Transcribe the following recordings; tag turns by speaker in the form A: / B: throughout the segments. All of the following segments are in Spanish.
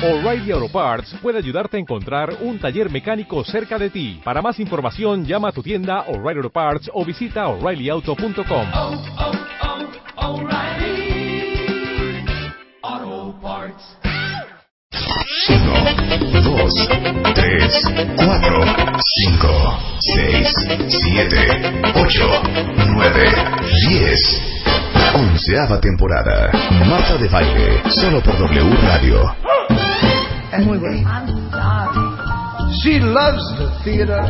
A: O'Reilly Auto Parts puede ayudarte a encontrar un taller mecánico cerca de ti. Para más información, llama a tu tienda O'Reilly Auto Parts o visita oreillyauto.com.
B: oh, oh, Parts.
C: 1, 2, 3, 4, 5, 6, 7, 8, 9, 10. Onceava temporada. Marta de Baile. Solo por W Radio.
D: Muy bueno. I'm sorry.
E: She loves the theater,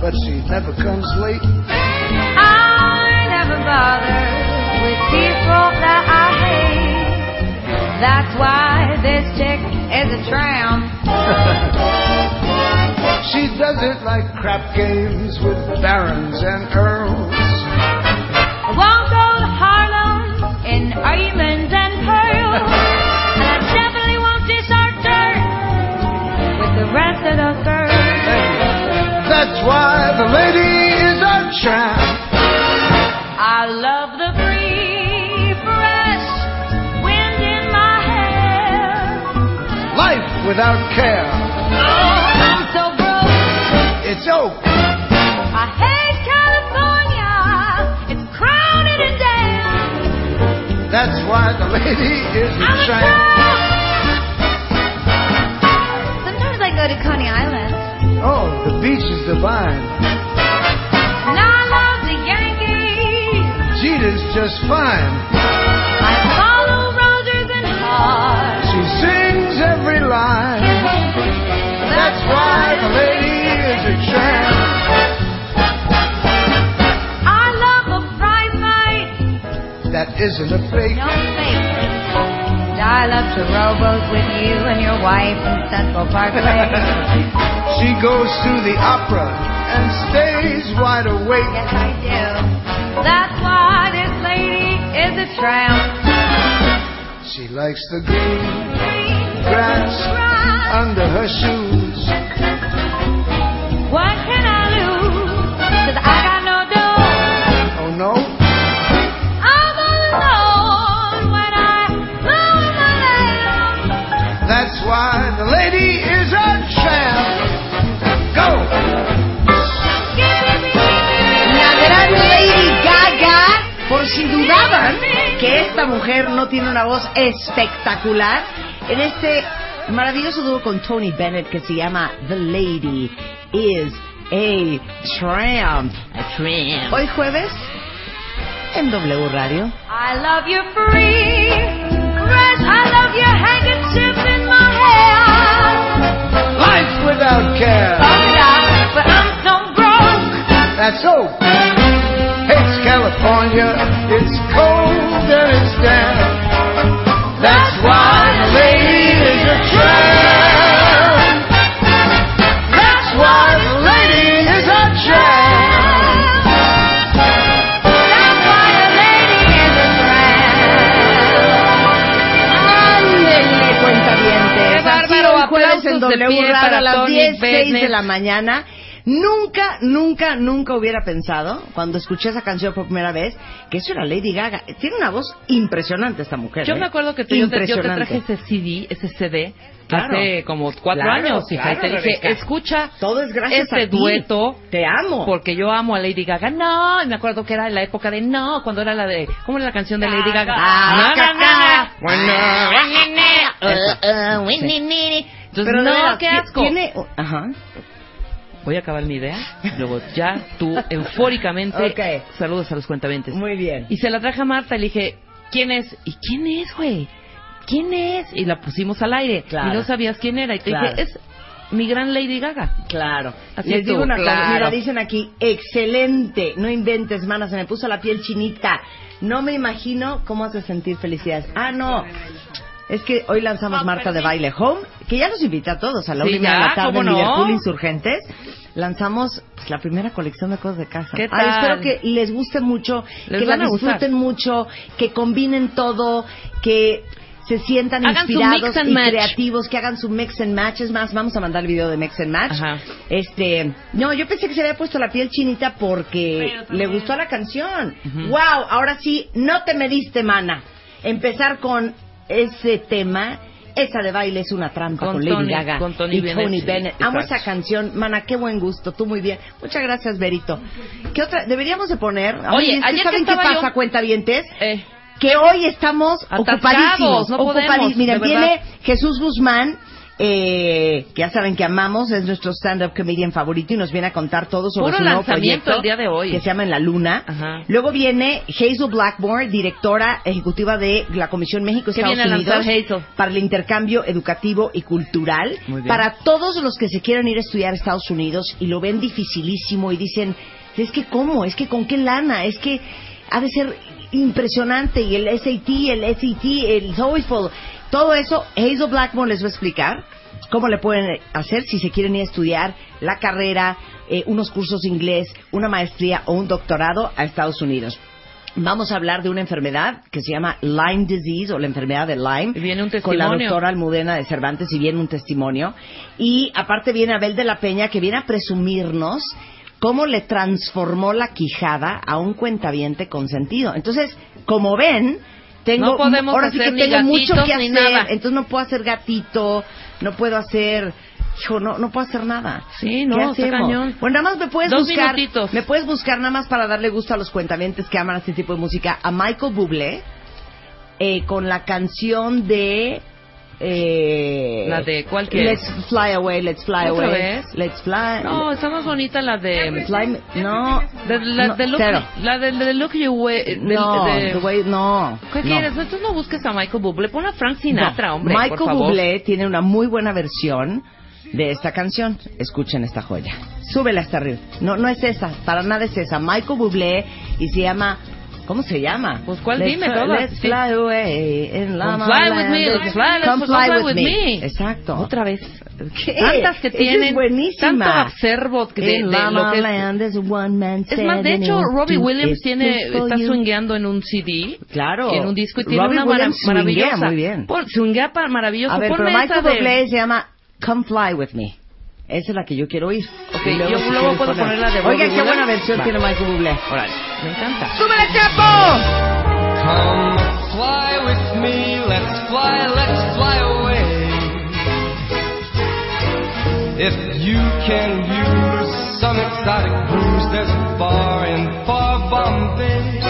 E: but she never comes late.
F: I never bother with people that I hate. That's why this chick is a tramp.
E: She does it like crap games with barons and earls.
F: I won't go to Harlem in diamonds with the rest of the girls.
E: That's why the lady is a tramp.
F: I love the free, fresh wind in my hair.
E: Life without care.
F: Oh, I'm so broke.
E: It's oak.
F: I hate California. It's crowded and damn.
E: That's why the lady is a
F: I'm a
E: tramp.
F: Go to Coney Island.
E: Oh, the beach is divine.
F: And I love the Yankees.
E: Jeter's just fine.
F: I follow Rogers and Hart.
E: She sings every line. That's why the lady is a tramp.
F: I love a prize fight.
E: That isn't a fake.
F: No I love to rowboat with you and your wife in Central Parkway.
E: She goes to the opera and stays wide awake.
F: yes, I do. That's why this lady is a tramp.
E: She likes the green
F: Green
E: grass
F: grass.
E: under her shoes.
D: Por si dudaban que esta mujer no tiene una voz espectacular, en este maravilloso dúo con Tony Bennett que se llama The Lady is a Tramp. Hoy jueves en W Radio.
F: I love your free. I love your handkerchief in my hair.
E: Life without care.
F: Oh, yeah, but I'm so broke.
E: That's so. California. It's cold and it's damp. That's why the lady is a tramp. That's why the lady is a tramp.
F: That's why the lady is a
D: Ándele, cuentavientes.
G: Qué bárbaro,
D: hoy jueves en
G: aplausos de pie para
D: a las
G: Tony
D: 10, 6 de la mañana. Nunca, nunca, nunca hubiera pensado, cuando escuché esa canción por primera vez, que eso era Lady Gaga. Tiene una voz impresionante esta mujer.
G: Yo
D: ¿eh?
G: me acuerdo que tú, yo, te, yo te
D: Impresionante.
G: traje ese CD, ese CD,
D: Claro.
G: hace como cuatro
D: Claro,
G: años, hija,
D: claro,
G: y te dije,
D: Rebeca.
G: escucha
D: Todo es gracias
G: este
D: a ti.
G: dueto,
D: Te amo.
G: porque yo amo a Lady Gaga. No, me acuerdo que era en la época de no, cuando era la de, ¿cómo era la canción de Lady Gaga?
D: Ah.
G: Entonces, no, qué asco.
D: Tiene... Ajá.
G: Voy a acabar mi idea, luego ya tú, eufóricamente,
D: Ok.
G: saludos a los cuentaventes.
D: Muy bien.
G: Y se la traje a Marta y le dije, ¿quién es? ¿Y quién es, güey? ¿Quién es? Y la pusimos al aire.
D: Claro.
G: Y no sabías quién era. Y te
D: Claro.
G: dije, es mi gran Lady Gaga.
D: Claro.
G: Así
D: Les
G: es
D: digo una cosa,
G: claro.
D: mira, dicen aquí, excelente, no inventes, mana, se me puso la piel chinita. No me imagino cómo hace sentir felicidad. Ah, no. Es que hoy lanzamos Marta de Baile Home, que ya los invita a todos a la
G: Sí,
D: última de la tarde
G: ¿cómo
D: en
G: no?
D: Liverpool Insurgentes. Lanzamos pues, la primera colección de cosas de casa.
G: ¿Qué
D: Ay,
G: tal?
D: espero que les guste mucho,
G: Les
D: que la disfruten mucho, que combinen todo, que se sientan
G: Hagan
D: inspirados y
G: match.
D: creativos, que hagan su mix and match. Es más, vamos a mandar el video de mix and match.
G: Ajá.
D: Este, no, yo pensé que se había puesto la piel chinita porque le gustó la canción.
G: Ujú.
D: Wow, ahora sí, no te mediste, mana. Empezar con ese tema esa de baile es una trampa con,
G: Con
D: Lady
G: Tony-
D: Gaga
G: con Tony
D: y
G: Bennett,
D: Tony
G: sí,
D: Bennett. Amo esa canción, mana, qué buen gusto, tú muy bien. Muchas gracias, Berito. ¿Qué otra? Deberíamos de poner.
G: Oye,
D: es que
G: ayer que
D: ¿saben qué pasa,
G: yo-
D: cuentavientes?
G: Eh,
D: que hoy estamos
G: Atascados,
D: ocupadísimos.
G: no
D: ocupadísimos.
G: podemos,
D: Mira, viene. Jesús Guzmán, eh, que ya saben que amamos, es nuestro stand-up comedian favorito y nos viene a contar todo sobre
G: Puro
D: su nuevo proyecto
G: el día de hoy.
D: que se llama En la Luna.
G: Ajá.
D: Luego viene Hazel Blackmore, directora ejecutiva de la Comisión
G: ¿Qué
D: México-Estados Unidos
G: lanzar Hazel?
D: para el intercambio educativo y cultural.
G: Muy bien.
D: Para todos los que se quieran ir a estudiar a Estados Unidos y lo ven dificilísimo y dicen, es que cómo, es que con qué lana, es que ha de ser impresionante y el SAT, el SAT, el TOEFL, todo eso, Hazel Blackmore les va a explicar cómo le pueden hacer si se quieren ir a estudiar la carrera, eh, unos cursos de inglés, una maestría o un doctorado a Estados Unidos. Vamos a hablar de una enfermedad que se llama Lyme disease o la enfermedad de Lyme.
G: Y viene un
D: Con la
G: testimonio.
D: doctora Almudena de Cervantes y viene un testimonio. Y aparte viene Abel de la Peña que viene a presumirnos cómo le transformó la quijada a un cuentaviente consentido. Entonces, como ven, tengo
G: No podemos
D: ahora sí
G: hacer
D: que
G: ni
D: tengo mucho
G: gatitos
D: que
G: ni
D: hacer.
G: nada.
D: Entonces no puedo hacer gatito, no puedo hacer Hijo, no, no puedo hacer nada.
G: Sí, no,
D: ¿Qué
G: está
D: hacemos?
G: cañón.
D: Bueno, nada más me puedes
G: Dos
D: buscar.
G: minutitos.
D: Me puedes buscar nada más para darle gusto a los cuentamientos que aman este tipo de música. A Michael Bublé eh, con la canción de. Eh,
G: ¿La de cuál quieres?
D: Let's fly away, let's fly
G: ¿Otra
D: away.
G: vez?
D: Let's fly.
G: No, está más bonita la de...
D: Fly no.
G: de la,
D: no,
G: de look,
D: cero.
G: la de, de Look You Way... de-
D: no,
G: de-
D: the way- no.
G: ¿Qué
D: no.
G: quieres? Entonces no busques a Michael Bublé. Pon a Frank Sinatra,
D: No,
G: hombre,
D: Michael
G: por favor.
D: Bublé tiene una muy buena versión de esta canción. Escuchen esta joya. Súbela hasta arriba. No, no es esa, para nada es esa. Michael Bublé y se llama ¿Cómo se llama?
G: Pues, ¿cuál?
D: Let's
G: Dime
D: fly-
G: todas,
D: Let's fly away in La
G: Come
D: La
G: fly with me, let's fly, let's
D: fly with
G: with
D: me.
G: me.
D: Exacto.
G: Otra vez.
D: ¿Qué?
G: Tantas que tienen.
D: Es buenísima.
G: Tanto observo de, de lo que es. Es más, de hecho, Robbie Williams tiene, está swingueando en un CD.
D: Claro.
G: En un disco y tiene
D: Robbie
G: una
D: Williams swinguea
G: maravillosa.
D: muy bien.
G: Swinguea maravilloso.
D: A ver, pero
G: Ponme esa
D: Michael
G: de-
D: se llama Come Fly With Me. Esa es la que yo quiero oír.
G: Ok,
D: Y luego,
G: yo
D: si
G: luego puedo poner la de Robbie
D: Oiga, qué buena versión
G: Va.
D: tiene Michael Bublé.
G: Órale, me encanta.
D: ¡Súbele, Chapo!
H: Come fly with me, let's fly, let's fly away. If you can use some exotic booze, there's a bar in far Bombay.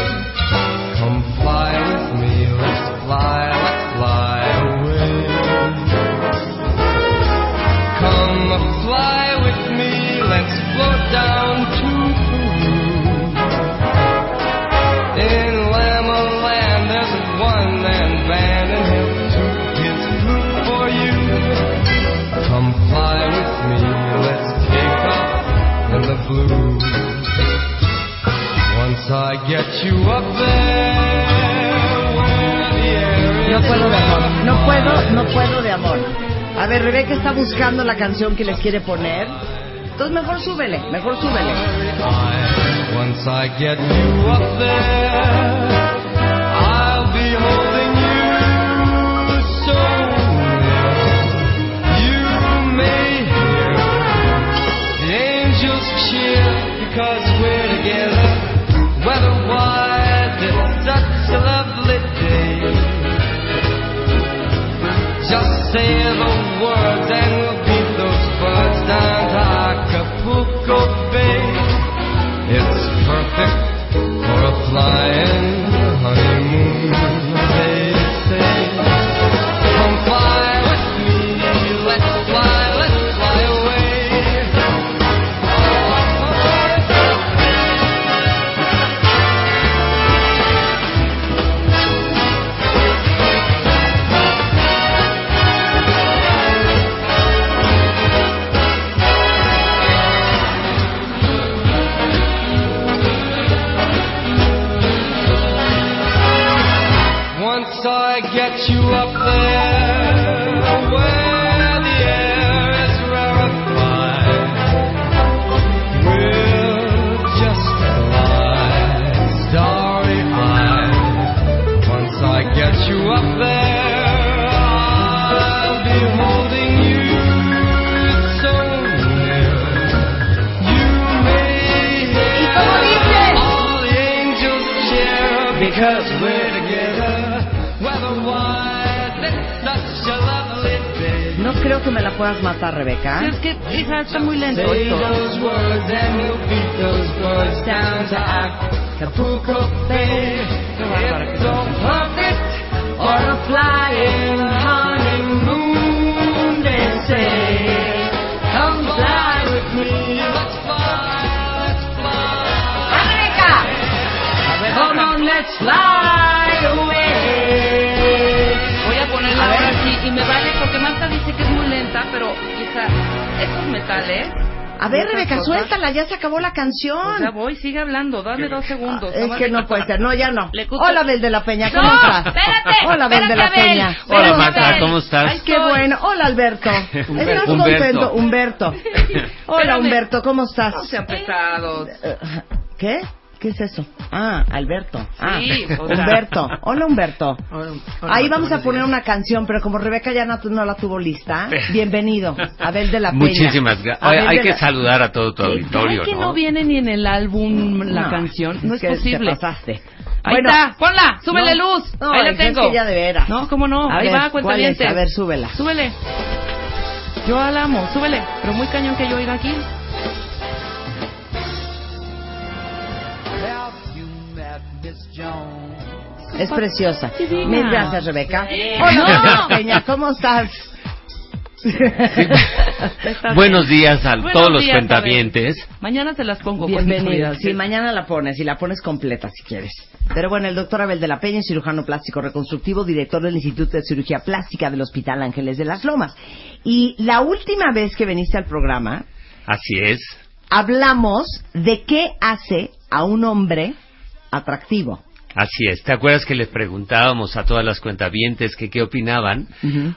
D: No puedo de amor. No puedo, no puedo de amor. A ver, Rebeca está buscando la canción que les quiere poner. Entonces mejor súbele, mejor súbele.
H: Say the words and we'll beat those birds down to Bay. It's perfect for a flying
D: puedas matar, Rebeca.
G: Es que, hija, está muy lento
H: Say
G: esto.
H: those
G: estos metales.
D: A ver, Rebeca,
G: cosas,
D: suéltala, ya se acabó la canción.
G: Pues ya voy, sigue hablando, dame dos segundos.
D: Es
G: nomás
D: que no puede ser, no, ya no. Hola, Abel de la Peña, ¿cómo
G: No,
D: estás?
G: espérate,
D: Hola, Abel de la. Peña.
G: Hola,
D: ¿Cómo
G: Marta?
I: ¿cómo estás?
G: Ahí
D: Qué
G: estoy.
D: bueno. Hola, Alberto. ¿Estás
I: Humberto.
D: contento? Humberto. Hola. Humberto, ¿cómo estás?
G: No sean pesados.
D: Eh, ¿Qué? ¿Qué es eso? Ah, Alberto. Ah,
G: Sí, o sea.
D: Humberto. Hola, Humberto. Ahí vamos a poner una canción, pero como Rebeca ya no, no la tuvo lista, bienvenido, Abel de la Peña.
I: Muchísimas gracias. Hay que
D: la-
I: saludar a todo tu auditorio,
G: ¿Sabes que
I: ¿no?
G: no viene ni en el álbum la
D: No,
G: canción? No es,
D: que
G: posible.
D: Te pasaste.
G: Ahí
D: Bueno,
G: está, ponla, súbele
D: no,
G: luz.
D: no,
G: Ahí la
D: hija, es
G: tengo.
D: que ya de veras.
G: No, cómo no,
D: A
G: ahí
D: ver,
G: va, cuenta
D: ¿cuál es? A ver, súbela.
G: Súbele. Yo la amo, súbele. Pero muy cañón que yo oiga aquí.
D: Es preciosa.
G: Divina.
D: Mil gracias, Rebeca. Hola,
G: no.
D: La Peña, ¿cómo estás?
I: Buenos días a
G: Buenos
I: todos los
G: días. Abel. Mañana te las pongo.
D: Bienvenido. Sí, mañana la pones y la pones completa si quieres. Pero bueno, el doctor Abel de la Peña, cirujano plástico reconstructivo, director del Instituto de Cirugía Plástica del Hospital Ángeles de las Lomas. Y la última vez que viniste al programa,
I: Así es.
D: hablamos de qué hace a un hombre atractivo.
I: Así es. ¿Te acuerdas que les preguntábamos a todas las cuentavientes que qué opinaban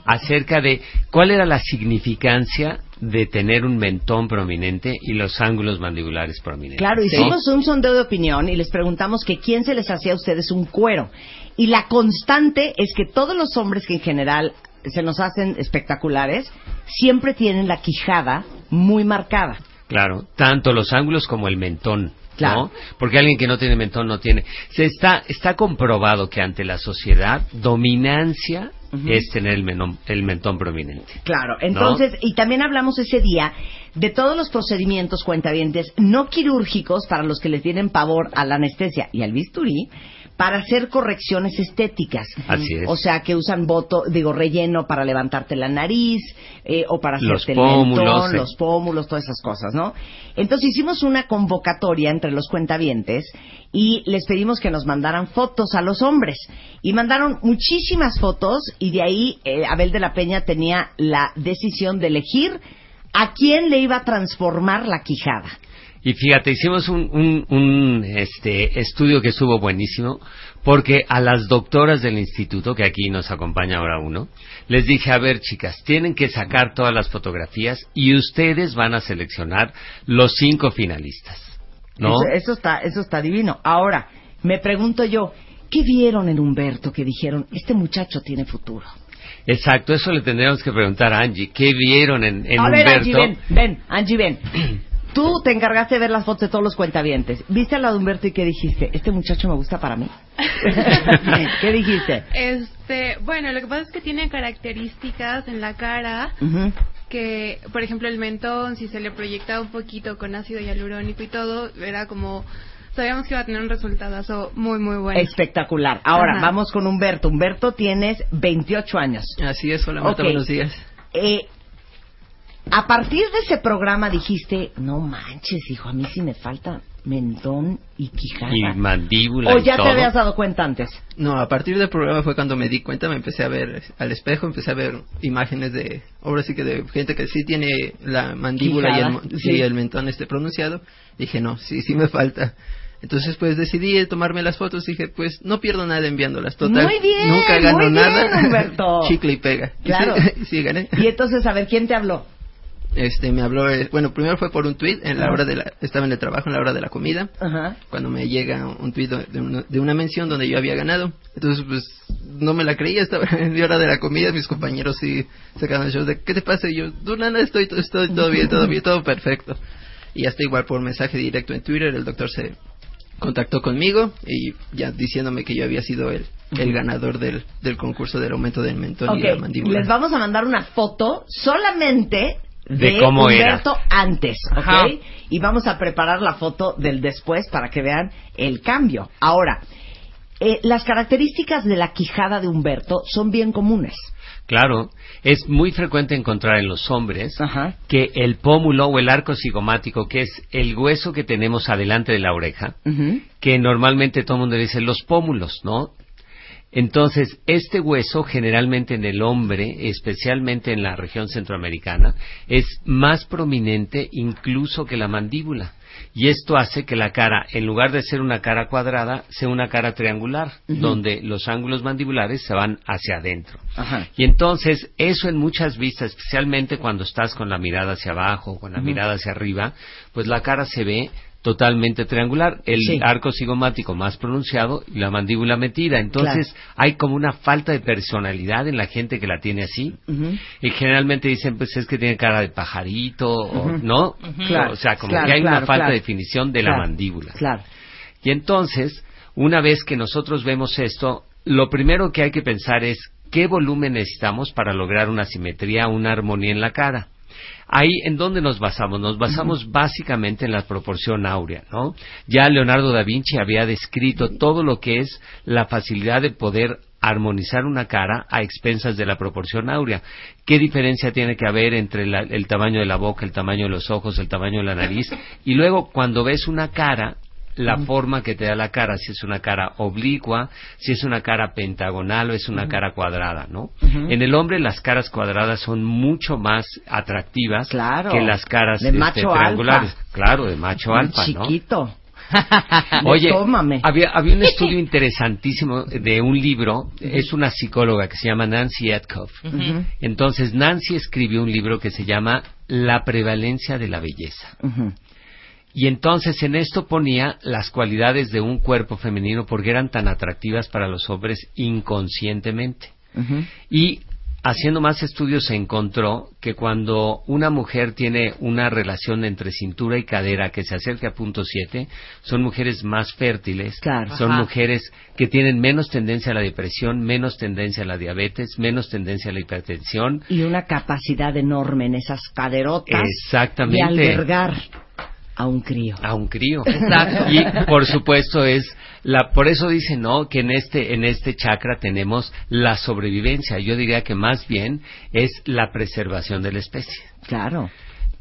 I: acerca de cuál era la significancia de tener un mentón prominente y los ángulos mandibulares prominentes?
D: Claro,
I: ¿no?
D: hicimos un sondeo de opinión y les preguntamos que quién se les hacía a ustedes un cuero. Y la constante es que todos los hombres que en general se nos hacen espectaculares siempre tienen la quijada muy marcada.
I: Claro, tanto los ángulos como el mentón.
D: Claro.
I: ¿no? Porque alguien que no tiene mentón no tiene. Se está, está comprobado que ante la sociedad, dominancia es tener el, el mentón prominente.
D: Claro, entonces, y también hablamos ese día de todos los procedimientos cuentavientes no quirúrgicos para los que les tienen pavor a la anestesia y al bisturí para hacer correcciones estéticas.
I: Así es.
D: O sea, que usan voto, digo, relleno para levantarte la nariz eh, o para
I: Los
D: hacerte el
I: pómulos,
D: mentón,
I: sí.
D: los pómulos, todas esas cosas, ¿no? Entonces hicimos una convocatoria entre los cuentavientes y les pedimos que nos mandaran fotos a los hombres. Y mandaron muchísimas fotos y de ahí eh, Abel de la Peña tenía la decisión de elegir a quién le iba a transformar la quijada.
I: Y fíjate, hicimos un, un, un, este, estudio que estuvo buenísimo, porque a las doctoras del instituto, que aquí nos acompaña ahora uno, les dije, a ver chicas, tienen que sacar todas las fotografías y ustedes van a seleccionar los cinco finalistas. ¿No?
D: Eso, eso está, eso está divino. Ahora, me pregunto yo, ¿qué vieron en Humberto que dijeron, este muchacho tiene futuro?
I: Exacto, eso le tendríamos que preguntar a Angie. ¿Qué vieron en, en
D: a ver,
I: Humberto?
D: Angie, ven, ven, Angie, ven. Tú te encargaste de ver las fotos de todos los cuentavientes. ¿Viste a la de Humberto y qué dijiste? Este muchacho me gusta para mí. ¿Qué dijiste?
J: Este, bueno, lo que pasa es que tiene características en la cara que, por ejemplo, el mentón, si se le proyectaba un poquito con ácido hialurónico y todo, era como, sabíamos que iba a tener un resultado muy, muy bueno.
D: Espectacular. Ahora,
J: Ajá.
D: vamos con Humberto. Humberto, tienes 28 años.
K: Así es, hola Marta,
D: Ok.
K: buenos días.
D: Eh, a partir de ese programa dijiste, no manches, hijo, a mí sí me falta mentón y quijada.
I: Y mandíbula
D: ¿O
I: y
D: ya
I: todo.
D: te habías dado cuenta antes?
K: No, a partir del programa fue cuando me di cuenta, me empecé a ver al espejo, empecé a ver imágenes de, ahora sí que de gente que sí tiene la mandíbula y el,
D: sí.
K: el mentón este pronunciado. Dije, no, sí, sí me falta. Entonces, pues decidí tomarme las fotos. Dije, pues no pierdo nada enviándolas. Total,
D: Muy bien,
K: nunca gano
D: muy bien,
K: nada.
D: Humberto.
K: Chicle y pega. Y
D: Claro.
K: sí, sí, gané.
D: Y entonces, a ver, ¿quién te habló?
K: Este, me habló, eh, bueno, primero fue por un tweet en la hora de la, estaba en el trabajo en la hora de la comida.
D: Ajá.
K: cuando me llega un tuit de una, de una mención donde yo había ganado. Entonces, pues, no me la creía, estaba en mi hora de la comida, mis compañeros sí sacaban el show de, ¿qué te pasa? Y yo, no, nada, estoy, estoy todo bien, todo bien, todo perfecto. Y hasta igual por mensaje directo en Twitter, el doctor se contactó conmigo y ya diciéndome que yo había sido el, el ganador del, del concurso del aumento del mentón y la mandíbula.
D: les vamos a mandar una foto solamente de,
I: De cómo era.
D: Humberto antes, ¿ok?
G: Ajá.
D: Y vamos a preparar la foto del después para que vean el cambio. Ahora, eh, las características de la quijada de Humberto son bien comunes.
I: Claro, es muy frecuente encontrar en los hombres
D: Ajá.
I: que el pómulo o el arco cigomático, que es el hueso que tenemos adelante de la oreja, que normalmente todo el mundo dice los pómulos, ¿no? Entonces, este hueso generalmente en el hombre, especialmente en la región centroamericana, es más prominente incluso que la mandíbula. Y esto hace que la cara, en lugar de ser una cara cuadrada, sea una cara triangular, donde los ángulos mandibulares se van hacia adentro.
D: Ajá.
I: Y entonces, eso en muchas vistas, especialmente cuando estás con la mirada hacia abajo, con la mirada hacia arriba, pues la cara se ve totalmente triangular, el
D: Sí.
I: arco cigomático más pronunciado y la mandíbula metida. Entonces, hay como una falta de personalidad en la gente que la tiene así. Y generalmente dicen, pues es que tiene cara de pajarito, o- ¿no?
D: Claro,
I: o sea, como
D: claro,
I: que hay una falta de definición de la mandíbula.
D: Claro.
I: Y entonces, una vez que nosotros vemos esto, lo primero que hay que pensar es qué volumen necesitamos para lograr una simetría, una armonía en la cara. Ahí, ¿en dónde nos basamos? Nos basamos básicamente en la proporción áurea, ¿no? Ya Leonardo da Vinci había descrito todo lo que es la facilidad de poder armonizar una cara a expensas de la proporción áurea. ¿Qué diferencia tiene que haber entre la- el tamaño de la boca, el tamaño de los ojos, el tamaño de la nariz? Y luego, cuando ves una cara, la forma que te da la cara, si es una cara oblicua, si es una cara pentagonal o es una cara cuadrada, ¿no? En el hombre las caras cuadradas son mucho más atractivas
D: Claro.
I: que las caras
D: De
I: este,
D: macho
I: triangulares.
D: alfa.
I: Claro, de macho
D: Muy
I: alfa, ¿no?
D: chiquito.
I: Oye,
D: Tómame.
I: había, había un estudio interesantísimo de un libro, es una psicóloga que se llama Nancy Etkoff. Entonces, Nancy escribió un libro que se llama La prevalencia de la belleza. Y entonces en esto ponía las cualidades de un cuerpo femenino porque eran tan atractivas para los hombres inconscientemente. Y haciendo más estudios se encontró que cuando una mujer tiene una relación entre cintura y cadera que se acerca a punto 7, son mujeres más fértiles,
D: Claro.
I: son
G: Ajá.
I: mujeres que tienen menos tendencia a la depresión, menos tendencia a la diabetes, menos tendencia a la hipertensión.
D: Y una capacidad enorme en esas caderotas
I: Exactamente.
D: de albergar a un crío.
I: a un crío.
G: Exacto.
I: Y por supuesto es la por eso dicen, ¿no? que en este en este chakra tenemos la sobrevivencia. Yo diría que más bien es la preservación de la especie.
D: Claro.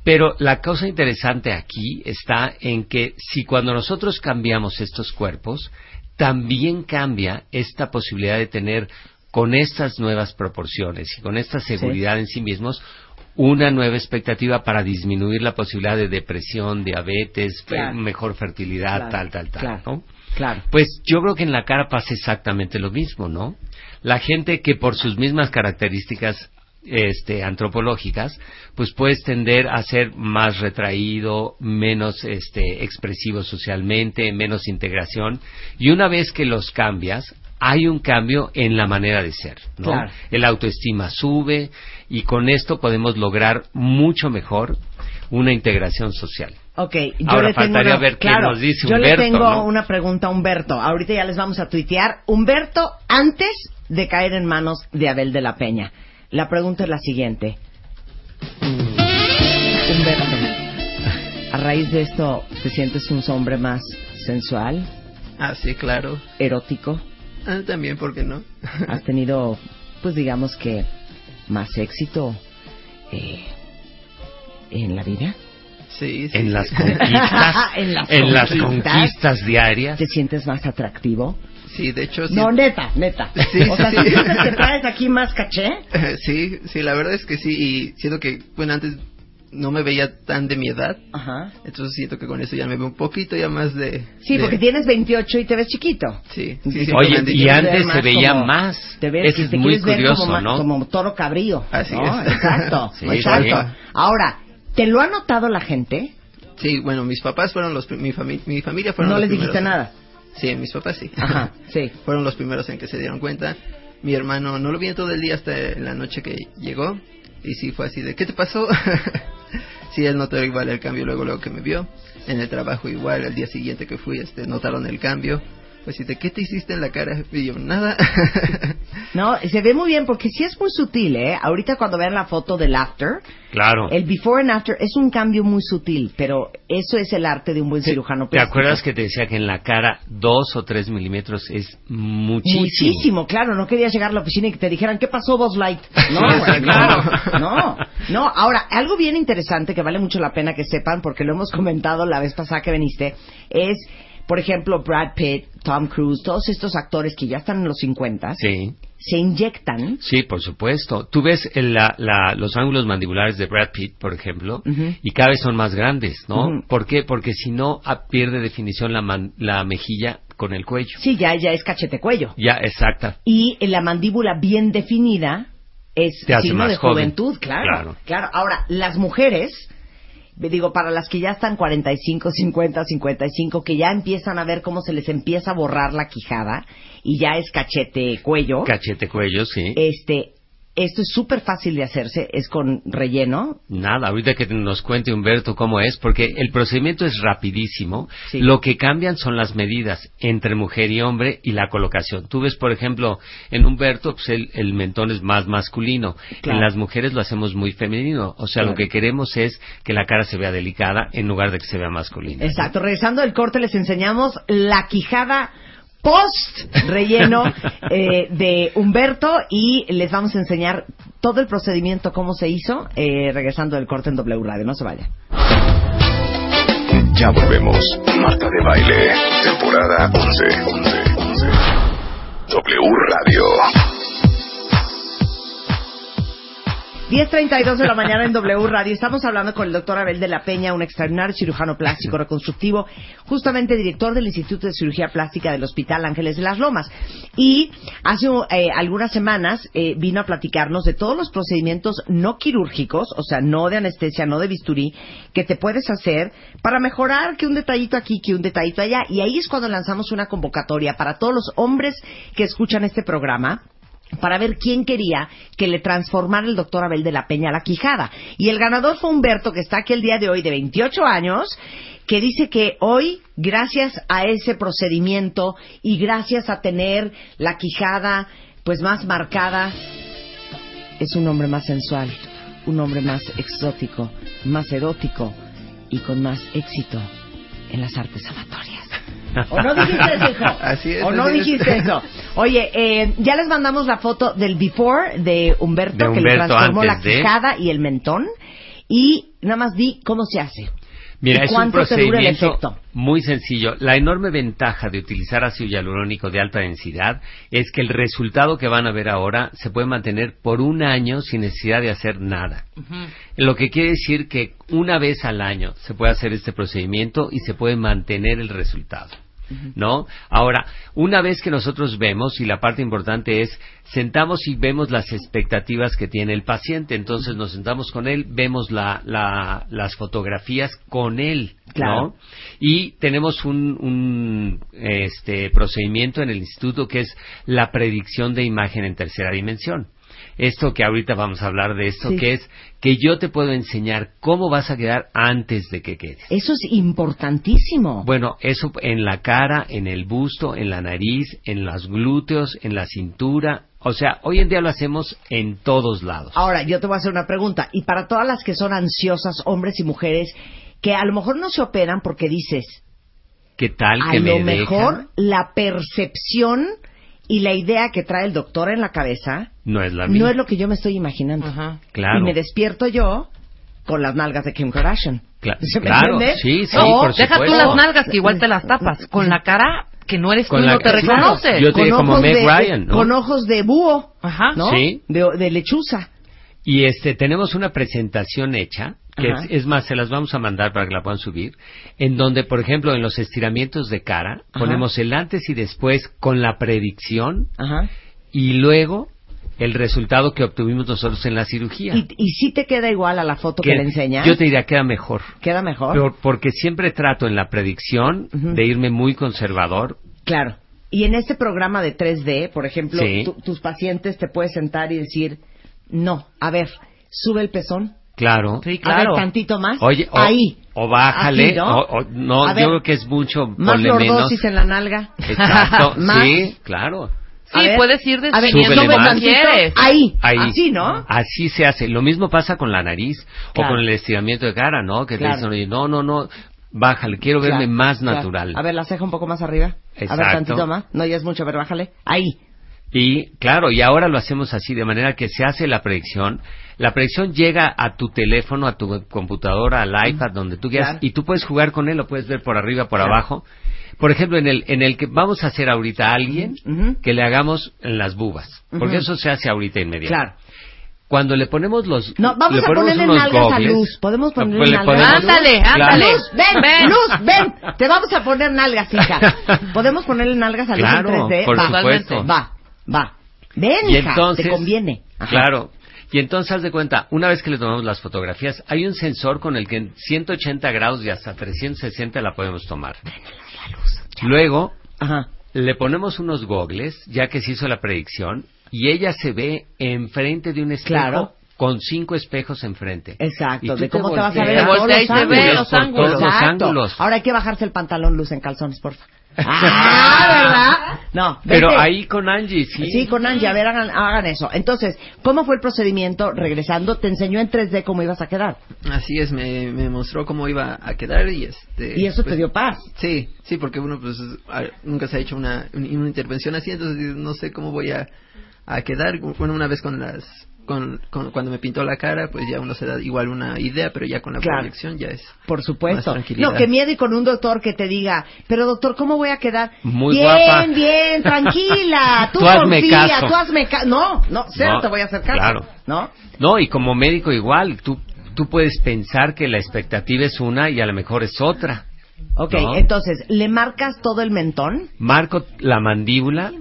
I: Pero la cosa interesante aquí está en que si cuando nosotros cambiamos estos cuerpos, también cambia esta posibilidad de tener con estas nuevas proporciones y con esta seguridad en sí mismos una nueva expectativa para disminuir la posibilidad de depresión, diabetes,
D: Claro.
I: mejor fertilidad,
D: Claro,
I: tal, tal, tal.
D: Claro.
I: Pues yo creo que en la cara pasa exactamente lo mismo, ¿no? La gente que por sus mismas características este, antropológicas, pues puedes tender a ser más retraído, menos este, expresivo socialmente, menos integración, y una vez que los cambias, hay un cambio en la manera de ser, ¿no?
D: Claro.
I: El autoestima sube y con esto podemos lograr mucho mejor una integración social.
D: Ok, yo
I: Ahora
D: le tengo
I: faltaría
D: una,
I: ver qué
D: claro,
I: nos dice
D: yo
I: Humberto,
D: le tengo
I: ¿no?
D: una pregunta a Humberto. Ahorita ya les vamos a tuitear. Humberto, antes de caer en manos de Abel de la Peña. La pregunta es la siguiente. Humberto, a raíz de esto, ¿te sientes un hombre más sensual,
K: Ah, sí, claro.
D: erótico?
K: Ah, también, ¿por qué no?
D: ¿Has tenido, pues digamos que, más éxito eh, en la vida?
K: Sí, sí.
I: En las conquistas,
D: En las
I: en las
D: conquistas.
I: conquistas diarias.
D: ¿Te sientes más atractivo?
K: Sí, de hecho, sí.
D: No, neta, neta.
K: Sí,
D: o sea,
K: sí,
D: ¿sí
K: sí.
D: sientes que traes aquí más caché?
K: sí, sí, la verdad es que sí. Y siento que, bueno, antes no me veía tan de mi edad.
D: Ajá.
K: Entonces siento que con eso ya me veo un poquito ya más de...
D: Sí,
K: de-
D: porque tienes 28 y te ves chiquito.
K: Sí,
I: Oye, y antes se veía
D: como-
I: más.
D: Te ves,
I: Eso es
D: te
I: muy curioso,
D: como,
I: ¿no?
D: como toro cabrío.
K: Así
D: ¿no?
K: es.
D: Exacto.
I: Sí,
D: exacto. Ahora, ¿te lo ha notado la gente?
K: Sí, bueno, mis papás fueron los... Mi, fami- mi familia fueron
D: No
K: los
D: les dijiste
K: primeros en-
D: nada.
K: Sí, mis papás sí.
D: Ajá, sí.
K: fueron los primeros en que se dieron cuenta. Mi hermano no lo vi en todo el día hasta la noche que llegó. Y sí fue así de, ¿qué te pasó? sí, él notó igual el cambio luego, luego que me vio. En el trabajo igual, el día siguiente que fui, este, notaron el cambio. Pues si qué te hiciste en la cara, y yo, nada.
D: No, se ve muy bien porque sí es muy sutil, ¿eh? Ahorita cuando vean la foto del after,
I: Claro.
D: el before and after es un cambio muy sutil, pero eso es el arte de un buen cirujano
I: ¿Te acuerdas que te decía que en la cara dos o tres milímetros es muchísimo?
D: Muchísimo, claro, no querías llegar a la oficina y que te dijeran, ¿qué pasó, Buzz Light? No,
I: claro.
D: no, no, no. Ahora, algo bien interesante que vale mucho la pena que sepan, porque lo hemos comentado la vez pasada que viniste, es, por ejemplo, Brad Pitt, Tom Cruise, todos estos actores que ya están en los 50,
I: Sí.
D: se inyectan
I: Sí, por supuesto. Tú ves el- la- la- los ángulos mandibulares de Brad Pitt, por ejemplo, y cada vez son más grandes, ¿no?
D: Ujú.
I: ¿Por qué? Porque si no, ah, pierde definición la, man- la mejilla con el cuello.
D: Sí, ya, ya es cachete cuello.
I: Ya, exacta.
D: Y en la mandíbula bien definida es
I: Te hace
D: signo
I: más
D: de
I: joven.
D: juventud, claro,
I: Claro.
D: claro. Ahora, las mujeres, digo, para las que ya están 45, 50, 55, que ya empiezan a ver cómo se les empieza a borrar la quijada y ya es cachete cuello,
I: Cachete cuello, sí.
D: este, esto es súper fácil de hacerse, es con relleno,
I: Nada, ahorita que nos cuente Humberto cómo es, porque el procedimiento es rapidísimo.
D: Sí.
I: Lo que cambian son las medidas entre mujer y hombre y la colocación. Tú ves, por ejemplo, en Humberto, pues el, el mentón es más masculino.
D: Claro.
I: En las mujeres lo hacemos muy femenino. O sea,
D: Claro.
I: lo que queremos es que la cara se vea delicada en lugar de que se vea masculina.
D: Exacto. Regresando del corte les enseñamos la quijada post relleno eh, de Humberto y les vamos a enseñar todo el procedimiento cómo se hizo eh, regresando del corte en W Radio. No se vaya.
C: Ya volvemos. Marta de Baile, temporada 11. 11, 11. W Radio.
D: 10.32 de la mañana en W Radio. Estamos hablando con el doctor Abel de la Peña, un extraordinario cirujano plástico reconstructivo, justamente director del Instituto de Cirugía Plástica del Hospital Ángeles de las Lomas. Y hace eh, algunas semanas eh, vino a platicarnos de todos los procedimientos no quirúrgicos, o sea, no de anestesia, no de bisturí, que te puedes hacer para mejorar que un detallito aquí, que un detallito allá. Y ahí es cuando lanzamos una convocatoria para todos los hombres que escuchan este programa para ver quién quería que le transformara el doctor Abel de la Peña la quijada. Y el ganador fue Humberto, que está aquí el día de hoy, de 28 años, que dice que hoy, gracias a ese procedimiento y gracias a tener la quijada pues más marcada, es un hombre más sensual, un hombre más exótico, más erótico y con más éxito en las artes amatorias. ¿O no dijiste eso, hijo?
K: Así es,
D: ¿O no
K: es.
D: dijiste eso? Oye, eh, ya les mandamos la foto del before de Humberto,
I: De
D: que le transformó la
I: de-
D: quijada y el mentón. Y nada más di cómo se hace.
I: Mira,
D: ¿Y
I: es un procedimiento muy sencillo. La enorme ventaja de utilizar ácido hialurónico de alta densidad es que el resultado que van a ver ahora se puede mantener por un año sin necesidad de hacer nada. Lo que quiere decir que una vez al año se puede hacer este procedimiento y se puede mantener el resultado. ¿No? Ahora, una vez que nosotros vemos, y la parte importante es, sentamos y vemos las expectativas que tiene el paciente. Entonces nos sentamos con él, vemos la, la- las fotografías con él,
D: Claro.
I: ¿no? Y tenemos un, un, este, procedimiento en el instituto que es la predicción de imagen en tercera dimensión. Esto que ahorita vamos a hablar de esto,
D: Sí.
I: que es que yo te puedo enseñar cómo vas a quedar antes de que quedes.
D: Eso es importantísimo.
I: Bueno, eso en la cara, en el busto, en la nariz, en los glúteos, en la cintura. O sea, hoy en día lo hacemos en todos lados.
D: Ahora, yo te voy a hacer una pregunta. Y para todas las que son ansiosas, hombres y mujeres, que a lo mejor no se operan porque dices,
I: ¿Qué tal
D: a
I: que
D: lo
I: me
D: mejor
I: dejan?
D: la percepción y la idea que trae el doctor en la cabeza
I: No es la
D: no es lo que yo me estoy imaginando.
I: Claro.
D: Y me despierto yo con las nalgas de Kim Kardashian.
I: Cla-
D: ¿Se me
I: claro,
D: entiende?
I: sí, sí, por
G: Deja tú
I: supuesto.
G: las nalgas que igual te las tapas. Con la cara que no eres
I: Con
G: tú,
I: la
G: no te reconoces.
I: Yo te digo como
D: ojos
I: Meg
D: de-
I: Ryan, ¿no?
D: Con ojos de búho,
G: Ajá.
D: ¿no?
I: Sí.
D: De, de lechuza.
I: Y este tenemos una presentación hecha, que
D: Ajá.
I: es, es más, se las vamos a mandar para que la puedan subir, en donde, por ejemplo, en los estiramientos de cara,
D: Ajá.
I: ponemos el antes y después con la predicción
D: Ajá.
I: y luego el resultado que obtuvimos nosotros en la cirugía.
D: Y, y si te queda igual a la foto que,
I: Que
D: le enseñas.
I: Yo te diría queda mejor.
D: Queda mejor.
I: Por- porque siempre trato en la predicción
D: Ujú.
I: de irme muy conservador.
D: Claro. Y en este programa de 3D, por ejemplo,
I: Sí.
D: tu- tus pacientes te puedes sentar y decir, no, a ver, sube el pezón.
I: Claro.
G: Sí,
D: A ver,
G: claro.
D: tantito más.
I: Oye, o,
D: Ahí.
I: o bájale,
D: Así, ¿no?
I: o, o- no, yo
D: ver,
I: creo que es mucho,
D: Más
I: ponle menos.
D: en la nalga.
I: Exacto,
D: Más.
I: sí, claro.
G: Sí,
D: A
G: puedes ir definiendo como quieres.
D: Ahí.
I: Ahí.
D: Así, ¿no?
I: Así se hace. Lo mismo pasa con la nariz
D: Claro.
I: o con el estiramiento de cara, ¿no? Que
D: Claro.
I: te dicen, oye, no, no, no, bájale, quiero verme
D: Claro,
I: más
D: claro.
I: natural.
D: A ver, la ceja un poco más arriba. A ver,
I: Exacto.
D: tantito más. No, ya es mucho, a ver, bájale. Ahí.
I: Y claro, y ahora lo hacemos así, de manera que se hace la predicción. La predicción llega a tu teléfono, a tu computadora, al iPad, donde tú quieras,
D: Claro.
I: y tú puedes jugar con él, lo puedes ver por arriba, por
D: Claro.
I: abajo. Por ejemplo, en el, en el que vamos a hacer ahorita a alguien que le hagamos en las bubas, porque eso se hace ahorita inmediato.
D: Claro.
I: Cuando le ponemos los
D: No, vamos
I: le
D: a ponerle nalgas a Luz. Podemos ponerle
I: le
D: nalgas.
G: Ándale, ándale.
D: Luz, ven,
G: Ven.
D: Luz, ven. Te vamos a poner nalgas, hija. ¿Podemos ponerle nalgas a Luz
I: Claro,
D: en 3D?
I: por
D: va,
I: supuesto.
D: Va, va. Ven,
I: Y
D: hija,
I: entonces,
D: te conviene. Ajá.
I: Claro. Y entonces, haz de cuenta, una vez que le tomamos las fotografías, hay un sensor con el que en 180 grados y hasta 360 la podemos tomar. Luego,
D: Ajá.
I: le ponemos unos gogles, ya que se hizo la predicción, y ella se ve enfrente de un espejo
D: Claro.
I: con cinco espejos enfrente.
D: Exacto, de cómo te, vas a ver todos los
I: por todos ángulos.
D: Ahora hay que bajarse el pantalón luz en calzones, porfa. Ah, ¿verdad? No,
I: Pero
D: vete.
I: ahí con Angie, sí.
D: Sí, con Angie, a ver, hagan, hagan eso. Entonces, ¿cómo fue el procedimiento? Regresando, te enseñó en 3D cómo ibas a quedar.
K: Así es, me, me mostró cómo iba a quedar y este...
D: Y eso te
K: pues,
D: dio paz.
K: Sí, sí, porque uno pues nunca se ha hecho una, un- una intervención así, entonces no sé cómo voy a, a quedar. Bueno, una vez con las... Con, con- cuando me pintó la cara, pues ya uno se da igual una idea, pero ya con la
D: Claro.
K: proyección ya es...
D: Por supuesto.
K: Más tranquilidad.
D: No, que miedo y con un doctor que te diga, pero doctor, ¿cómo voy a quedar?
I: Muy
D: bien,
I: guapa.
D: bien, tranquila. Tú,
I: Tú hazme
D: confía,
I: caso.
D: tú hazme caso. No, no, cero
I: No,
D: te voy a hacer caso.
I: claro.
D: ¿No?
I: No, y como médico igual, tú, tú puedes pensar que la expectativa es una y a lo mejor es otra.
D: Ok,
I: No.
D: entonces, ¿le marcas todo el mentón?
I: Marco la mandíbula,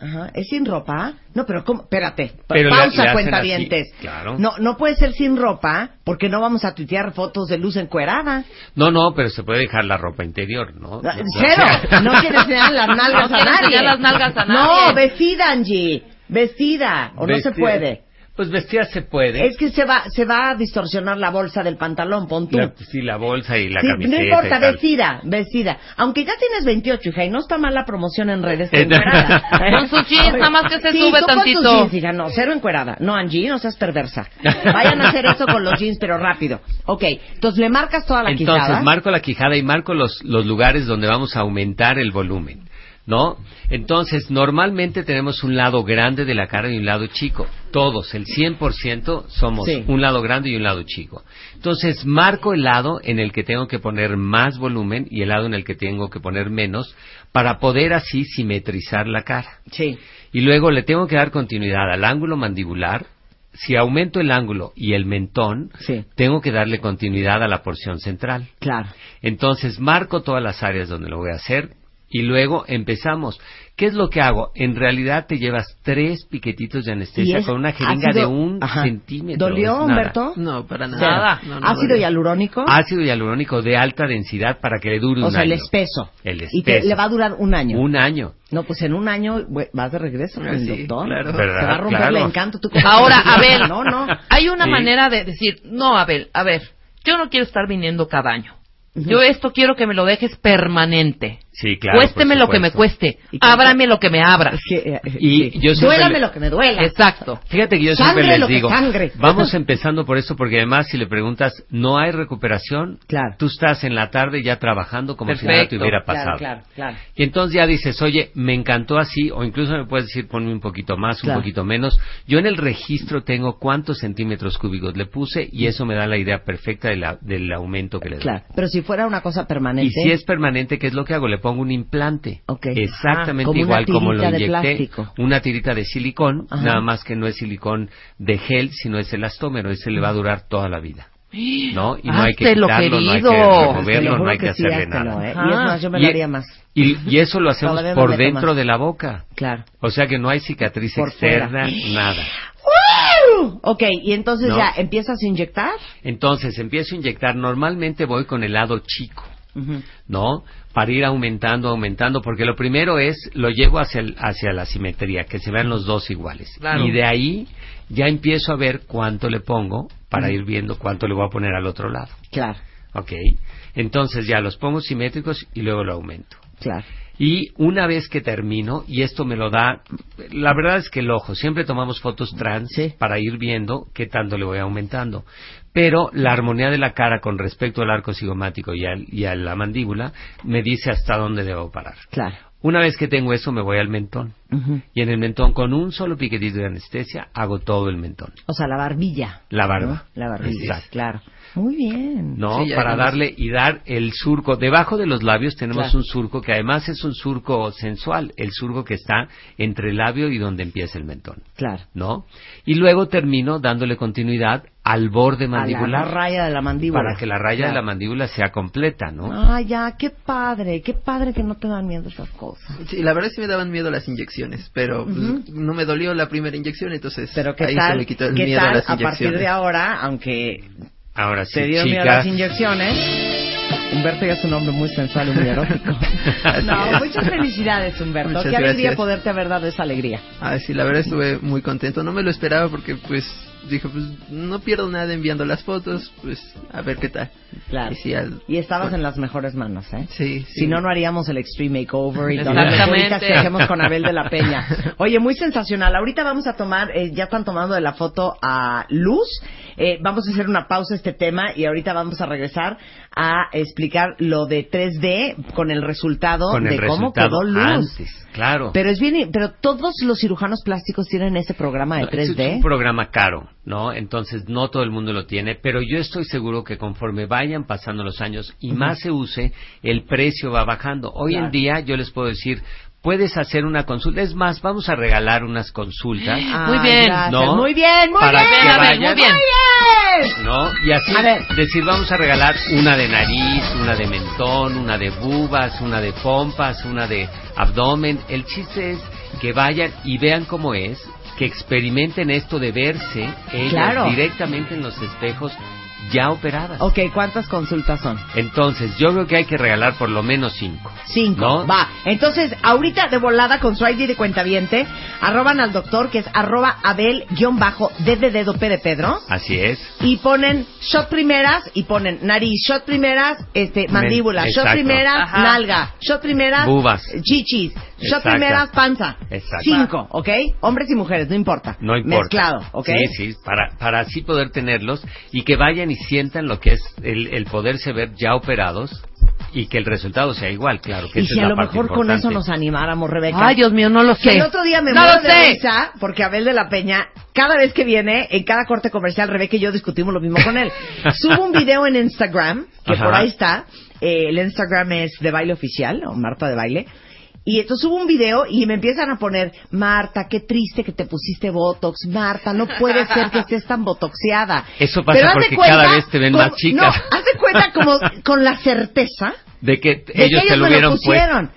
D: Ajá, ¿es sin ropa? No, pero ¿cómo? Espérate,
I: Pero le-
D: pausa,
I: le hacen
D: cuentavientes.
I: así, claro.
D: No, no puede ser sin ropa, porque no vamos a tuitear fotos de luz encuerada.
I: No, no, pero se puede dejar la ropa interior, ¿no?
D: Ah, Cero, no quiere enseñar las nalgas
G: No
D: a nadie.
G: enseñar las nalgas a
D: No, vestida, Angie, vestida, o no se puede.
I: Pues vestida se puede.
D: Es que se va, se va a distorsionar la bolsa del pantalón, pon tú.
I: La- sí, la bolsa y la
D: Sí,
I: camiseta.
D: no
I: y
D: importa,
I: tal.
D: vestida, vestida. Aunque ya tienes 28, hija, y no está mal la promoción en redes.
I: Eh,
D: encuerada.
G: Con sus jeans, nada más que se
D: Sí,
G: sube
D: tú con
G: tantito.
D: tus jeans, hija, no, cero encuerada. No, Angie, no seas perversa. Vayan a hacer eso con los jeans, pero rápido. Ok, entonces le marcas toda la
I: Entonces,
D: quijada.
I: marco la quijada y marco los, los lugares donde vamos a aumentar el volumen, ¿no? Entonces, normalmente tenemos un lado grande de la cara y un lado chico. Todos, el 100% somos
D: Sí.
I: un lado grande y un lado chico. Entonces, marco el lado en el que tengo que poner más volumen y el lado en el que tengo que poner menos para poder así simetrizar la cara.
D: Sí.
I: Y luego le tengo que dar continuidad al ángulo mandibular. Si aumento el ángulo y el mentón,
D: Sí.
I: tengo que darle continuidad a la porción central.
D: Claro.
I: Entonces marco todas las áreas donde lo voy a hacer y luego empezamos. ¿Qué es lo que hago? En realidad te llevas tres piquetitos de
D: Y
I: anestesia
D: es
I: con una jeringa
D: ácido-
I: de un
D: Ajá.
I: centímetro.
D: ¿Dolió. Humberto?
K: No, para nada.
D: Cero.
G: Nada.
K: No, no
D: ¿Ácido hialurónico?
I: Ácido hialurónico de alta densidad para que le dure
D: o
I: un
D: sea, el
I: año.
D: espeso.
I: El
D: Y te-
I: espeso.
D: le va a durar un año.
I: Un año.
D: No, pues en un año vas de regreso con
K: Ah,
D: el
K: sí,
D: doctor.
K: claro.
D: Se
I: ¿Verdad?
D: va a romper el
I: Claro.
D: encanto. tú como-
G: Ahora, Abel,
D: No, no.
G: hay una
I: Sí.
G: manera de decir, no, Abel, a ver, yo no quiero estar viniendo cada año. Yo esto quiero que me lo dejes permanente.
I: Sí, claro.
G: Cuésteme lo que me cueste.
D: ¿Y qué-
G: Ábrame lo que me abra.
D: Es que, eh,
I: Y
D: sí.
I: yo siempre
D: Duélame
I: le-
D: lo que me duela.
G: Exacto.
I: Fíjate que yo
D: Sangre
I: siempre
D: lo
I: les
D: que
I: digo,
D: sangre.
I: vamos empezando por eso, porque además si le preguntas, no hay recuperación,
D: Claro.
I: tú estás en la tarde ya trabajando como si nada te
G: Perfecto.
I: hubiera
D: Claro,
I: pasado.
D: claro, claro.
I: Y entonces ya dices, oye, me encantó así, o incluso me puedes decir, ponme un poquito más,
D: Claro.
I: un poquito menos. Yo en el registro tengo cuántos centímetros cúbicos le puse y eso me da la idea perfecta de la- del aumento que le doy.
D: Claro, pero si fuera una cosa permanente.
I: Y si es permanente, ¿qué es lo que hago? Le pongo un implante. Exactamente
D: Ah, como
I: igual como lo inyecté. Una tirita de silicón,
D: Ajá.
I: nada más que no es silicón de gel, sino es elastómero. Ese le va a durar toda la vida. ¿No? Y no hay que quitarlo, no hay que removerlo, no hay que, hacerle nada.
D: ¿eh? Y es más, yo me lo haría más.
I: Y, eso lo hacemos por dentro de la boca.
D: Claro.
I: O sea que no hay cicatriz externa, nada.
D: Ok, y entonces ya empiezas a inyectar.
I: Entonces empiezo a inyectar. Normalmente voy con el lado chico. ¿no? Para ir aumentando, aumentando, porque lo primero es, lo llevo hacia, el- hacia la simetría, que se vean los dos iguales.
G: Claro.
I: Y de ahí ya empiezo a ver cuánto le pongo para ir viendo cuánto le voy a poner al otro lado.
D: Claro,
I: Ok. Entonces ya los pongo simétricos y luego lo aumento.
D: claro.
I: Y una vez que termino, y esto me lo da, la verdad es que el ojo, siempre tomamos fotos trans
D: Sí.
I: para ir viendo qué tanto le voy aumentando. Pero la armonía de la cara con respecto al arco cigomático y, al- y a la mandíbula me dice hasta dónde debo parar.
D: Claro.
I: Una vez que tengo eso, me voy al mentón. Y en el mentón, con un solo piquetito de anestesia, hago todo el mentón.
D: O sea, la barbilla.
I: La barba.
D: ¿no? La barbilla,
I: Exacto.
D: claro. Muy bien.
I: ¿no?
K: Sí,
I: Para darle y dar el surco. Debajo de los labios tenemos
D: Claro.
I: un surco que además es un surco sensual, el surco que está entre el labio y donde empieza el mentón,
D: Claro.
I: ¿no? Y luego termino dándole continuidad al borde
D: A la
I: mandibular
D: raya de la mandíbula.
I: para que la raya de la mandíbula sea completa, ¿no?
D: Ah, ya, qué padre, qué padre que no te dan miedo esas cosas.
K: Sí, la verdad sí me daban miedo las inyecciones, pero pues,
D: Ujú.
K: no me dolió la primera inyección, entonces
D: Pero qué
K: ahí
D: tal,
K: se me quitó el
D: qué
K: miedo
D: tal
K: a las
D: a partir
K: inyecciones.
D: de ahora, aunque
I: Ahora sí,
D: te dio miedo a las inyecciones, Humberto ya es un hombre muy sensual y muy erótico. no, muchas felicidades, Humberto.
K: Muchas
D: qué alegría
K: gracias.
D: poderte haber dado esa alegría.
K: Ah, sí, la verdad estuve muy contento. No me lo esperaba porque, pues, dije, pues, no pierdo nada enviando las fotos, pues, a ver qué tal.
D: Claro.
K: Y sí, al-
D: Y estabas
K: bueno,
D: en las mejores manos, ¿eh?
K: Sí, sí.
D: Si no, no haríamos el Extreme Makeover y todas las cositas que hacemos con Abel de la Peña. Oye, muy sensacional. Ahorita vamos a tomar, eh, ya están tomando de la foto a Luz. Eh, vamos a hacer una pausa a este tema y ahorita vamos a regresar a explicar lo de 3D con el resultado
I: con el
D: de cómo
I: resultado
D: quedó Luz.
I: antes, claro.
D: Pero es bien, pero todos los cirujanos plásticos tienen ese programa de
I: No, Es
D: 3D.
I: un programa caro, ¿no? Entonces no todo el mundo lo tiene, pero yo estoy seguro que conforme vayan pasando los años y más se use, el precio va bajando. Hoy
D: Claro.
I: en día yo les puedo decir, puedes hacer una consulta. Es más, vamos a regalar unas consultas,
D: Ah,
G: Muy bien.
I: ¿no?
D: Muy bien, muy
I: Para
D: bien.
I: que
G: Abel,
I: vayan,
G: muy bien.
D: bien.
I: ¿no? Y así
D: A ver.
I: decir, vamos a regalar una de nariz, una de mentón, una de bubas, una de pompas, una de abdomen. El chiste es que vayan y vean cómo es, que experimenten esto de verse ellas
D: Claro.
I: directamente en los espejos ya operadas.
D: Ok, ¿cuántas consultas son?
I: Entonces, yo creo que hay que regalar por lo menos cinco.
D: Cinco.
I: ¿No?
D: Va. Entonces, ahorita de volada con su ID de cuentaviente, arroban al doctor, que es arroba abel-d de dedo P de Pedro,
I: Así es.
D: y ponen shot primeras, y ponen nariz, shot primeras, este, mandíbula, shot primeras,
G: Ajá.
D: nalga, shot primeras,
I: Bubas.
D: chichis, shot
I: Exacto.
D: primeras, panza.
I: Exacto.
D: Cinco, ¿ok? Hombres y mujeres, no importa.
I: No importa.
D: Mezclado, ¿ok?
I: Sí, sí, para, para así poder tenerlos y que vayan y sientan lo que es el, el poderse ver ya operados y que el resultado sea igual, claro. Que
D: Y
I: esa
D: si
I: es
D: a
I: la
D: lo
I: parte
D: mejor con eso nos animáramos, Rebeca.
G: Ay, Dios mío, no lo
D: Que
G: sé.
D: el otro día me
G: no
D: muero de
G: sé.
D: risa porque Abel de la Peña, cada vez que viene, en cada corte comercial, Rebeca y yo discutimos lo mismo con él. Subo un video en Instagram, que
I: Ajá.
D: por ahí está. Eh, el Instagram es de baile oficial, o Marta de baile. Y entonces subo un video y me empiezan a poner, Marta, qué triste que te pusiste Botox. Marta, no puede ser que estés tan botoxeada.
I: Eso pasa
D: Pero
I: porque
D: cuenta
I: cada vez te ven más chicas.
D: No, haz de cuenta como con la certeza
I: De que
D: de
I: ellos
D: que
I: te lo hubieran
D: pusieron.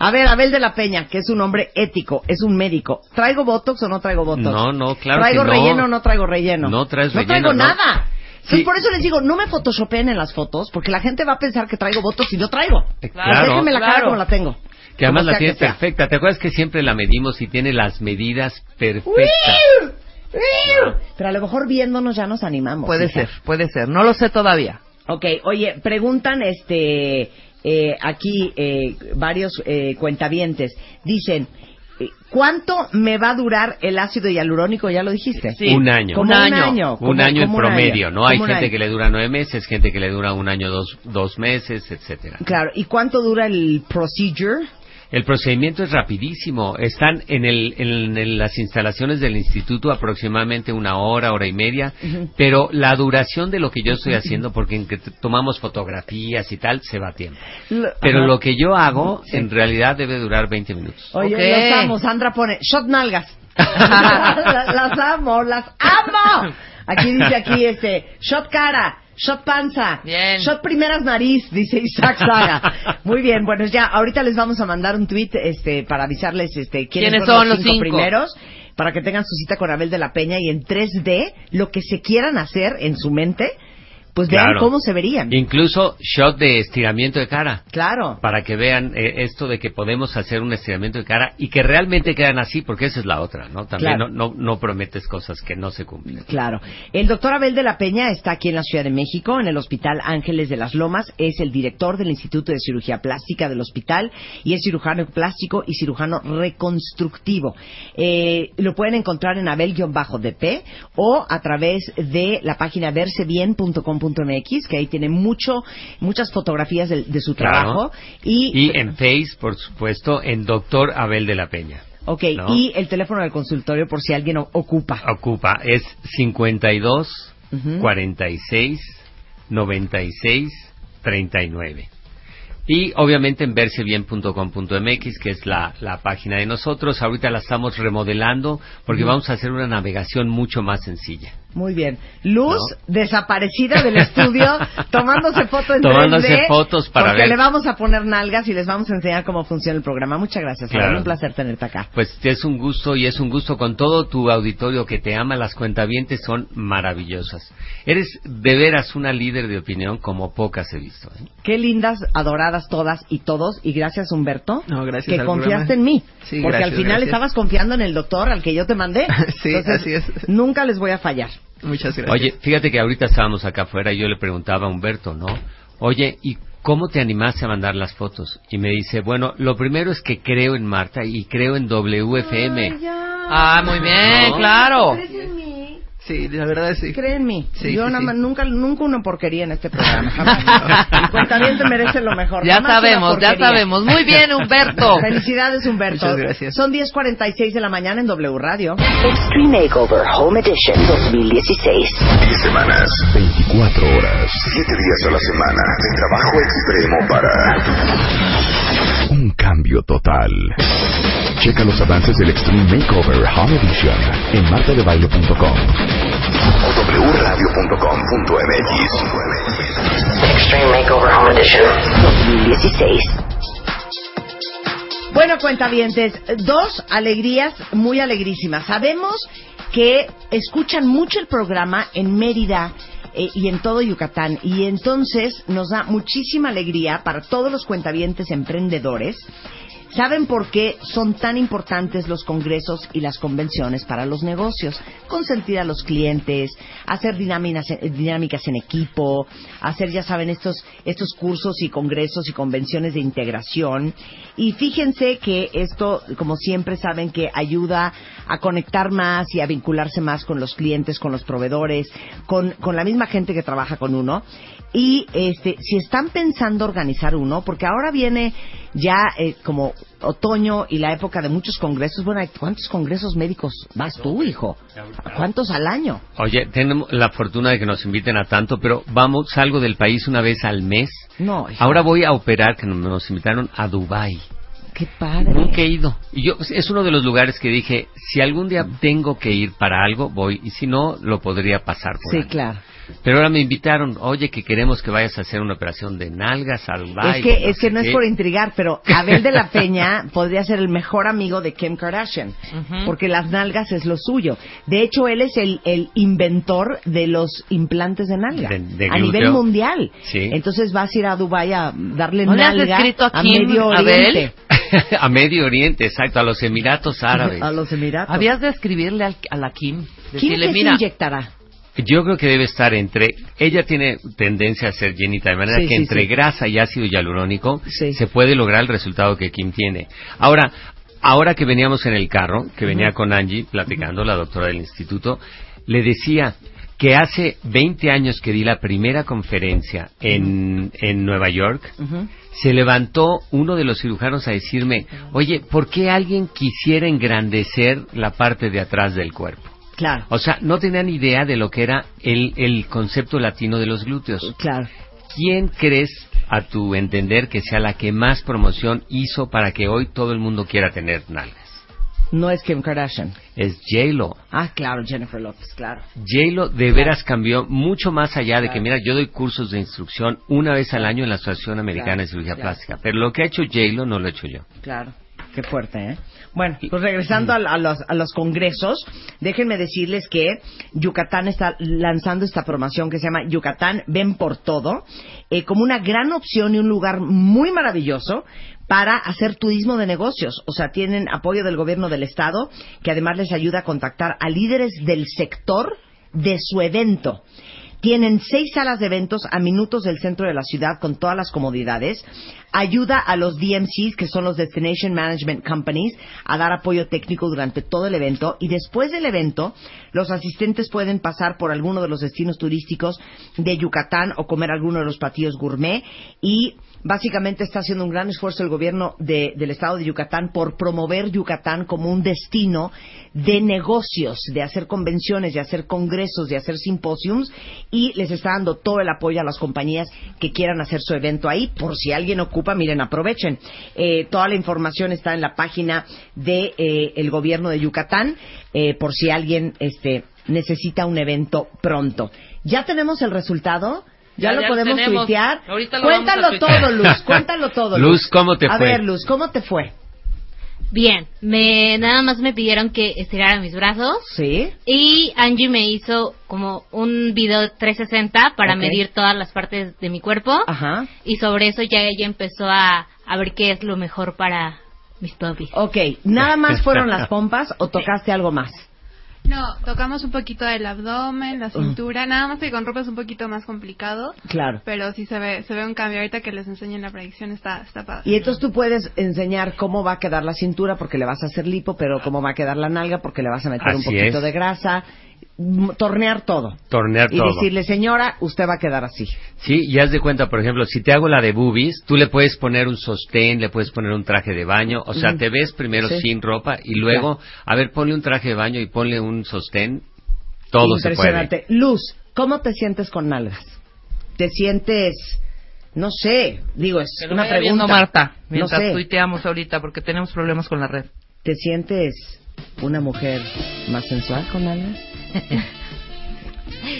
D: A ver, Abel de la Peña, que es un hombre ético, es un médico. ¿Traigo botox o no traigo botox?
I: No, no, claro
D: ¿Traigo
I: que no.
D: relleno o no traigo relleno?
I: No traes
D: No
I: relleno,
D: traigo
I: no.
D: nada. Entonces,
I: Sí.
D: por eso les digo, no me photoshopeen en las fotos, porque la gente va a pensar que traigo botox y no traigo.
I: Eh,
D: Claro. Déjenme la cara como la tengo.
I: Que además la tiene perfecta. ¿Te acuerdas que siempre la medimos y tiene las medidas perfectas?
D: ¡Uiu! Pero a lo mejor viéndonos ya nos animamos.
G: Puede
D: hija.
G: ser, puede ser. No lo sé todavía.
D: Ok, oye, preguntan este eh, aquí eh, varios eh, cuentavientes. Dicen, eh, ¿cuánto me va a durar el ácido hialurónico? Ya lo dijiste.
G: Sí.
I: Un año.
G: Un
D: un
G: año.
D: año.
I: un año en promedio,
D: año,
I: ¿no? Hay gente
D: año.
I: que le dura nueve meses, gente que le dura un año, dos, dos meses, etcétera.
D: Claro, ¿y cuánto dura el procedure?
I: El procedimiento es rapidísimo. Están en, el, en, en las instalaciones del instituto aproximadamente una hora, hora y media, pero la duración de lo que yo estoy haciendo, porque en que tomamos fotografías y tal, se va a tiempo.
D: Lo-
I: Pero
D: Ajá.
I: lo que yo hago,
D: Sí.
I: en realidad, debe durar 20 minutos.
D: Oye, los amo. Sandra pone, shot nalgas. La- las amo, las amo. Aquí dice aquí este, shot cara, shot panza,
G: Bien.
D: shot primeras nariz, dice Isaac Saga. Muy bien, bueno, ya ahorita les vamos a mandar un tweet este para avisarles este quiénes,
G: ¿Quiénes
D: fueron
G: son los cinco?
D: primeros para que tengan su cita con Abel de la Peña y en 3D lo que se quieran hacer en su mente pues vean
I: Claro.
D: cómo se verían.
I: Incluso shot de estiramiento de cara.
D: Claro.
I: Para que vean eh, esto de que podemos hacer un estiramiento de cara y que realmente quedan así, porque esa es la otra, ¿no? También
D: Claro.
I: no, no, no prometes cosas que no se cumplen.
D: Claro. El doctor Abel de la Peña está aquí en la Ciudad de México, en el Hospital Ángeles de las Lomas. Es el director del Instituto de Cirugía Plástica del hospital y es cirujano plástico y cirujano reconstructivo. Eh, lo pueden encontrar en abel-dp o a través de la página versebien.com.mx, que ahí tiene mucho, muchas fotografías de, de su
I: Claro.
D: trabajo. Y,
I: Y en Face, por supuesto, en Doctor Abel de la Peña.
D: ok,
I: ¿no?
D: y el teléfono del consultorio por si alguien ocupa.
I: Ocupa, es 52
D: Ujú.
I: 46 96 39. Y obviamente en versebien.com.mx, que es la, la página de nosotros. Ahorita la estamos remodelando porque vamos a hacer una navegación mucho más sencilla.
D: Muy bien. Luz desaparecida del estudio, tomándose fotos en
I: Tomándose
D: 3D,
I: fotos para
D: porque
I: ver.
D: le vamos a poner nalgas y les vamos a enseñar cómo funciona el programa. Muchas gracias.
I: Claro.
D: Un placer tenerte acá.
I: Pues es un gusto y es un gusto con todo tu auditorio que te ama. Las cuentavientes son maravillosas. Eres de veras una líder de opinión como pocas he visto. ¿eh?
D: Qué lindas, adoradas todas y todos. Y gracias, Humberto,
K: No, gracias
D: que confiaste
K: programa.
D: en mí.
K: Sí,
D: porque
K: gracias,
D: al final
K: gracias.
D: estabas confiando en el doctor al que yo te mandé.
K: Sí,
D: Entonces,
K: así es.
D: Nunca les voy a fallar.
K: Muchas gracias.
I: Oye, fíjate que ahorita estábamos acá afuera y yo le preguntaba a Humberto, ¿no? Oye, ¿y cómo te animaste a mandar las fotos? Y me dice, bueno, lo primero es que creo en Marta y creo en WFM.
G: Ah, muy bien,
I: ¿No?
G: claro.
K: Sí, la verdad sí.
D: Cree en mí.
K: Sí,
D: yo
K: sí,
D: nada
K: sí.
D: más, nunca, nunca una porquería en este programa. Jamás. El cuentaviente merece lo mejor.
G: Ya
D: jamás
G: sabemos, ya sabemos. Muy bien, Humberto.
D: Felicidades, Humberto.
K: Muchas gracias.
D: Son 10.46 de la mañana en W Radio.
L: Extreme Makeover Home Edition 2016.
C: 10 semanas, 24 horas, 7 días a la semana de trabajo extremo para un cambio total. Checa los avances del Extreme Makeover Home Edition en martadebaile.com o wradio.com.mx.
L: Extreme Makeover Home Edition 2016.
D: Bueno, cuentavientes, dos alegrías muy alegrísimas. Sabemos que escuchan mucho el programa en Mérida eh, y en todo Yucatán. Y entonces nos da muchísima alegría para todos los cuentavientes emprendedores. ¿Saben por qué son tan importantes los congresos y las convenciones para los negocios? Consentir a los clientes, hacer dinámicas, dinámicas en equipo, hacer, ya saben, estos, estos cursos y congresos y convenciones de integración. Y fíjense que esto, como siempre saben, que ayuda a conectar más y a vincularse más con los clientes, con los proveedores, con, con la misma gente que trabaja con uno. Y este, si están pensando organizar uno, porque ahora viene ya eh, como otoño y la época de muchos congresos. Bueno, ¿cuántos congresos médicos vas tú, hijo? ¿Cuántos al año?
I: Oye, tenemos la fortuna de que nos inviten a tanto, pero vamos, salgo del país una vez al mes.
D: No, hijo.
I: Ahora voy a operar, que nos- invitaron a Dubai.
D: Qué padre.
I: Nunca he ido. Y yo, es uno de los lugares que dije, si algún día tengo que ir para algo, voy. Y si no, lo podría pasar por
D: Sí, claro.
I: Pero ahora me invitaron, oye, que queremos que vayas a hacer una operación de nalgas a Dubai.
D: es que,
I: no
D: es que no es por intrigar, pero Abel de la Peña podría ser el mejor amigo de Kim Kardashian, porque las nalgas es lo suyo. De hecho, él es el, el inventor de los implantes de nalga
I: De- de
D: a
I: glúteo.
D: nivel mundial.
I: Sí.
D: Entonces vas a ir a Dubai a darle
G: ¿No
D: nalga
G: a
D: Medio
G: Abel?
D: Oriente.
I: a Medio Oriente, exacto, a los Emiratos Árabes.
D: A los Emiratos.
G: Habías de escribirle al- a la Kim.
D: ¿Quién
G: Decirle,
D: se
G: mira,
D: inyectará?
I: Yo creo que debe estar entre. Ella tiene tendencia a ser llenita, de manera
D: Sí,
I: que
D: sí,
I: entre
D: sí.
I: grasa y ácido hialurónico se puede lograr el resultado que Kim tiene. Ahora, ahora que veníamos en el carro, que venía con Angie platicando, la doctora del instituto, le decía que hace 20 años que di la primera conferencia en, en Nueva York, se levantó uno de los cirujanos a decirme, oye, ¿por qué alguien quisiera engrandecer la parte de atrás del cuerpo?
D: Claro,
I: O sea, no tenían idea de lo que era el, el concepto latino de los glúteos.
D: claro.
I: ¿Quién crees, a tu entender, que sea la que más promoción hizo para que hoy todo el mundo quiera tener nalgas?
D: No es Kim Kardashian.
I: Es J-Lo.
D: Ah, claro, Jennifer Lopez, claro.
I: J-Lo de veras cambió mucho más allá de que, mira, yo doy cursos de instrucción una vez al año en la Asociación Americana
D: Claro,
I: de Cirugía
D: claro.
I: Plástica, pero lo que ha hecho J-Lo no lo he hecho yo.
D: Claro. Qué fuerte, ¿eh? Bueno, pues regresando a, a los, a los congresos, déjenme decirles que Yucatán está lanzando esta promoción que se llama Yucatán Ven por Todo, eh, como una gran opción y un lugar muy maravilloso para hacer turismo de negocios. O sea, tienen apoyo del gobierno del estado, que además les ayuda a contactar a líderes del sector de su evento. Tienen seis salas de eventos a minutos del centro de la ciudad con todas las comodidades. Ayuda a los DMCs, que son los Destination Management Companies, a dar apoyo técnico durante todo el evento. Y después del evento, los asistentes pueden pasar por alguno de los destinos turísticos de Yucatán o comer alguno de los platillos gourmet. Y básicamente está haciendo un gran esfuerzo el gobierno de- del estado de Yucatán por promover Yucatán como un destino de negocios, de hacer convenciones, de hacer congresos, de hacer simposiums y les está dando todo el apoyo a las compañías que quieran hacer su evento ahí. Por si alguien ocupa, miren, aprovechen. Eh, toda la información está en la página de eh, gobierno de Yucatán eh, por si alguien este, necesita un evento pronto. ¿Ya tenemos el resultado? ¿Ya,
G: Ya,
D: lo
G: ya
D: podemos
G: tenemos.
D: tuitear?
G: Ahorita lo
D: Cuéntalo
G: vamos a tuitear.
D: todo, Luz. Cuéntalo todo,
I: Luz,
D: Luz.
I: ¿cómo te
D: a
I: fue?
D: ver, Luz, ¿cómo te fue?
M: Bien, me nada más me pidieron que estirara mis brazos
D: Sí.
M: y Angie me hizo como un video 360 para medir todas las partes de mi cuerpo
D: Ajá.
M: y sobre eso ya ella empezó a, a ver qué es lo mejor para mis popis.
D: Ok, ¿nada más fueron las pompas o tocaste algo más?
J: No, tocamos un poquito del abdomen, la cintura, nada más que con ropa es un poquito más complicado,
D: Claro.
J: pero sí se ve se ve un cambio ahorita que les enseñen la predicción está está padre.
D: Y entonces tú puedes enseñar cómo va a quedar la cintura porque le vas a hacer lipo, pero cómo va a quedar la nalga porque le vas a meter un poquito
I: es.
D: de grasa, tornear todo.
I: Tornear
D: y
I: todo.
D: decirle, señora, usted va a quedar así.
I: Sí, y haz de cuenta, por ejemplo, si te hago la de boobies, tú le puedes poner un sostén, le puedes poner un traje de baño, o sea,
D: Mm.
I: te ves primero
D: Sí.
I: sin ropa y luego, a ver, ponle un traje de baño y ponle un sostén, todo se puede.
D: Impresionante. Luz, ¿cómo te sientes con nalgas? ¿Te sientes, no sé, digo, es una pregunta.
G: Marta,
D: no
G: mientras
D: sé,
G: tuiteamos ahorita, porque tenemos problemas con la red.
D: ¿te sientes una mujer más sensual con nalgas?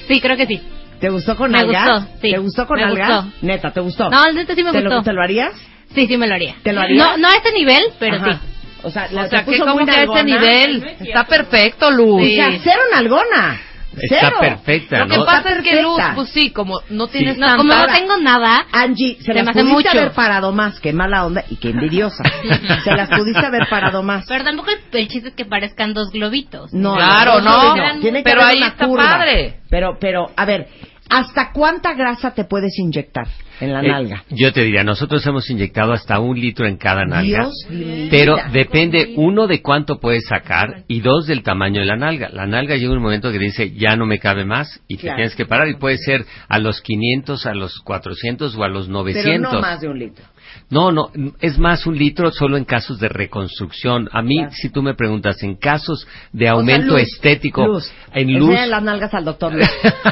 M: Sí, creo que sí.
D: ¿Te gustó con
M: Me gustó, sí.
D: ¿Te gustó con
M: Me gustó.
D: Neta, ¿te gustó?
M: No, neta sí me
D: ¿Te lo-
M: gustó.
D: ¿Te lo harías?
M: Sí, sí me lo haría.
D: ¿Te lo harías?
M: No, no a ese nivel, pero
D: Ajá.
M: sí.
D: O sea,
G: O
D: la
G: sea,
D: te
G: que
D: puso
G: como
D: muy
G: que a
D: nalgona.
G: nivel está perfecto, Luz.
D: O sea, cero nalgona.
I: Está
D: Cero.
I: perfecta,
G: Lo que
I: ¿no?
G: pasa
D: Está
G: es que Luz, pues sí, como no tienes
M: No,
G: tanta...
M: como no tengo nada,
D: Angie, se,
M: Se
D: las
M: hace
D: pudiste
M: mucho.
D: haber parado más, que mala onda y que envidiosa. se las pudiste haber parado más.
M: pero tampoco el, el chiste es que parezcan dos globitos.
D: No,
G: Claro,
D: no,
G: no.
D: Tiene que
G: Pero
D: haber
G: ahí
D: una
G: está
D: curva.
G: padre.
D: Pero, pero, a ver, ¿hasta cuánta grasa te puedes inyectar en la
I: Eh,
D: nalga?
I: yo te diría, nosotros hemos inyectado hasta un litro en cada nalga.
D: Dios.
I: Pero depende, uno, de cuánto puedes sacar y dos, del tamaño de la nalga. La nalga llega un momento que dice, ya no me cabe más y
D: Claro.
I: te tienes que parar y puede ser a los 500, a los 400 o a los 900.
D: Pero no más de un litro.
I: No, no, es más un litro solo en casos de reconstrucción. A mí,
D: Claro.
I: si tú me preguntas, en casos de
D: O sea,
I: aumento
D: Luz,
I: estético,
D: Luz,
I: en luz,
D: enséñale las nalgas al doctor.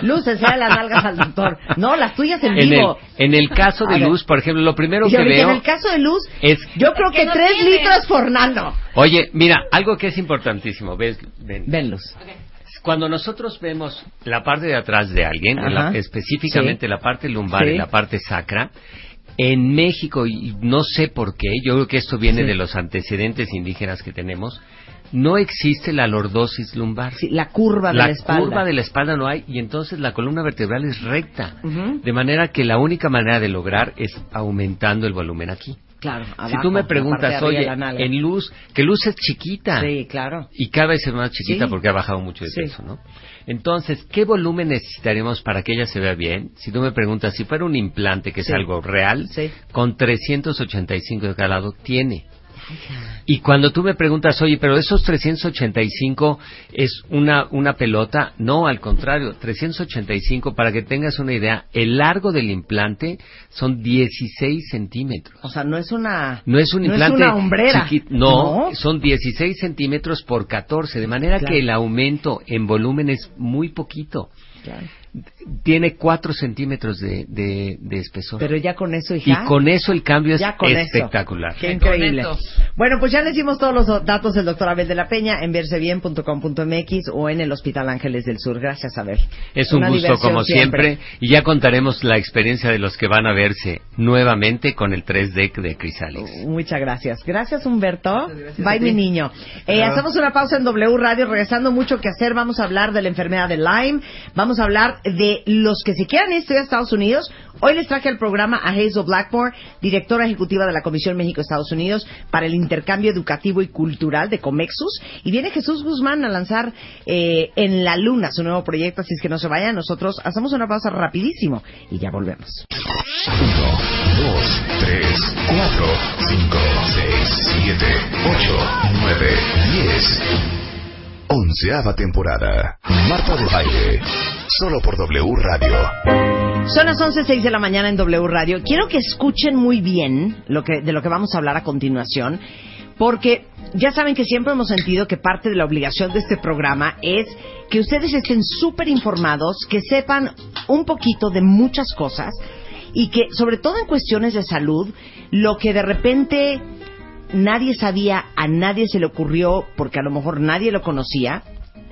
D: Luz, las nalgas al doctor. No, las tuyas en
I: en el,
D: vivo.
I: en el caso de luz, por ejemplo, lo primero
D: Y
I: que veo
D: en el caso de Luz,
I: es,
D: yo creo que,
M: no
D: tres
M: tiene.
D: litros por nano.
I: oye, mira, algo que es importantísimo, ves, ven.
D: Ven, Luz.
I: Cuando nosotros vemos la parte de atrás de alguien, la- específicamente
D: Sí.
I: la parte lumbar
D: Sí.
I: y la parte sacra, en México, y no sé por qué, yo creo que esto viene
D: Sí.
I: de los antecedentes indígenas que tenemos, no existe la lordosis lumbar.
D: Sí, la curva de la, espalda.
I: curva de la espalda no hay y entonces la columna vertebral es recta. De manera que la única manera de lograr es aumentando el volumen aquí.
D: Claro,
I: si
D: abajo,
I: tú me
D: la
I: preguntas, oye,
D: la
I: en luz, que luz es chiquita.
D: Sí, claro.
I: Y cada vez es más chiquita
D: Sí.
I: porque ha bajado mucho de
D: Sí.
I: peso, ¿no? Entonces, ¿qué volumen necesitaremos para que ella se vea bien? Si tú me preguntas, si fuera un implante, que es algo real,
D: Sí.
I: con 385 de cada lado, tiene. Y cuando tú me preguntas, oye, pero esos 385 es una, una pelota, no, al contrario, 385, para que tengas una idea, el largo del implante son 16 centímetros.
D: O sea, no es una...
I: No es un implante
D: una hombrera.
I: no, son 16 centímetros por 14, de manera
D: Claro.
I: que el aumento en volumen es muy poquito.
D: Claro.
I: Tiene 4 centímetros de, de, de espesor.
D: Pero ya con eso,
I: y con eso el cambio es
D: eso.
I: espectacular.
D: Qué increíble. Bueno, pues ya les dimos todos los datos del doctor Abel de la Peña en versebien.com.mx o en el Hospital Ángeles del Sur. Gracias, Abel.
I: Es un
D: Una
I: gusto como siempre. y ya contaremos la experiencia de los que van a verse nuevamente con el 3D de Crisales.
D: Muchas gracias. Gracias, Humberto.
I: gracias
D: Bye, mi niño. Eh, hacemos una pausa en W Radio, regresando mucho que hacer. Vamos a hablar de la enfermedad de Lyme. Vamos a hablar de los que se quieran ir a Estados Unidos. Hoy les traje al programa a Hazel Blackmore, directora ejecutiva de la Comisión México-Estados Unidos para el intercambio educativo y cultural de Comexus. Y viene Jesús Guzmán a lanzar eh, en la Luna su nuevo proyecto, así es que no se vayan. Nosotros hacemos una pausa rapidísimo y ya volvemos.
C: 2, 3, 4, 5, 6, 7, 8, 9, 10. Onceava temporada. Marta de Baile. Solo por W Radio.
D: Son las 11.06 de la mañana en W Radio. Quiero que escuchen muy bien lo que, de lo que vamos a hablar a continuación, porque ya saben que siempre hemos sentido que parte de la obligación de este programa es que ustedes estén súper informados, que sepan un poquito de muchas cosas y que, sobre todo en cuestiones de salud, lo que de repente nadie sabía, a nadie se le ocurrió, porque a lo mejor nadie lo conocía,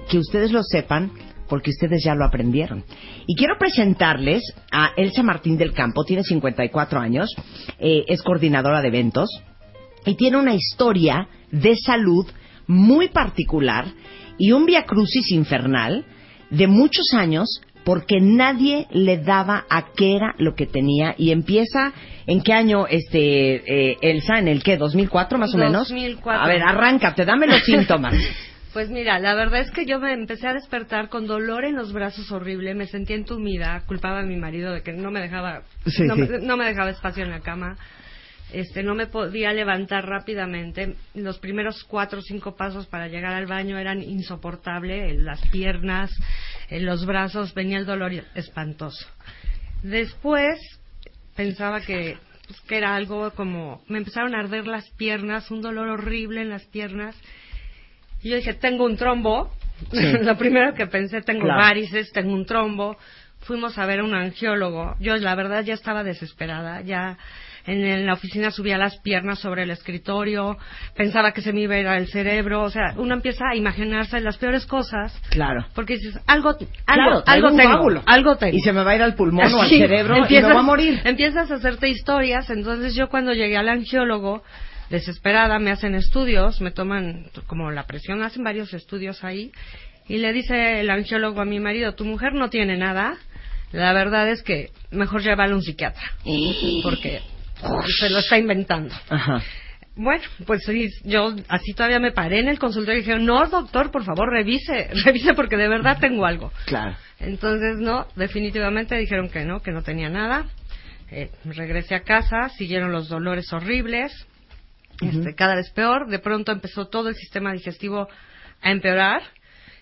D: que ustedes lo sepan porque ustedes ya lo aprendieron. Y quiero presentarles a Elsa Martín del Campo, tiene 54 años, eh, es coordinadora de eventos y tiene una historia de salud muy particular y un via crucis infernal de muchos años porque nadie le daba a qué era lo que tenía. Y empieza en qué año este eh, Elsa en el qué 2004 más o menos
N: 2004.
D: a ver arráncate dame los síntomas.
N: Pues mira, la verdad es que yo me empecé a despertar con dolor en los brazos horrible, me sentía entumida, culpaba a mi marido de que no me dejaba,
D: Sí,
N: no,
D: sí.
N: Me, no me dejaba espacio en la cama, este, no me podía levantar rápidamente, los primeros cuatro o cinco pasos para llegar al baño eran insoportables, las piernas, en los brazos venía el dolor espantoso. Después pensaba que, pues, que era algo como, me empezaron a arder las piernas, un dolor horrible en las piernas. Y yo dije, tengo un trombo.
D: Sí.
N: Lo primero que pensé, tengo
D: Claro.
N: varices, tengo un trombo. Fuimos a ver a un angiólogo. Yo, la verdad, ya estaba desesperada. Ya en, la oficina subía las piernas sobre el escritorio. Pensaba que se me iba a ir al cerebro. O sea, uno empieza a imaginarse las peores cosas.
D: claro
N: Porque dices, algo, algo,
D: Claro,
N: algo tengo. Algo tengo.
D: y se me va a ir al pulmón o al cerebro y me
N: empiezas-
D: voy a morir
N: Empiezas a hacerte historias, entonces yo cuando llegué al angiólogo, desesperada, me hacen estudios, me toman como la presión, hacen varios estudios ahí, y le dice el angiólogo a mi marido, tu mujer no tiene nada, la verdad es que mejor llévalo a un psiquiatra, porque se lo está inventando.
D: Ajá.
N: Bueno, pues sí, yo así todavía me paré en el consultorio y dije, no, doctor, por favor, revise, revise porque de verdad tengo algo.
D: claro
N: Entonces, no, definitivamente dijeron que no, que no tenía nada. Eh, regresé a casa, siguieron los dolores horribles, este, cada vez peor. De pronto empezó todo el sistema digestivo a empeorar.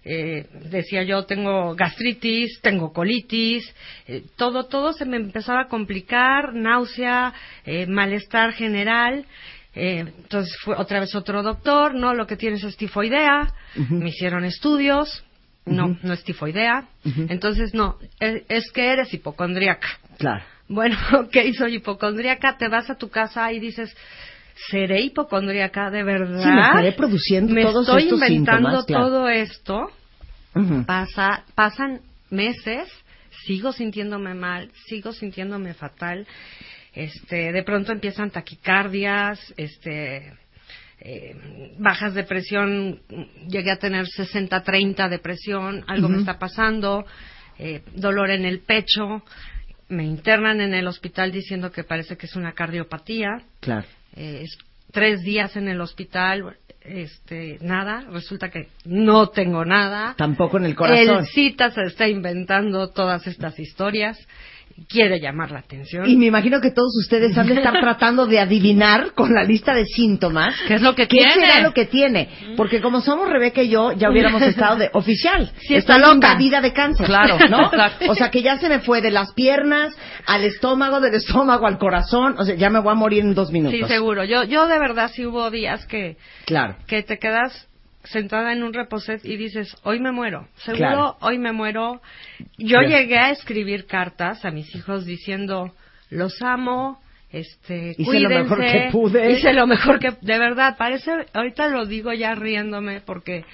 N: Eh, decía yo, tengo gastritis, tengo colitis, eh, todo, todo se me empezaba a complicar, náusea, eh, malestar general. Eh, entonces fue otra vez otro doctor, no, lo que tienes es tifoidea. Me hicieron estudios, no, no es tifoidea. Entonces, no, es, es que eres hipocondríaca.
D: claro
N: Bueno, ok, soy hipocondríaca, te vas a tu casa y dices, ¿seré hipocondríaca de verdad?
D: Sí, me estaré produciendo
N: Me
D: todos
N: estoy
D: estos
N: inventando
D: síntomas, claro.
N: todo esto. Pasa, pasan meses, sigo sintiéndome mal, sigo sintiéndome fatal. Este, de pronto empiezan taquicardias, este, eh, bajas de presión, llegué a tener 60-30 de presión, algo me está pasando, eh, dolor en el pecho, me internan en el hospital diciendo que parece que es una cardiopatía,
D: claro
N: eh, es- tres días en el hospital, este, nada, resulta que no tengo nada.
D: tampoco en el corazón
N: El cita se está inventando todas estas historias, quiere llamar la atención.
D: Y me imagino que todos ustedes han de estar tratando de adivinar con la lista de síntomas
G: ¿Qué es lo que
D: qué
G: tiene?
D: será lo que tiene. Porque como somos Rebeca y yo, ya hubiéramos estado de oficial.
N: Sí, está loca.
D: invadida de cáncer.
G: Claro,
D: ¿no? O sea, que ya se me fue de las piernas al estómago, del estómago al corazón. O sea, ya me voy a morir en dos minutos.
N: Sí, seguro. Yo, yo de verdad sí hubo días que,
D: Claro.
N: que te quedas sentada en un reposet y dices, hoy me muero, seguro
D: Claro.
N: hoy me muero. Yo llegué a escribir cartas a mis hijos diciendo, los amo, este,
D: Hice lo mejor que pude.
N: Hice lo mejor que, de verdad, parece, ahorita lo digo ya riéndome porque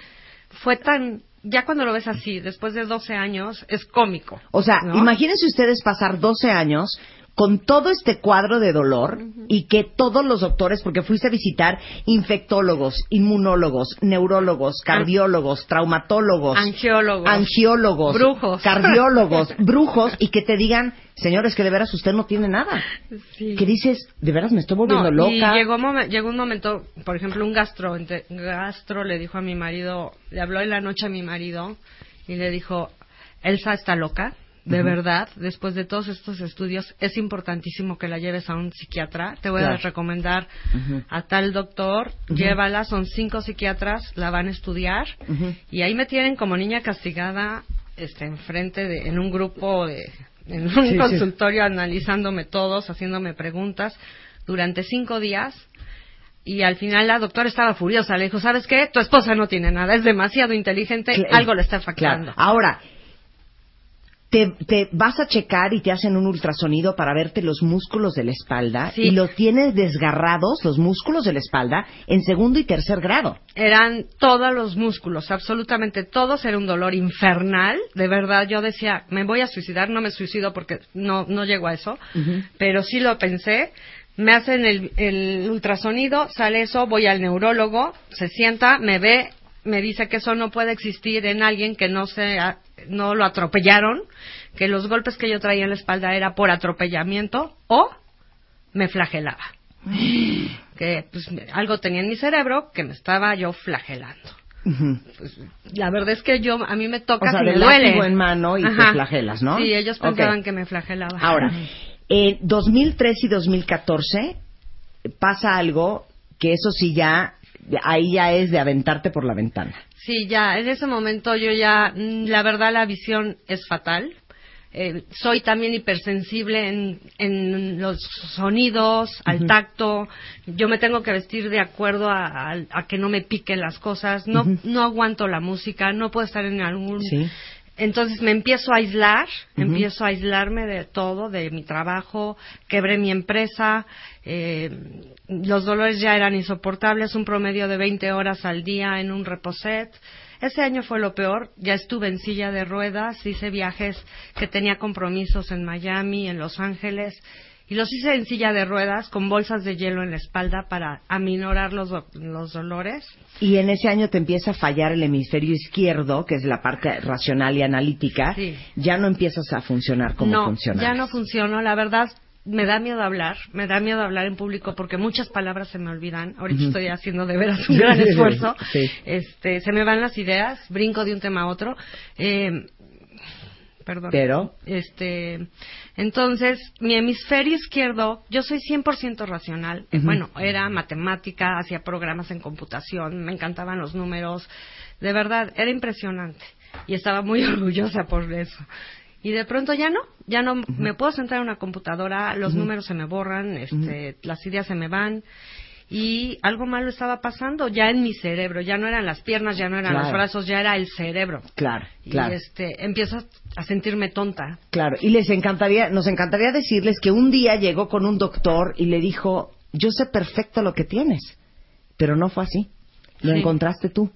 N: fue tan, ya cuando lo ves así, después de 12 años, es cómico.
D: O sea,
N: ¿no?
D: imagínense ustedes pasar 12 años con todo este cuadro de dolor y que todos los doctores, porque fuiste a visitar infectólogos, inmunólogos, neurólogos, cardiólogos, traumatólogos,
N: Angiólogos.
D: angiólogos,
N: Brujos.
D: cardiólogos, brujos, y que te digan, señores, que de veras usted no tiene nada.
N: Sí.
D: Que dices, de veras me estoy volviendo
N: No,
D: loca.
N: Y llegó, momen- llegó un momento, por ejemplo, un gastro, gastro le dijo a mi marido, le habló en la noche a mi marido y le dijo, Elsa está loca, de verdad, después de todos estos estudios, es importantísimo que la lleves a un psiquiatra. Te voy a recomendar a tal doctor, llévala, son cinco psiquiatras, la van a estudiar. Y ahí me tienen como niña castigada, este, enfrente de, en un grupo de, en un
O: Sí, sí.
N: consultorio analizándome todos, haciéndome preguntas durante cinco días. Y al final la doctora estaba furiosa. Le dijo, ¿sabes qué? Tu esposa no tiene nada, es demasiado inteligente, algo le está.
D: Claro. Ahora, te, te vas a checar y te hacen un ultrasonido para verte los músculos de la espalda
N: Sí.
D: y los tienes desgarrados, los músculos de la espalda, en segundo y tercer grado.
N: Eran todos los músculos, absolutamente todos, era un dolor infernal. De verdad, yo decía, me voy a suicidar, no me suicido porque no, no llego a eso. pero sí lo pensé. Me hacen el, el ultrasonido, sale eso, voy al neurólogo, se sienta, me ve, me dice que eso no puede existir en alguien que no se no lo atropellaron, que los golpes que yo traía en la espalda era por atropellamiento o me flagelaba. Que pues, algo tenía en mi cerebro que me estaba yo flagelando. La verdad es que yo a mí me toca
D: O sea, de
N: me duele.
D: en mano y te
N: Ajá.
D: flagelas, ¿no?
N: Sí, ellos pensaban que me flagelaba.
D: Ahora, en 2003 y 2014 pasa algo que eso sí ya, ahí ya es de aventarte por la ventana.
N: Sí, ya, en ese momento yo ya, mm, la verdad la visión es fatal. Eh, soy también hipersensible en, en los sonidos, al tacto. Yo me tengo que vestir de acuerdo a, a- a que no me piquen las cosas. No, no aguanto la música, no puedo estar en algún...
D: Sí.
N: Entonces me empiezo a aislar, empiezo a aislarme de todo, de mi trabajo, quebré mi empresa, eh, los dolores ya eran insoportables, un promedio de 20 horas al día en un reposet. Ese año fue lo peor, ya estuve en silla de ruedas, hice viajes que tenía compromisos en Miami, en Los Ángeles, y los hice en silla de ruedas con bolsas de hielo en la espalda para aminorar los, do- los dolores.
D: Y en ese año te empieza a fallar el hemisferio izquierdo, que es la parte racional y analítica,
N: Sí.
D: ya no empiezas a funcionar como
N: no, ya no funcionó. La verdad, me da miedo hablar, me da miedo hablar en público porque muchas palabras se me olvidan. Ahorita estoy haciendo de veras un gran esfuerzo.
D: Sí.
N: Este, se me van las ideas, brinco de un tema a otro. Eh, perdón.
D: Pero-
N: Este, entonces, mi hemisferio izquierdo, yo soy 100% racional. Bueno, era matemática, hacía programas en computación, me encantaban los números. De verdad, era impresionante. Y estaba muy orgullosa por eso. Y de pronto ya no, ya no me puedo sentar en una computadora, los
O: Ujú.
N: números se me borran, este, las ideas se me van. Y algo malo estaba pasando ya en mi cerebro, ya no eran las piernas, ya no eran los
D: Claro.
N: brazos, ya era el cerebro.
D: Claro,
N: Y
D: claro.
N: este, empiezo a sentirme tonta.
D: Claro, y les encantaría, nos encantaría decirles que un día llegó con un doctor y le dijo, yo sé perfecto lo que tienes, pero no fue así. Lo
N: Sí.
D: encontraste tú.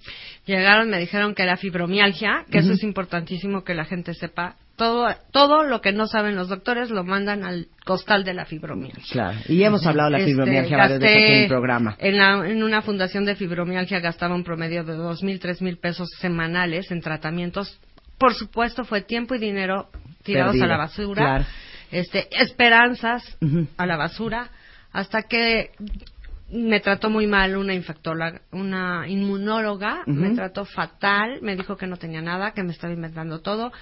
N: Llegaron, me dijeron que era fibromialgia, que eso
D: Ujú.
N: es importantísimo que la gente sepa. Todo, todo lo que no saben los doctores lo mandan al costal de la fibromialgia.
D: Claro. Y hemos hablado de la
N: Este,
D: fibromialgia varias veces aquí en el programa.
N: En, la- en una fundación de fibromialgia gastaba un promedio de dos mil, tres mil pesos semanales en tratamientos. Por supuesto, fue tiempo y dinero tirados
D: Perdido,
N: a la basura.
D: claro.
N: Este, esperanzas a la basura. Hasta que me trató muy mal una infectóloga, una inmunóloga, me trató fatal, me dijo que no tenía nada, que me estaba inventando todo,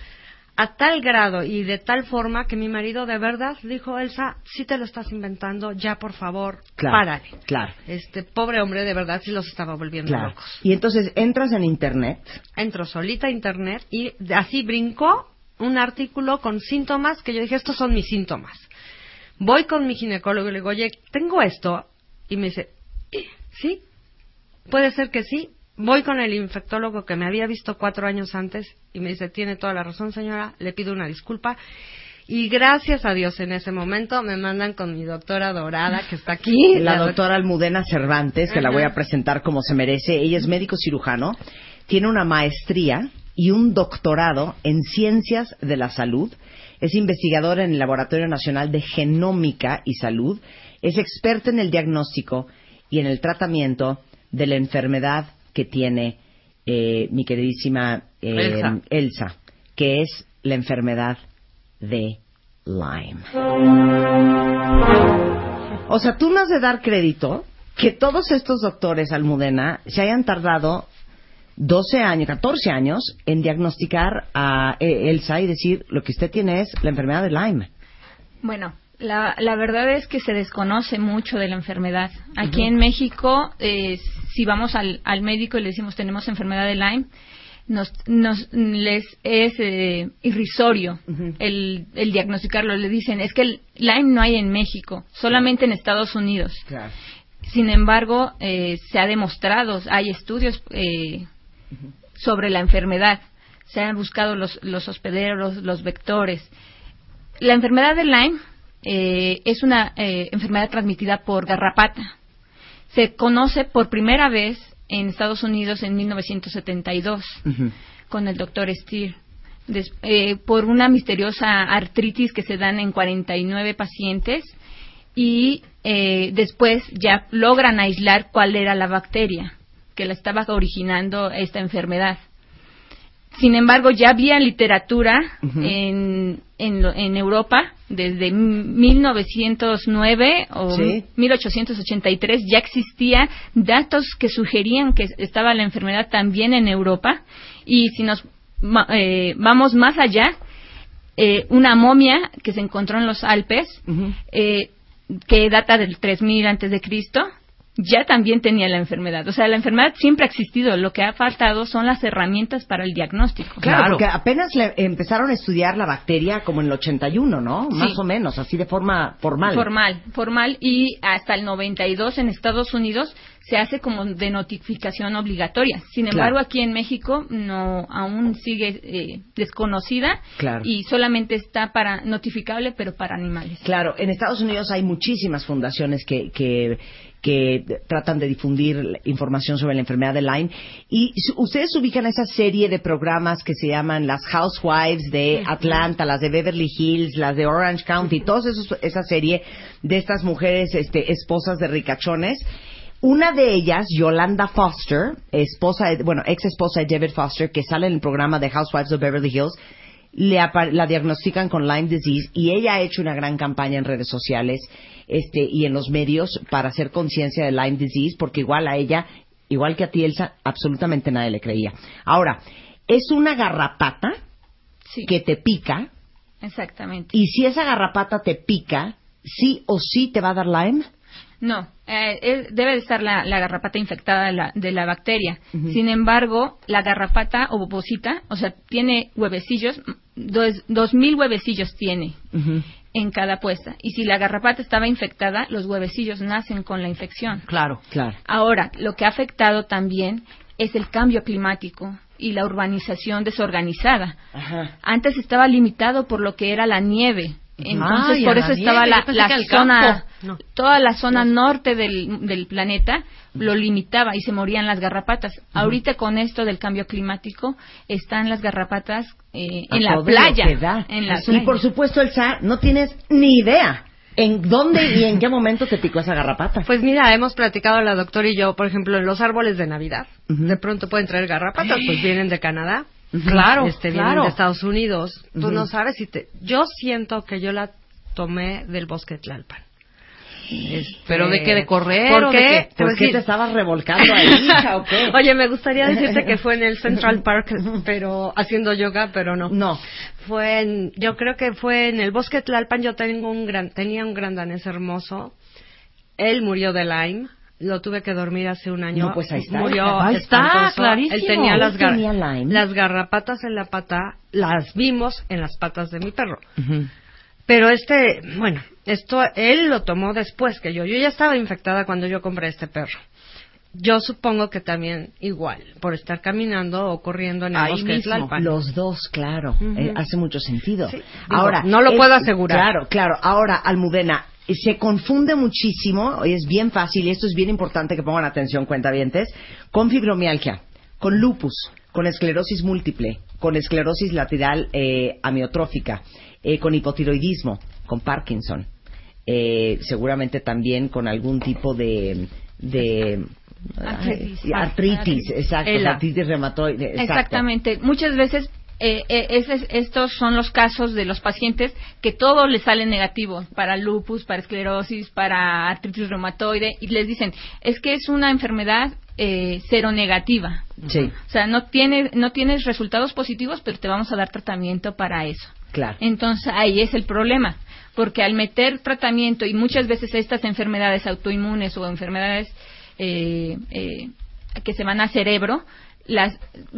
N: a tal grado y de tal forma que mi marido de verdad dijo, Elsa, si te lo estás inventando, ya por favor,
D: Claro.
N: párale.
D: Claro.
N: Este pobre hombre de verdad sí los estaba volviendo
D: Claro.
N: locos.
D: Y entonces entras en internet.
N: Entro solita a internet y así brincó un artículo con síntomas que yo dije, estos son mis síntomas. Voy con mi ginecólogo y le digo, oye, tengo esto. Y me dice, "Eh, sí, puede ser que sí, voy con el infectólogo que me había visto cuatro años antes y me dice, tiene toda la razón señora, le pido una disculpa. Y gracias a Dios en ese momento me mandan con mi doctora dorada que está aquí.
D: La doctora Almudena Cervantes, que la voy a presentar como se merece. Ella es médico cirujano, tiene una maestría y un doctorado en ciencias de la salud. Es investigadora en el Laboratorio Nacional de Genómica y Salud. Es experta en el diagnóstico y en el tratamiento de la enfermedad que tiene eh, mi queridísima eh,
G: Elsa.
D: Elsa, que es la enfermedad de Lyme. O sea, tú no has de dar crédito que todos estos doctores, Almudena, se hayan tardado 12 años, 14 años en diagnosticar a eh, Elsa y decir lo que usted tiene es la enfermedad de Lyme.
O: Bueno, la, la verdad es que se desconoce mucho de la enfermedad. Aquí en México, eh, si vamos al, al médico y le decimos tenemos enfermedad de Lyme, nos, nos les es eh, irrisorio el, el diagnosticarlo. Le dicen es que el Lyme no hay en México, solamente en Estados Unidos.
D: Claro.
O: Sin embargo, eh, se ha demostrado, hay estudios eh, sobre la enfermedad. Se han buscado los, los hospederos, los vectores. La enfermedad de Lyme eh, es una eh, enfermedad transmitida por garrapata. Se conoce por primera vez en Estados Unidos en 1972 con el doctor Steer. Des- eh, por una misteriosa artritis que se dan en 49 pacientes y eh, después ya logran aislar cuál era la bacteria que la estaba originando esta enfermedad. Sin embargo, ya había literatura
D: Ujú.
O: en, en, en Europa desde 1909 o
D: Sí.
O: 1883 ya existía datos que sugerían que estaba la enfermedad también en Europa y si nos eh, vamos más allá eh, una momia que se encontró en los Alpes eh, que data del 3000 antes de Cristo ya también tenía la enfermedad. O sea, la enfermedad siempre ha existido. Lo que ha faltado son las herramientas para el diagnóstico.
D: Claro, porque apenas le empezaron a estudiar la bacteria como en el 81, ¿no? Más
O: Sí.
D: o menos, así de forma formal.
O: Formal, formal y hasta el 92 en Estados Unidos se hace como de notificación obligatoria. Sin
D: Claro.
O: embargo, aquí en México no aún sigue eh, desconocida
D: Claro.
O: y solamente está para notificable, pero para animales.
D: Claro, en Estados Unidos hay muchísimas fundaciones que, que, que tratan de difundir información sobre la enfermedad de Lyme. Y ustedes ubican esa serie de programas que se llaman las Housewives de Atlanta, las de Beverly Hills, las de Orange County, todas esa serie de estas mujeres este, esposas de ricachones. Una de ellas, Yolanda Foster, esposa, de- bueno, ex esposa de David Foster, que sale en el programa de Housewives of Beverly Hills, le la diagnostican con Lyme disease y ella ha hecho una gran campaña en redes sociales este, y en los medios para hacer conciencia de Lyme disease, porque igual a ella, igual que a ti, Elsa, absolutamente nadie le creía. Ahora, es una garrapata que te pica
O: Exactamente.
D: y si esa garrapata te pica, sí o sí te va a dar Lyme.
O: No, eh, debe de estar la, la garrapata infectada de la, de la bacteria. Sin embargo, la garrapata ovocita, o sea, tiene huevecillos, dos, dos mil huevecillos tiene en cada puesta. Y si la garrapata estaba infectada, los huevecillos nacen con la infección.
D: Claro, claro.
O: Ahora, lo que ha afectado también es el cambio climático y la urbanización desorganizada.
D: Ajá.
O: Antes estaba limitado por lo que era la nieve. Entonces,
N: Ay,
O: por eso estaba la, zona.
N: No.
O: toda la zona norte del, del planeta lo limitaba y se morían las garrapatas. Ahorita con esto del cambio climático están las garrapatas eh, en la playa. En la
D: y
O: playa.
D: por supuesto, Elsa, no tienes ni idea en dónde y en qué momento te picó esa garrapata.
N: Pues mira, hemos platicado la doctora y yo, por ejemplo, en los árboles de Navidad. De pronto pueden traer garrapatas, pues vienen de Canadá.
G: Claro,
N: este,
G: claro.
N: De Estados Unidos. Tú
G: Ujú.
N: no sabes si te... Yo siento que yo la tomé del bosque de Tlalpan. Este,
G: ¿Pero de qué? ¿De correr
N: ¿Por
G: o de
N: qué?
G: qué?
N: Te
D: ¿Por qué te estabas revolcando ahí, hija, o qué?
N: Oye, me gustaría decirte que fue en el Central Park, pero haciendo yoga, pero no.
D: No.
N: Fue en, yo creo que fue en el bosque de Tlalpan. Yo tengo un gran, tenía un gran danés hermoso. Él murió de Lyme. Lo tuve que dormir hace un año.
D: No, pues ahí está.
N: Murió
D: Ahí está, clarísimo.
N: Él tenía las, gar-
D: tenía Lyme.
N: las garrapatas en la pata. Las vimos en las patas de mi perro. Pero este, bueno, esto él lo tomó después que yo. Yo ya estaba infectada cuando yo compré este perro. yo supongo que también igual, por estar caminando o corriendo en el
D: Ahí
N: bosque
D: mismo. Los dos, claro. Eh, hace mucho sentido.
N: Digo,
D: Ahora,
N: no lo
D: es-
N: puedo asegurar.
D: Claro, claro. Ahora, Almudena, se confunde muchísimo, y es bien fácil, y esto es bien importante que pongan atención, cuentavientes, con fibromialgia, con lupus, con esclerosis múltiple, con esclerosis lateral eh, amiotrófica, eh, con hipotiroidismo, con Parkinson, eh, seguramente también con algún tipo de... de
O: Artritis.
D: artritis, exacto,
O: ELA.
D: artritis reumatoide, exacto.
O: Exactamente. Muchas veces eh, eh, ese- estos son los casos de los pacientes que todo les sale negativo para lupus, para esclerosis, para artritis reumatoide y les dicen es que es una enfermedad eh, seronegativa.
D: Sí,
O: O sea, no tienes no tienes resultados positivos, pero te vamos a dar tratamiento para eso.
D: claro.
O: Entonces ahí es el problema, porque al meter tratamiento y muchas veces estas enfermedades autoinmunes o enfermedades eh, eh, que se van al cerebro, las,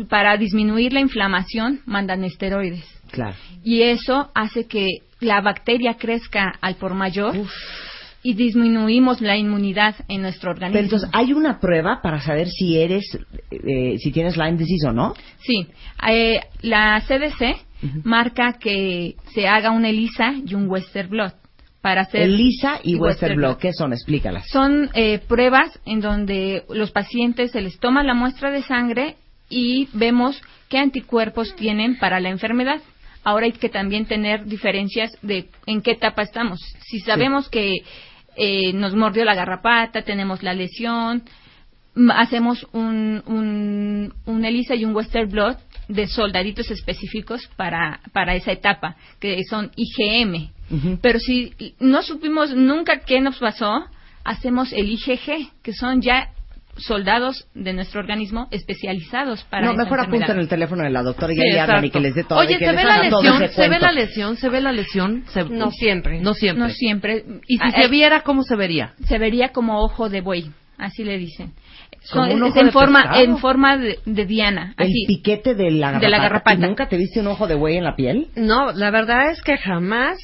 O: para disminuir la inflamación mandan esteroides.
D: Claro.
O: Y eso hace que la bacteria crezca al por mayor y disminuimos la inmunidad en nuestro organismo.
D: Pero entonces, ¿hay una prueba para saber si eres, eh, si tienes Lyme disease o no?
O: Sí, eh, la CDC marca que se haga un ELISA y un Western blot para hacer
D: ELISA y,
O: y
D: Western blot. ¿qué son? Explícalas.
O: Son eh, pruebas en donde los pacientes se les toma la muestra de sangre y vemos qué anticuerpos tienen para la enfermedad. Ahora hay que también tener diferencias de en qué etapa estamos. Si sabemos que eh, nos mordió la garrapata, tenemos la lesión, hacemos un, un, un ELISA y un Western blot de soldaditos específicos para, para esa etapa, que son IgM. Pero si no supimos nunca qué nos pasó, hacemos el IgG, que son ya soldados de nuestro organismo especializados para
D: no, mejor apunten el teléfono de la doctora y
G: Sí,
D: hablan y que les dé todo.
G: Oye, ¿se ve la lesión? ¿Se ve la lesión? ¿Se ve la lesión? Se-
N: No siempre.
G: No siempre.
O: No siempre.
G: Y si
O: Ah,
G: se
O: eh,
G: viera, ¿cómo se vería?
O: se vería como ojo de buey, así le dicen.
G: Como
O: Son-
G: un
O: es en
G: de
O: forma
G: pescado.
O: en forma de, de diana,
D: El
O: así.
D: piquete de la garrapata.
O: De la garrapata.
D: ¿Tú ¿Nunca te viste un ojo de buey en la piel?
N: No, la verdad es que jamás.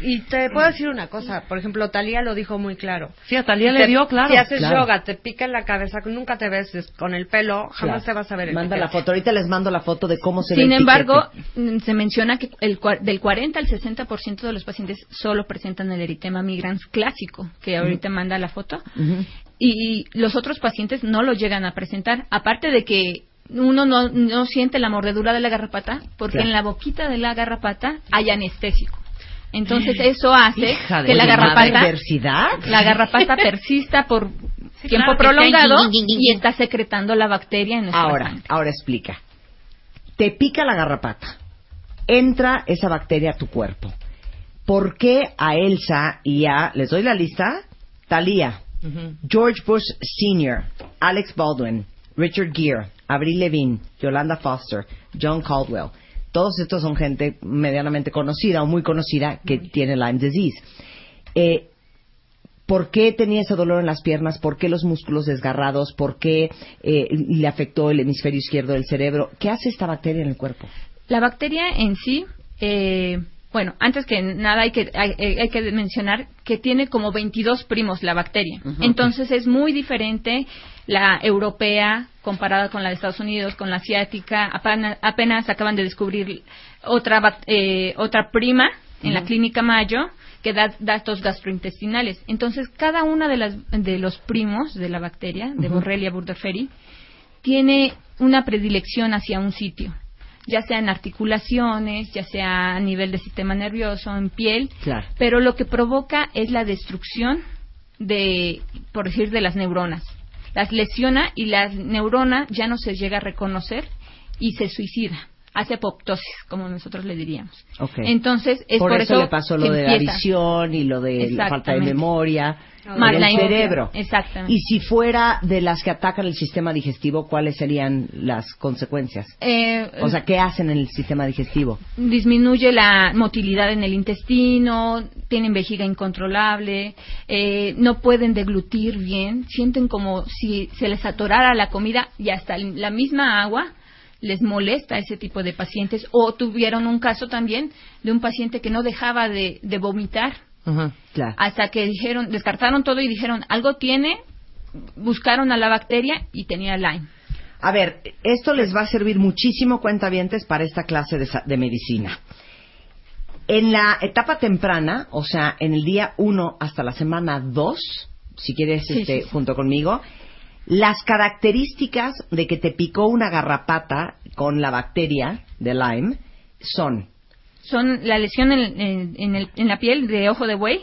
N: Y te puedo decir una cosa, por ejemplo, Talía lo dijo muy claro.
G: Sí, a Talía
N: Si
G: le
N: te-
G: dio, claro.
N: Si haces
D: Claro.
N: yoga, te pica en la cabeza, nunca te ves con el pelo, jamás
D: Claro.
N: te vas a ver el
D: Manda la foto. Ahorita les mando la foto de cómo se ve
O: Sin
D: el
O: embargo,
D: piquete.
O: se menciona que el, cua- del 40 al 60% de los pacientes solo presentan el eritema migrans clásico, que ahorita manda la foto, y los otros pacientes no lo llegan a presentar, aparte de que uno no, no siente la mordedura de la garrapata, porque
D: Claro.
O: en la boquita de la garrapata hay anestésico. Entonces eso hace
G: Hija
O: que la garrapata, la garrapata persista por
G: Sí,
O: tiempo
G: claro,
O: prolongado y está secretando la bacteria en nuestra
D: Ahora,
O: sangre.
D: ahora explica. Te pica la garrapata. Entra esa bacteria a tu cuerpo. ¿Por qué a Elsa y a, les doy la lista, Thalía,
G: Ujú.
D: George Bush Sr., Alex Baldwin, Richard Gere, Avril Lavigne, Yolanda Foster, John Caldwell. Todos estos son gente medianamente conocida o muy conocida que tiene Lyme disease. Eh, ¿Por qué tenía ese dolor en las piernas? ¿Por qué los músculos desgarrados? ¿Por qué eh, le afectó el hemisferio izquierdo del cerebro? ¿Qué hace esta bacteria en el cuerpo?
O: La bacteria en sí, eh, bueno, antes que nada hay que, hay, hay que mencionar que tiene como 22 primos la bacteria. Entonces es muy diferente la europea comparada con la de Estados Unidos, con la asiática. Apenas, apenas acaban de descubrir otra, eh, otra prima en la clínica Mayo que da datos gastrointestinales. Entonces, cada una de, las, de los primos de la bacteria, de. Borrelia burgdorferi, tiene una predilección hacia un sitio, ya sea en articulaciones, ya sea a nivel de sistema nervioso, en piel,
D: Claro.
O: pero lo que provoca es la destrucción de, por decir, de las neuronas. Las lesiona y la neurona ya no se llega a reconocer y se suicida. Hace apoptosis, como nosotros le diríamos.
D: Ok.
O: Entonces, es por,
D: por, eso, le pasó lo
O: que
D: de la visión y lo de la falta de memoria
O: Más
D: en
O: la
D: el
O: info-
D: cerebro.
O: Exactamente.
D: Y si fuera de las que atacan el sistema digestivo, ¿cuáles serían las consecuencias?
O: Eh,
D: O sea, ¿qué hacen en el sistema digestivo?
O: disminuye la motilidad en el intestino, tienen vejiga incontrolable, eh, no pueden deglutir bien, sienten como si se les atorara la comida y hasta la misma agua les molesta a ese tipo de pacientes. O tuvieron un caso también de un paciente que no dejaba de, de vomitar.
D: Claro.
O: hasta que dijeron, descartaron todo y dijeron, algo tiene, buscaron a la bacteria y tenía Lyme.
D: A ver, esto les va a servir muchísimo, cuentavientes, para esta clase de, de medicina. En la etapa temprana, o sea, en el día 1 hasta la semana 2, si quieres,
O: Sí,
D: este,
O: sí, sí.
D: junto conmigo, las características de que te picó una garrapata con la bacteria de Lyme son...
O: Son la lesión en, en- en el- en la piel de ojo de buey,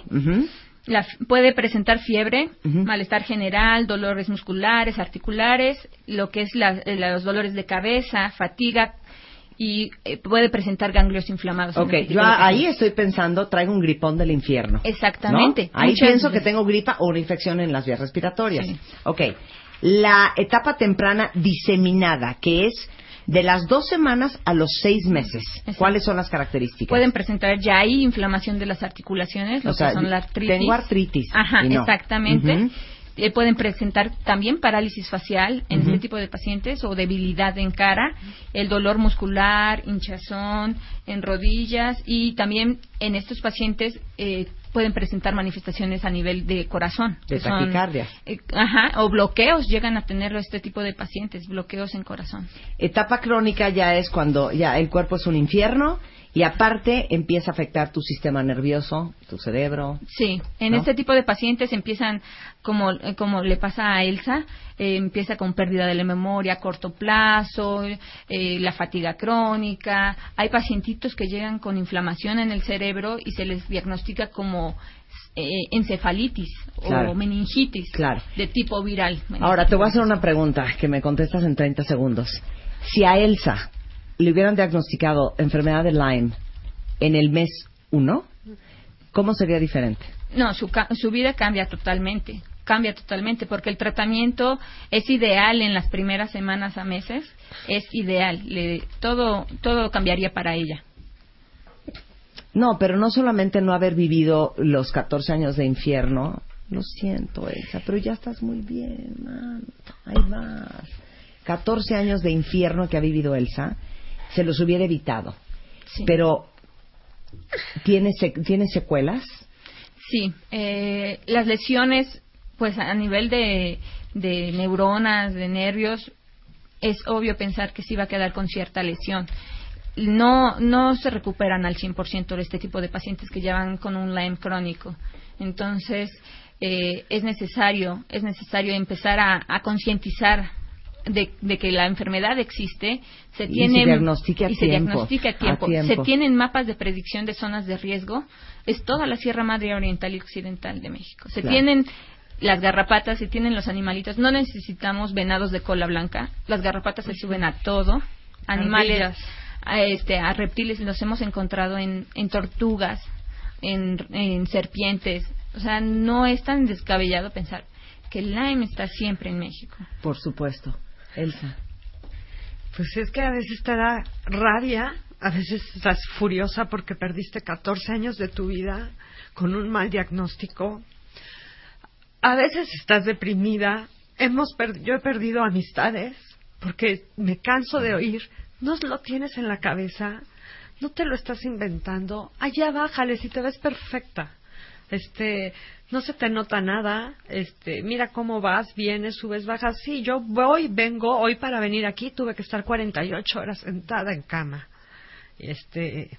O: La puede presentar fiebre, malestar general, dolores musculares, articulares, lo que es la- eh, los dolores de cabeza, fatiga y eh, puede presentar ganglios inflamados.
D: Ok, yo ahí estoy pensando, traigo un gripón del infierno.
O: Exactamente.
D: ¿no? Ahí
O: Muchas
D: pienso que tengo gripa o una infección en las vías respiratorias. Ok, la etapa temprana diseminada, que es de las dos semanas a los seis meses. ¿Cuáles son las características?
O: Pueden presentar ya ahí inflamación de las articulaciones, lo
D: O sea,
O: que son la artritis.
D: tengo artritis
O: Ajá,
D: no.
O: exactamente. Eh, pueden presentar también parálisis facial en este tipo de pacientes o debilidad en cara, el dolor muscular, hinchazón en rodillas y también en estos pacientes eh, pueden presentar manifestaciones a nivel de corazón.
D: De
O: que son-
D: taquicardia.
O: eh, ajá, o bloqueos llegan a tenerlo este tipo de pacientes, bloqueos en corazón.
D: Etapa crónica ya es cuando ya el cuerpo es un infierno y aparte empieza a afectar tu sistema nervioso, tu cerebro.
O: Sí, en
D: ¿no?
O: este tipo de pacientes empiezan, como, eh, como le pasa a Elsa, eh, empieza con pérdida de la memoria a corto plazo, eh, la fatiga crónica. Hay pacientitos que llegan con inflamación en el cerebro y se les diagnostica como eh, encefalitis
D: Claro.
O: o meningitis
D: Claro.
O: de tipo viral.
D: Ahora te voy a hacer una pregunta que me contestas en 30 segundos. Si a Elsa le hubieran diagnosticado enfermedad de Lyme en el mes 1, ¿cómo sería diferente?
O: No, su, su vida cambia totalmente, cambia totalmente, porque el tratamiento es ideal en las primeras semanas a meses, es ideal, le- todo, todo cambiaría para ella.
D: No, pero no solamente no haber vivido los 14 años de infierno. Lo siento, Elsa, pero ya estás muy bien, man. Ahí vas. 14 años de infierno que ha vivido Elsa, se los hubiera evitado. Pero, ¿tiene, sec- ¿tiene secuelas?
O: Sí, eh, las lesiones, pues a nivel de, de neuronas, de nervios, es obvio pensar que sí va a quedar con cierta lesión. No, no se recuperan al 100% de este tipo de pacientes que llevan con un Lyme crónico. Entonces, eh, es necesario, es necesario empezar a, a concientizar de, de que la enfermedad existe, se
D: Y se
O: tienen
D: diagnostique a
O: y se
D: tiempo,
O: diagnostique a
D: a
O: tiempo. Se tienen mapas de predicción de zonas de riesgo. Es toda la Sierra Madre Oriental y Occidental de México. Se
D: Claro.
O: tienen las garrapatas, se tienen los animalitos. No necesitamos venados de cola blanca. Las garrapatas se suben a todo. Animales, a, este, a reptiles los hemos encontrado en, en tortugas, en, en serpientes. O sea, no es tan descabellado pensar que el Lyme está siempre en México.
D: Por supuesto. Elsa.
N: Pues es que a veces te da rabia, a veces estás furiosa porque perdiste 14 años de tu vida con un mal diagnóstico. A veces estás deprimida. Hemos yo he perdido amistades porque me canso de oír, no lo tienes en la cabeza, no te lo estás inventando, allá bájale si te ves perfecta. Este, no se te nota nada, este, mira cómo vas, vienes, subes, bajas. Sí, yo voy, vengo, hoy para venir aquí tuve que estar 48 horas sentada en cama. Este,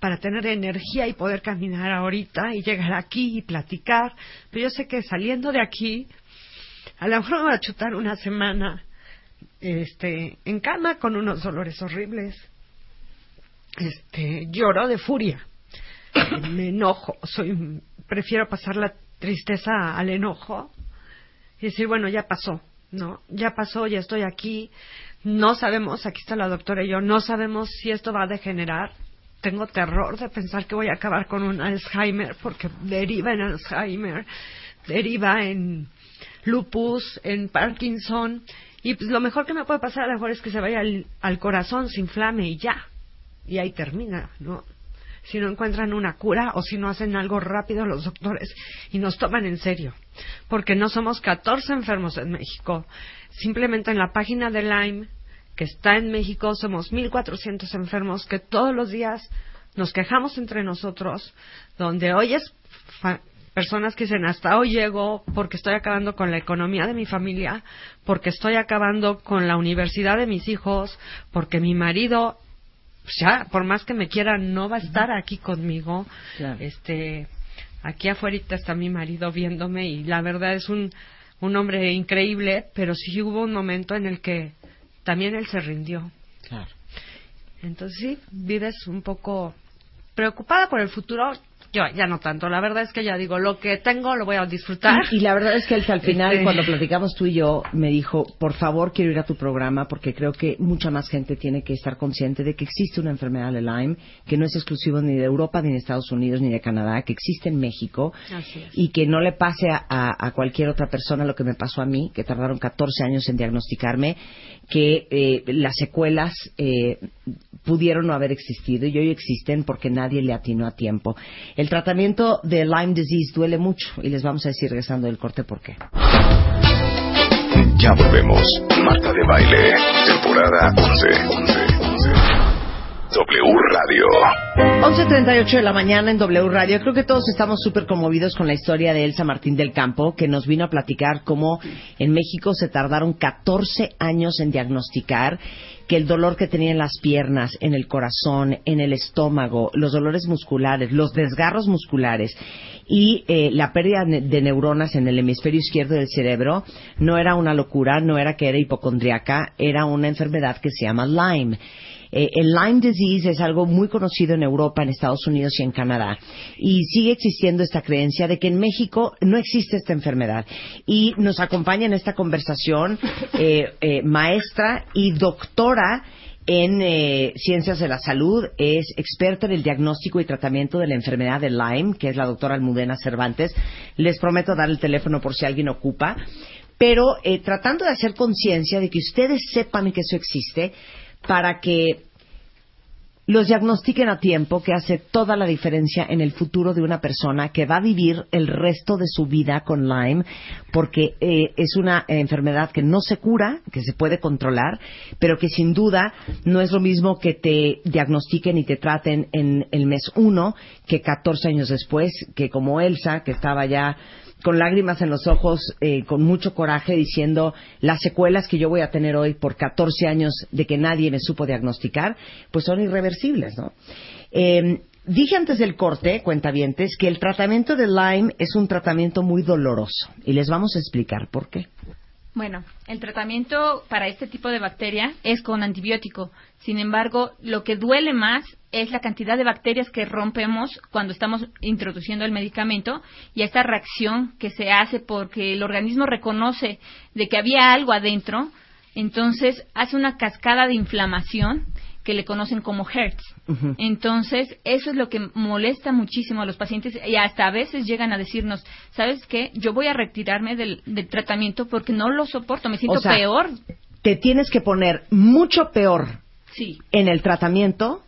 N: para tener energía y poder caminar ahorita y llegar aquí y platicar. Pero yo sé que saliendo de aquí, a lo mejor me voy a chutar una semana este, en cama con unos dolores horribles. Este, lloro de furia. Me enojo, soy, prefiero pasar la tristeza al enojo y decir, bueno, ya pasó, ¿no? Ya pasó, ya estoy aquí. No sabemos, aquí está la doctora y yo, no sabemos si esto va a degenerar. Tengo terror de pensar que voy a acabar con un Alzheimer porque deriva en Alzheimer, deriva en lupus, en Parkinson. Y pues lo mejor que me puede pasar a lo mejor es que se vaya al, al corazón, se inflame y ya. Y ahí termina, ¿no? Si no encuentran una cura o si no hacen algo rápido los doctores y nos toman en serio. Porque no somos 14 enfermos en México. Simplemente en la página de Lyme, que está en México, somos 1.400 enfermos que todos los días nos quejamos entre nosotros, donde oyes fa- personas que dicen, hasta hoy llego porque estoy acabando con la economía de mi familia, porque estoy acabando con la universidad de mis hijos, porque mi marido, pues ya, por más que me quiera, no va a estar aquí conmigo. Este, aquí afuera está mi marido viéndome y la verdad es un, un hombre increíble, pero sí hubo un momento en el que también él se rindió.
D: Claro.
N: Entonces sí, vives un poco preocupada por el futuro. Yo ya no tanto, la verdad es que ya digo, lo que tengo lo voy a disfrutar.
D: Y, la verdad es que al final,
N: Este-
D: cuando platicamos tú y yo, me dijo, por favor, quiero ir a tu programa porque creo que mucha más gente tiene que estar consciente de que existe una enfermedad de Lyme, que no es exclusivo ni de Europa, ni de Estados Unidos, ni de Canadá, que existe en México y que no le pase a, a- a cualquier otra persona lo que me pasó a mí, que tardaron 14 años en diagnosticarme, que eh, las secuelas eh, pudieron no haber existido y hoy existen porque nadie le atinó a tiempo. El tratamiento de Lyme disease duele mucho y les vamos a decir regresando del corte por qué.
C: Ya volvemos. Marta de Baile, temporada 11. W Radio.
D: 11.38 de la mañana en W Radio. Creo que todos estamos súper conmovidos con la historia de Elsa Martín del Campo, que nos vino a platicar cómo en México se tardaron 14 años en diagnosticar que el dolor que tenía en las piernas, en el corazón, en el estómago, los dolores musculares, los desgarros musculares y eh, la pérdida de neuronas en el hemisferio izquierdo del cerebro no era una locura, no era que era hipocondriaca, era una enfermedad que se llama Lyme. Eh, el Lyme disease es algo muy conocido en Europa, en Estados Unidos y en Canadá. Y sigue existiendo esta creencia de que en México no existe esta enfermedad. Y nos acompaña en esta conversación eh, eh, maestra y doctora en eh, ciencias de la salud, es experta en el diagnóstico y tratamiento de la enfermedad de Lyme, que es la doctora Almudena Cervantes. Les prometo dar el teléfono por si alguien ocupa. Pero eh, tratando de hacer conciencia de que ustedes sepan que eso existe para que los diagnostiquen a tiempo, que hace toda la diferencia en el futuro de una persona que va a vivir el resto de su vida con Lyme, porque eh, es una enfermedad que no se cura, que se puede controlar, pero que sin duda no es lo mismo que te diagnostiquen y te traten en el mes uno que 14 años después, que como Elsa, que estaba ya con lágrimas en los ojos, eh, con mucho coraje, diciendo las secuelas que yo voy a tener hoy por 14 años de que nadie me supo diagnosticar, pues son irreversibles, ¿no? Eh, dije antes del corte, cuentavientes, que el tratamiento de Lyme es un tratamiento muy doloroso y les vamos a explicar por qué.
O: Bueno, el tratamiento para este tipo de bacteria es con antibiótico. Sin embargo, lo que duele más es la cantidad de bacterias que rompemos cuando estamos introduciendo el medicamento y esta reacción que se hace porque el organismo reconoce de que había algo adentro, entonces hace una cascada de inflamación que le conocen como HERTS. Entonces, eso es lo que molesta muchísimo a los pacientes y hasta a veces llegan a decirnos, ¿sabes qué? Yo voy a retirarme del, del tratamiento porque no lo soporto, me siento
D: O sea,
O: peor.
D: Te tienes que poner mucho peor
O: Sí,
D: en el tratamiento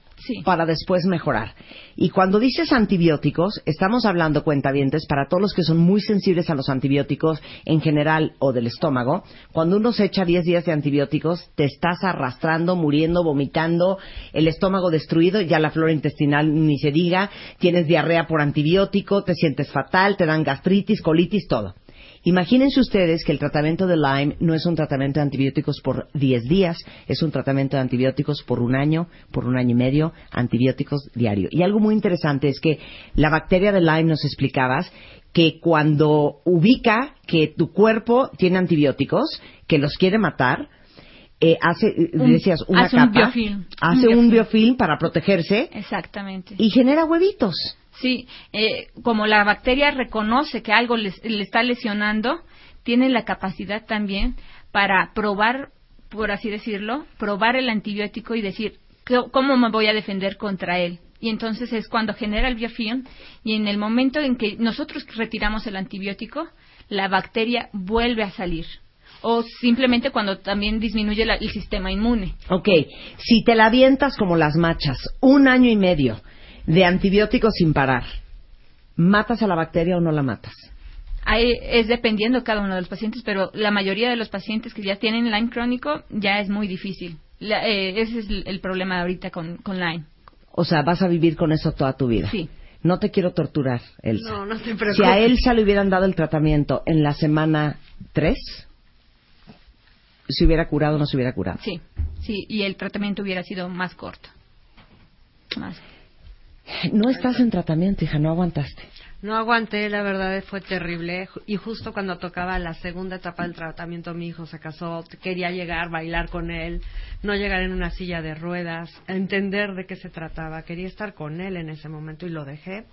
D: Para después mejorar. Y cuando dices antibióticos, estamos hablando cuentavientes para todos los que son muy sensibles a los antibióticos en general o del estómago. Cuando uno se echa 10 días de antibióticos, te estás arrastrando, muriendo, vomitando, el estómago destruido, ya la flora intestinal ni se diga, tienes diarrea por antibiótico, te sientes fatal, te dan gastritis, colitis, todo. Imagínense ustedes que el tratamiento de Lyme no es un tratamiento de antibióticos por 10 días, es un tratamiento de antibióticos por un año, por un año y medio, antibióticos diario. Y algo muy interesante es que la bacteria de Lyme nos explicabas que cuando ubica que tu cuerpo tiene antibióticos, que los quiere matar, eh, hace, eh,
O: Un-
D: decías, una
O: hace un
D: capa,
O: biofilm.
D: hace
O: Un
D: un
O: biofilm.
D: biofilm para protegerse
O: exactamente.
D: y genera huevitos.
O: Sí, eh, como la bacteria reconoce que algo le está lesionando, tiene la capacidad también para probar, por así decirlo, probar el antibiótico y decir "¿Qué- cómo me voy a defender contra él. Y entonces es cuando genera el biofilm y en el momento en que nosotros retiramos el antibiótico, la bacteria vuelve a salir. O simplemente cuando también disminuye la- el sistema inmune.
D: Ok, si te la avientas como las machas, un año y medio de antibióticos sin parar, ¿matas a la bacteria o no la matas?
O: Hay- es dependiendo cada uno de los pacientes, pero la mayoría de los pacientes que ya tienen Lyme crónico ya es muy difícil. La- eh, ese es el, el problema ahorita con, con Lyme.
D: O sea, vas a vivir con eso toda tu vida.
O: Sí.
D: No te quiero torturar, Elsa.
N: No, no te preocupes.
D: Si a Elsa le hubieran dado el tratamiento en la semana 3, ¿se hubiera curado o no se hubiera curado?
O: Sí, sí, y el tratamiento hubiera sido más corto. Más.
D: No estás en tratamiento, hija, no aguantaste.
N: No aguanté, la verdad fue terrible. Y justo cuando tocaba la segunda etapa del tratamiento, mi hijo se casó, quería llegar, bailar con él, no llegar en una silla de ruedas, entender de qué se trataba. Quería estar con él en ese momento y lo dejé.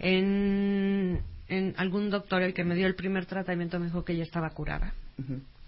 N: En, en algún doctor, el que me dio el primer tratamiento, me dijo que ya estaba curada.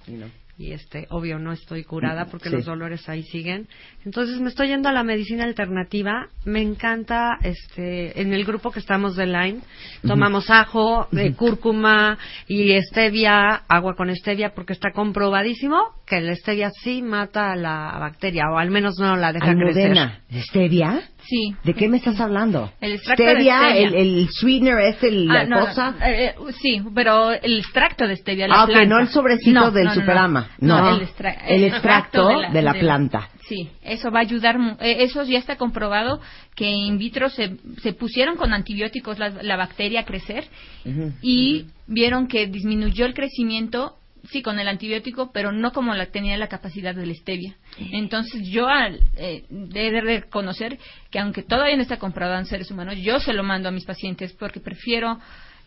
D: Y no.
N: Y este, obvio, no estoy curada porque
D: Sí.
N: los dolores ahí siguen. Entonces me estoy yendo a la medicina alternativa. Me encanta, este, en el grupo que estamos de Lyme, tomamos ajo, eh, cúrcuma y stevia, agua con stevia, porque está comprobadísimo que la stevia sí mata a la bacteria, o al menos no la deja crecer.
D: Almudena, ¿stevia?
O: Sí.
D: ¿De qué me estás hablando?
O: El extracto de
D: stevia,
O: stevia.
D: El, el sweetener es el,
O: Ah,
D: la
O: no,
D: cosa.
O: no, eh, eh, sí, pero el extracto de stevia, la
D: Ah, ok,
O: planta.
D: no el sobrecito
O: No,
D: del
O: no, no, no.
D: Superama.
O: No, el, extra-
D: el extracto de la planta.
O: Sí, eso va a ayudar. eh, Eso ya está comprobado que in vitro se, se pusieron con antibióticos la, la bacteria a crecer y vieron que disminuyó el crecimiento, sí, con el antibiótico, pero no como la tenía la capacidad del stevia. Entonces yo al, eh, he de reconocer que aunque todavía no está comprobado en seres humanos, yo se lo mando a mis pacientes porque prefiero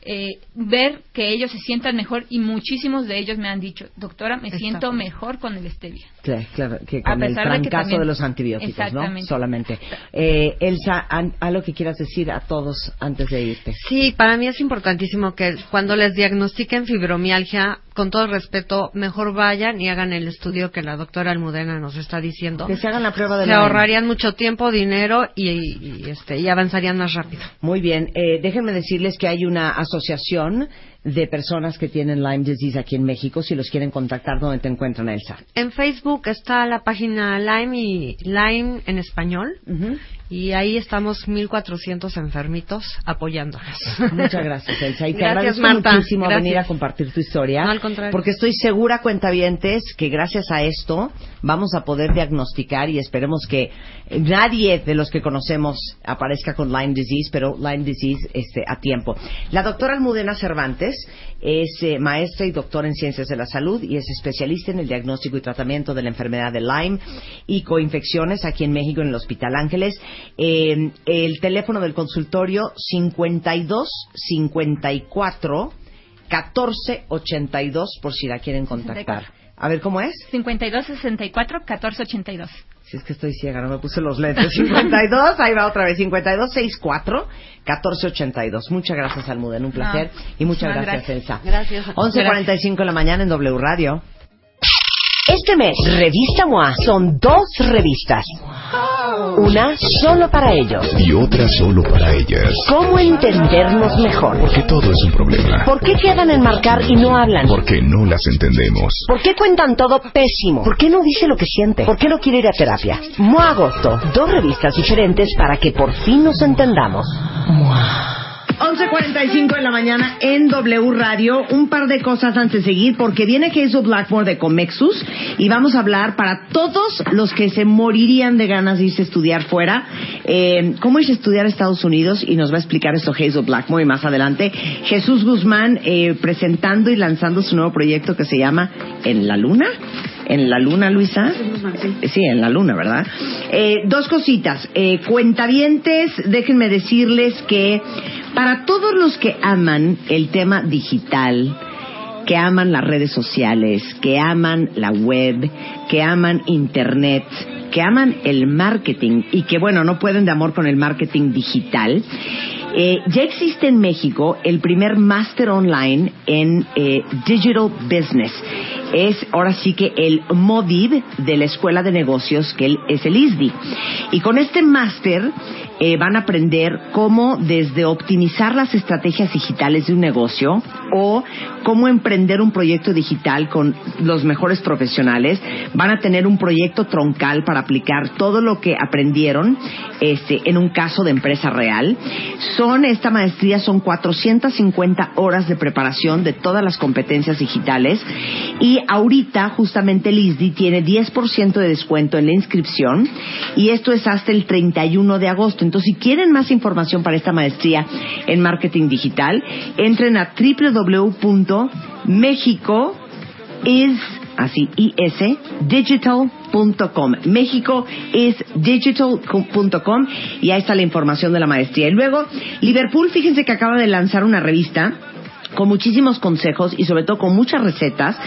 O: eh, ver que ellos se sientan mejor y muchísimos de ellos me han dicho, doctora, me
D: Está
O: siento
D: bien.
O: mejor con el stevia.
D: Claro, claro, que
O: A
D: con el
O: pesar de que también-
D: de los antibióticos, ¿no?
O: Exactamente.
D: Solamente. Eh, Elsa, algo que quieras decir a todos antes de irte.
N: Sí, para mí es importantísimo que cuando les diagnostiquen fibromialgia, con todo respeto, mejor vayan y hagan el estudio que la doctora Almudena nos está diciendo.
D: Que se hagan la prueba de
N: Se
D: Lyme.
N: ahorrarían mucho tiempo, dinero y, y, este, y avanzarían más rápido.
D: Muy bien, eh, déjenme decirles que hay una asociación de personas que tienen Lyme disease aquí en México. Si los quieren contactar, ¿dónde te encuentran, Elsa?
N: En Facebook está la página Lyme y Lyme en español. Y ahí estamos 1400 enfermitos apoyándonos.
D: Muchas gracias, Elsa. Y te
N: Gracias,
D: agradezco
N: Marta.
D: muchísimo
N: Gracias.
D: venir a compartir tu historia.
N: No, al contrario.
D: Porque estoy segura, cuentavientes, que gracias a esto vamos a poder diagnosticar y esperemos que nadie de los que conocemos aparezca con Lyme disease, pero Lyme disease este, a tiempo. La doctora Almudena Cervantes es eh, maestra y doctora en ciencias de la salud y es especialista en el diagnóstico y tratamiento de la enfermedad de Lyme y coinfecciones aquí en México en el Hospital Ángeles. Eh, el teléfono del consultorio 52 54 14 82 por si la quieren contactar. A ver, ¿cómo es?
O: 52 64 14 82.
D: Si es que estoy ciega, no me puse los lentes. 52, ahí va otra vez. 52 64 14 82. Muchas gracias, Almudena, un placer.
O: No,
D: y muchas
O: muchísimas
D: gracias,
O: gracias.
D: Elsa.
N: Gracias.
D: 11.45 de la mañana en W Radio.
L: Este mes, Revista MOA son dos revistas. Una solo para ellos.
C: Y otra solo para ellas.
L: ¿Cómo entendernos mejor?
C: Porque todo es un problema.
L: ¿Por qué quedan en marcar y no hablan?
C: Porque no las entendemos.
L: ¿Por qué cuentan todo pésimo? ¿Por qué no dice lo que siente? ¿Por qué no quiere ir a terapia? MOA Agosto, dos revistas diferentes para que por fin nos entendamos.
D: 11.45 de la mañana en W Radio. Un par de cosas antes de seguir, porque viene Hazel Blackmore de Comexus y vamos a hablar para todos los que se morirían de ganas de irse a estudiar fuera, eh, cómo irse a estudiar a Estados Unidos y nos va a explicar esto Hazel Blackmore y más adelante Jesús Guzmán eh, presentando y lanzando su nuevo proyecto que se llama En la Luna. En la luna, Luisa. Sí, en la luna, ¿verdad? Eh, dos cositas. Eh, cuentavientes, déjenme decirles que para todos los que aman el tema digital, que aman las redes sociales, que aman la web, que aman Internet, que aman el marketing y que, bueno, no pueden de amor con el marketing digital, eh, ya existe en México el primer máster online en eh, Digital Business. Es ahora sí que el MODID de la Escuela de Negocios, que es el ISDI. Y con este máster eh, van a aprender cómo desde optimizar las estrategias digitales de un negocio o cómo emprender un proyecto digital con los mejores profesionales. Van a tener un proyecto troncal para aplicar todo lo que aprendieron este, en un caso de empresa real. Son, esta maestría son 450 horas de preparación de todas las competencias digitales y ahorita justamente el ISDI tiene 10% de descuento en la inscripción y esto es hasta el 31 de agosto. Entonces, si quieren más información para esta maestría en marketing digital, entren a www.mexico is así is digital.com. México es digital.com y ahí está la información de la maestría. Y luego, Liverpool, fíjense que acaba de lanzar una revista con muchísimos consejos y sobre todo con muchas recetas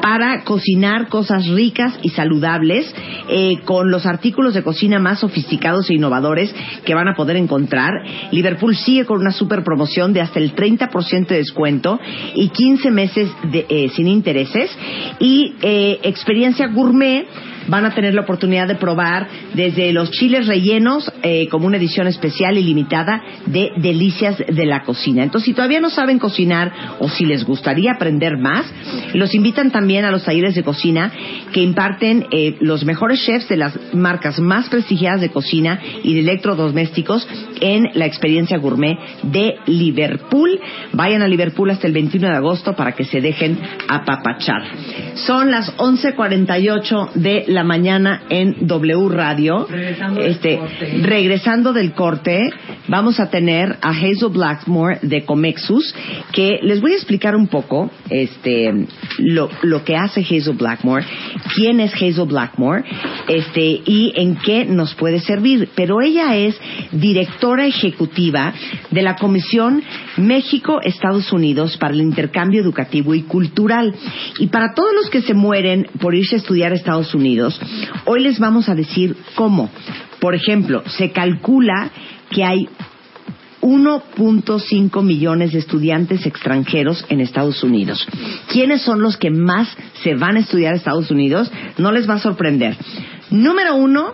D: para cocinar cosas ricas y saludables eh, con los artículos de cocina más sofisticados e innovadores que van a poder encontrar. Liverpool sigue con una super promoción de hasta el 30% de descuento y 15 meses de, eh, sin intereses y eh, experiencia gourmet van a tener la oportunidad de probar desde los chiles rellenos eh, como una edición especial y limitada de delicias de la cocina. Entonces, si todavía no saben cocinar o si les gustaría aprender más, los invitan también a los talleres de cocina que imparten eh, los mejores chefs de las marcas más prestigiadas de cocina y de electrodomésticos en la experiencia gourmet de Liverpool. Vayan a Liverpool hasta el 21 de agosto para que se dejen apapachar. Son las 11:48 de la mañana en W Radio.
G: Regresando del
D: este,
G: corte.
D: regresando del corte, vamos a tener a Hazel Blackmore de Comexus, que les voy a explicar un poco este, lo, lo que hace Hazel Blackmore, quién es Hazel Blackmore este, y en qué nos puede servir. Pero ella es directora ejecutiva de la Comisión México-Estados Unidos para el Intercambio Educativo y Cultural. Y para todos los que se mueren por irse a estudiar a Estados Unidos, hoy les vamos a decir cómo. Por ejemplo, se calcula que hay 1.5 millones de estudiantes extranjeros en Estados Unidos. ¿Quiénes son los que más se van a estudiar a Estados Unidos? No les va a sorprender. Número uno,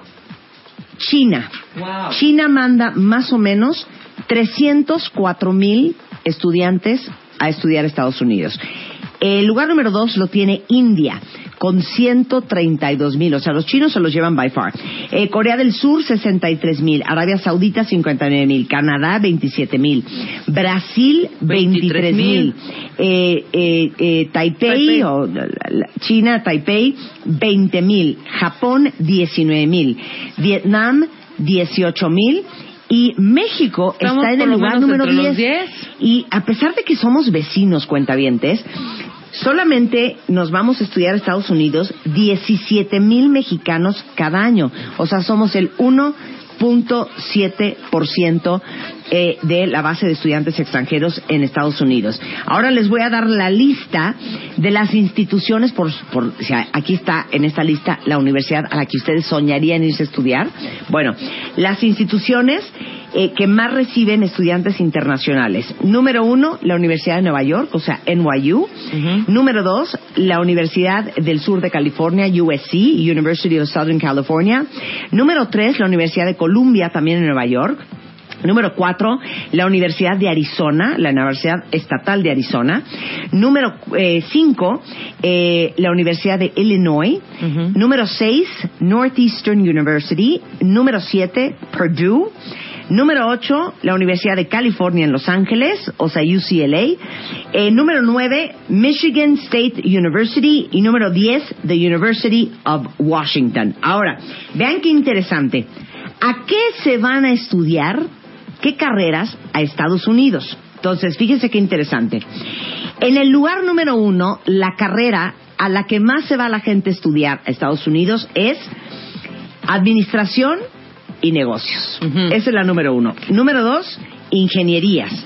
D: China. China manda más o menos 304 mil estudiantes a estudiar a Estados Unidos. El lugar número dos lo tiene India, con 132 mil. O sea, los chinos se los llevan by far. Eh, Corea del Sur, 63 mil. Arabia Saudita, 59 mil. Canadá, 27 mil. Brasil, 23 mil. Eh, eh, eh, Taipei, o la- la- China, Taipei, 20 mil. Japón, 19 mil. Vietnam, 18 mil. Y México
G: Estamos
D: está en el lugar número
G: entre los
D: 10. Y a pesar de que somos vecinos cuentavientes, solamente nos vamos a estudiar a Estados Unidos 17 mil mexicanos cada año. O sea, somos el 1.7% eh, de la base de estudiantes extranjeros en Estados Unidos. Ahora les voy a dar la lista de las instituciones, por, por, o sea, aquí está en esta lista la universidad a la que ustedes soñarían irse a estudiar. Bueno, las instituciones eh, que más reciben estudiantes internacionales. Número uno, la Universidad de Nueva York, o sea, NYU. Número dos, la Universidad del Sur de California, USC, University of Southern California. Número tres, la Universidad de Columbia, también en Nueva York. Número cuatro, la Universidad de Arizona, la Universidad Estatal de Arizona. Número eh, cinco, eh, la Universidad de Illinois. Número seis, Northeastern University. Número siete, Purdue. Número 8, la Universidad de California en Los Ángeles, o sea, UCLA. Eh, número 9, Michigan State University. Y número 10, the University of Washington. Ahora, vean qué interesante. ¿A qué se van a estudiar? ¿Qué carreras a Estados Unidos? Entonces, fíjense qué interesante. En el lugar número uno, la carrera a la que más se va la gente a estudiar a Estados Unidos es Administración y Negocios. Esa es la número uno. Número dos, Ingenierías.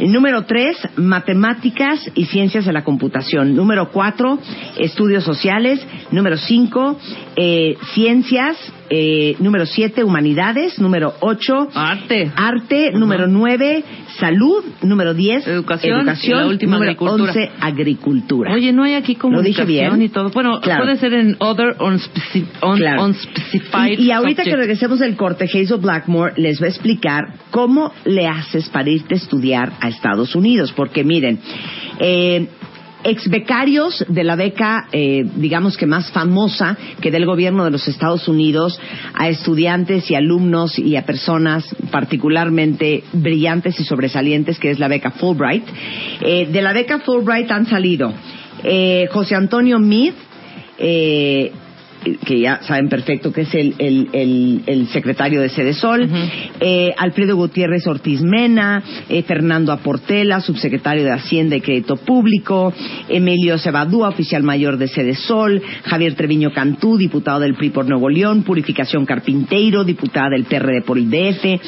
D: Número tres, Matemáticas y Ciencias de la Computación. Número cuatro, Estudios Sociales. Número cinco, eh, Ciencias. Eh, número siete, Humanidades. Número ocho, Arte. Arte. Número nueve, Salud. Número diez,
G: Educación.
D: Educación.
G: Y la última,
D: número
G: agricultura.
D: once, Agricultura.
G: Oye, no hay aquí
D: ¿Lo dije
G: comunicación
D: bien?
G: y todo. Bueno,
D: Claro.
G: puede ser en other unspeci- un-
D: Claro.
G: unspecified
D: Y, y ahorita que regresemos del corte, Hazel Blackmore les va a explicar cómo le haces para irte a estudiar a Estados Unidos. Porque miren, eh, ex becarios de la beca, eh, digamos que más famosa que del gobierno de los Estados Unidos a estudiantes y alumnos y a personas particularmente brillantes y sobresalientes, que es la beca Fulbright. Eh, de la beca Fulbright han salido eh, José Antonio Meade, que ya saben perfecto que es el, el, el, el secretario de Sede Sol, eh, Alfredo Gutiérrez Ortiz Mena, eh, Fernando Aportela, subsecretario de Hacienda y Crédito Público, Emilio Cebadúa, oficial mayor de Sede Sol, Javier Treviño Cantú, diputado del PRI por Nuevo León, Purificación Carpinteiro, diputada del PRD por el DF,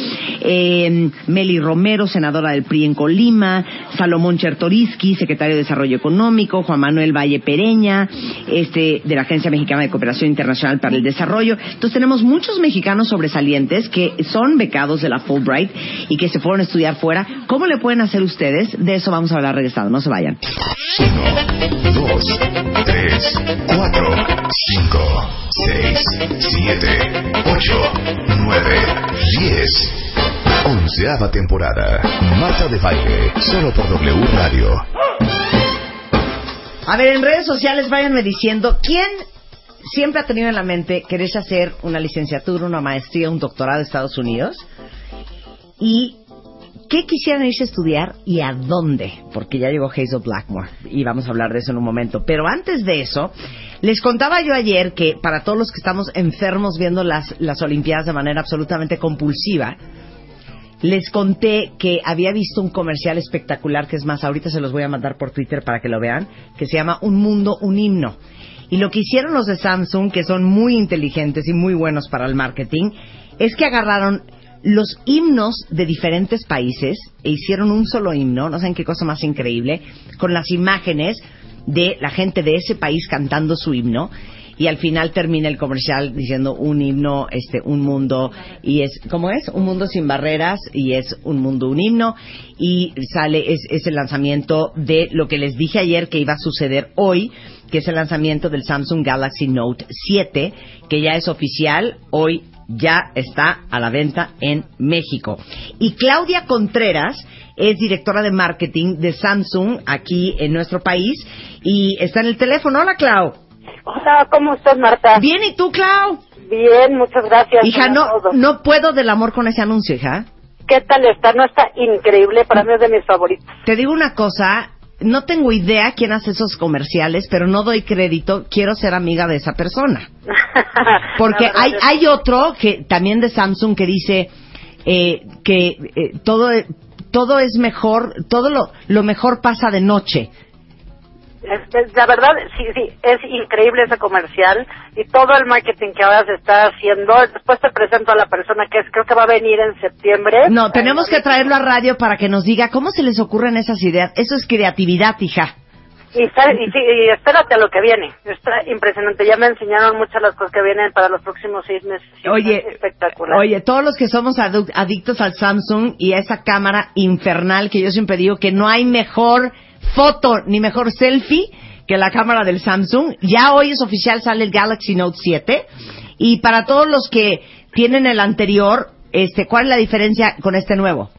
D: eh, Meli Romero, senadora del PRI en Colima, Salomón Chertoriski, secretario de Desarrollo Económico, Juan Manuel Valle Pereña, este, de la Agencia Mexicana de Cooperación Internacional para el Desarrollo. Entonces tenemos muchos mexicanos sobresalientes que son becados de la Fulbright y que se fueron a estudiar fuera. ¿Cómo le pueden hacer ustedes? De eso vamos a hablar regresando. No se vayan.
C: Dos, tres, cuatro, cinco, seis, siete, ocho, nueve, diez. Onceava temporada. Marta de Baile. Solo por W Radio.
D: A ver, en redes sociales váyanme diciendo quién siempre ha tenido en la mente quererse hacer una licenciatura, una maestría, un doctorado en Estados Unidos y qué quisieran irse a estudiar y a dónde, porque ya llegó Hazel Blackmore y vamos a hablar de eso en un momento. Pero antes de eso, les contaba yo ayer que para todos los que estamos enfermos viendo las, las Olimpiadas de manera absolutamente compulsiva, les conté que había visto un comercial espectacular, que es más, ahorita se los voy a mandar por Twitter para que lo vean, que se llama Un Mundo, un Himno. Y lo que hicieron los de Samsung, que son muy inteligentes y muy buenos para el marketing, es que agarraron los himnos de diferentes países e hicieron un solo himno, no saben qué cosa más increíble, con las imágenes de la gente de ese país cantando su himno y al final termina el comercial diciendo un himno, este, un mundo y es, ¿cómo es? Un mundo sin barreras y es un mundo, un himno y sale es, es el lanzamiento de lo que les dije ayer que iba a suceder hoy, que es el lanzamiento del Samsung Galaxy Note 7, que ya es oficial hoy ya está a la venta en México. Y Claudia Contreras es directora de marketing de Samsung aquí en nuestro país y está en el teléfono. Hola, Clau.
P: Hola, ¿cómo estás, Marta?
D: Bien, ¿y tú, Clau?
P: Bien, muchas gracias.
D: Hija, no,
P: todo.
D: no puedo del amor con ese anuncio, hija.
P: ¿Qué tal está? No está increíble, para mí es de mis favoritos.
D: Te digo una cosa, no tengo idea quién hace esos comerciales, pero no doy crédito, quiero ser amiga de esa persona. Porque hay, hay otro que también de Samsung que dice eh, que eh, todo, todo es mejor, todo lo, lo mejor pasa de noche.
P: La verdad, sí, sí, es increíble ese comercial y todo el marketing que ahora se está haciendo. Después te presento a la persona que es, creo que va a venir en septiembre.
D: No, tenemos que traerlo a radio para que nos diga cómo se les ocurren esas ideas. Eso es creatividad, hija.
P: Y, y y espérate a lo que viene. Está impresionante. Ya me enseñaron muchas las cosas que vienen para los próximos seis meses.
D: Oye,
P: espectacular.
D: Oye, todos los que somos adictos al Samsung y a esa cámara infernal que yo siempre digo que no hay mejor foto ni mejor selfie que la cámara del Samsung. Ya hoy es oficial, sale el Galaxy Note 7. Y para todos los que tienen el anterior, este, ¿cuál es la diferencia con este nuevo?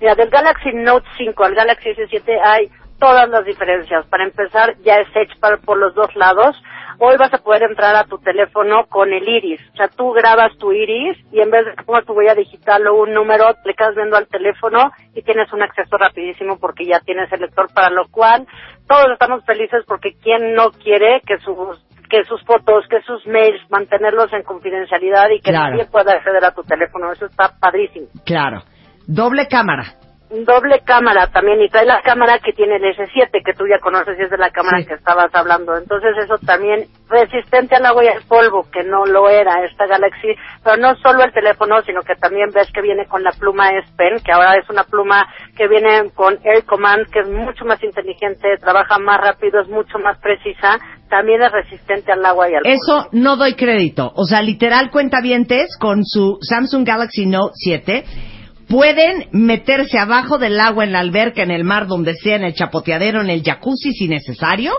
P: Mira, del Galaxy Note 5 al Galaxy S7 hay todas las diferencias. Para empezar, ya es Edge por los dos lados. Hoy vas a poder entrar a tu teléfono con el iris. O sea, tú grabas tu iris y en vez de que pongas tu huella digital o un número, le quedas viendo al teléfono y tienes un acceso rapidísimo porque ya tienes el lector, para lo cual todos estamos felices porque ¿quién no quiere que sus que sus fotos, que sus mails, mantenerlos en confidencialidad y que
D: Claro.
P: nadie pueda acceder a tu teléfono. Eso está padrísimo.
D: Claro. Doble cámara.
P: Doble cámara también, y trae la cámara que tiene el S7, que tú ya conoces y es de la cámara que estabas hablando. Entonces eso también resistente al agua y al polvo, que no lo era esta Galaxy, pero no solo el teléfono, sino que también ves que viene con la pluma S Pen, que ahora es una pluma que viene con Air Command, que es mucho más inteligente, trabaja más rápido, es mucho más precisa, también es resistente al agua y al polvo.
D: Eso no doy crédito. O sea, literal cuentavientes con su Samsung Galaxy Note 7 pueden meterse abajo del agua en la alberca, en el mar, donde sea, en el chapoteadero, en el jacuzzi si necesario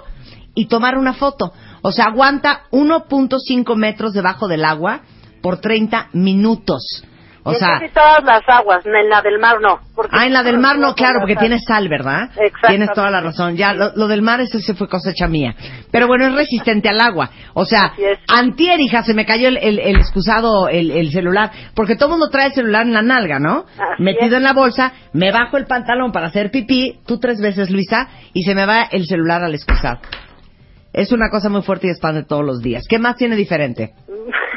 D: y tomar una foto. O sea, aguanta 1.5 metros debajo del agua por 30 minutos. O sea,
P: casi todas las aguas, en la del mar no. Porque
D: Ah, en la del mar no, claro, porque tiene sal, ¿verdad?
P: Exactamente.
D: Tienes toda la razón. Ya, lo, lo del mar, ese se fue cosecha mía. Pero bueno, es resistente al agua. O sea, antier, hija, se me cayó el, el, el excusado, el, el celular. Porque todo mundo trae el celular en la nalga, ¿no?
P: Así
D: Metido
P: es.
D: en la bolsa, me bajo el pantalón para hacer pipí, tú tres veces, Luisa, y se me va el celular al excusado. Es una cosa muy fuerte y expande todos los días. ¿Qué más tiene diferente?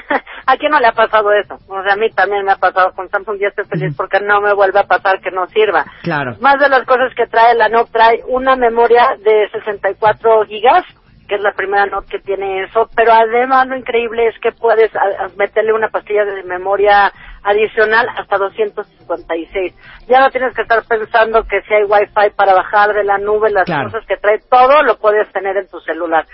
P: ¿A quién no le ha pasado eso? O sea, a mí también me ha pasado con Samsung y estoy feliz porque no me vuelve a pasar que no sirva.
D: Claro.
P: Más de las cosas que trae la Note trae una memoria de 64 gigas, que es la primera Note que tiene eso, pero además lo increíble es que puedes meterle una pastilla de memoria adicional hasta 256. Ya no tienes que estar pensando que si hay Wi-Fi para bajar de la nube, las
D: Claro.
P: cosas que trae, todo lo puedes tener en tu celular.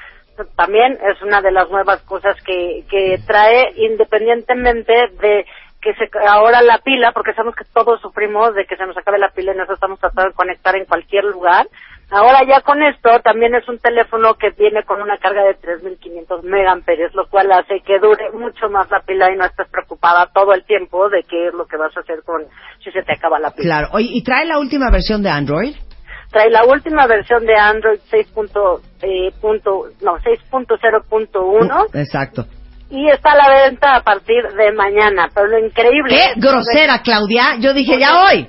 P: También es una de las nuevas cosas que, que trae independientemente de que se ahora la pila, porque sabemos que todos sufrimos de que se nos acabe la pila y nosotros estamos tratando de conectar en cualquier lugar. Ahora ya con esto también es un teléfono que viene con una carga de 3.500 megaamperes, lo cual hace que dure mucho más la pila y no estés preocupada todo el tiempo de qué es lo que vas a hacer con si se te acaba la pila.
D: Claro. ¿y trae la última versión de Android?
P: Trae la última versión de Android 6. punto, eh, punto, no, 6.0.1
D: Exacto.
P: y está a la venta a partir de mañana. Pero lo increíble
D: ¡Qué
P: es-
D: grosera, Claudia! Yo dije, ya hoy.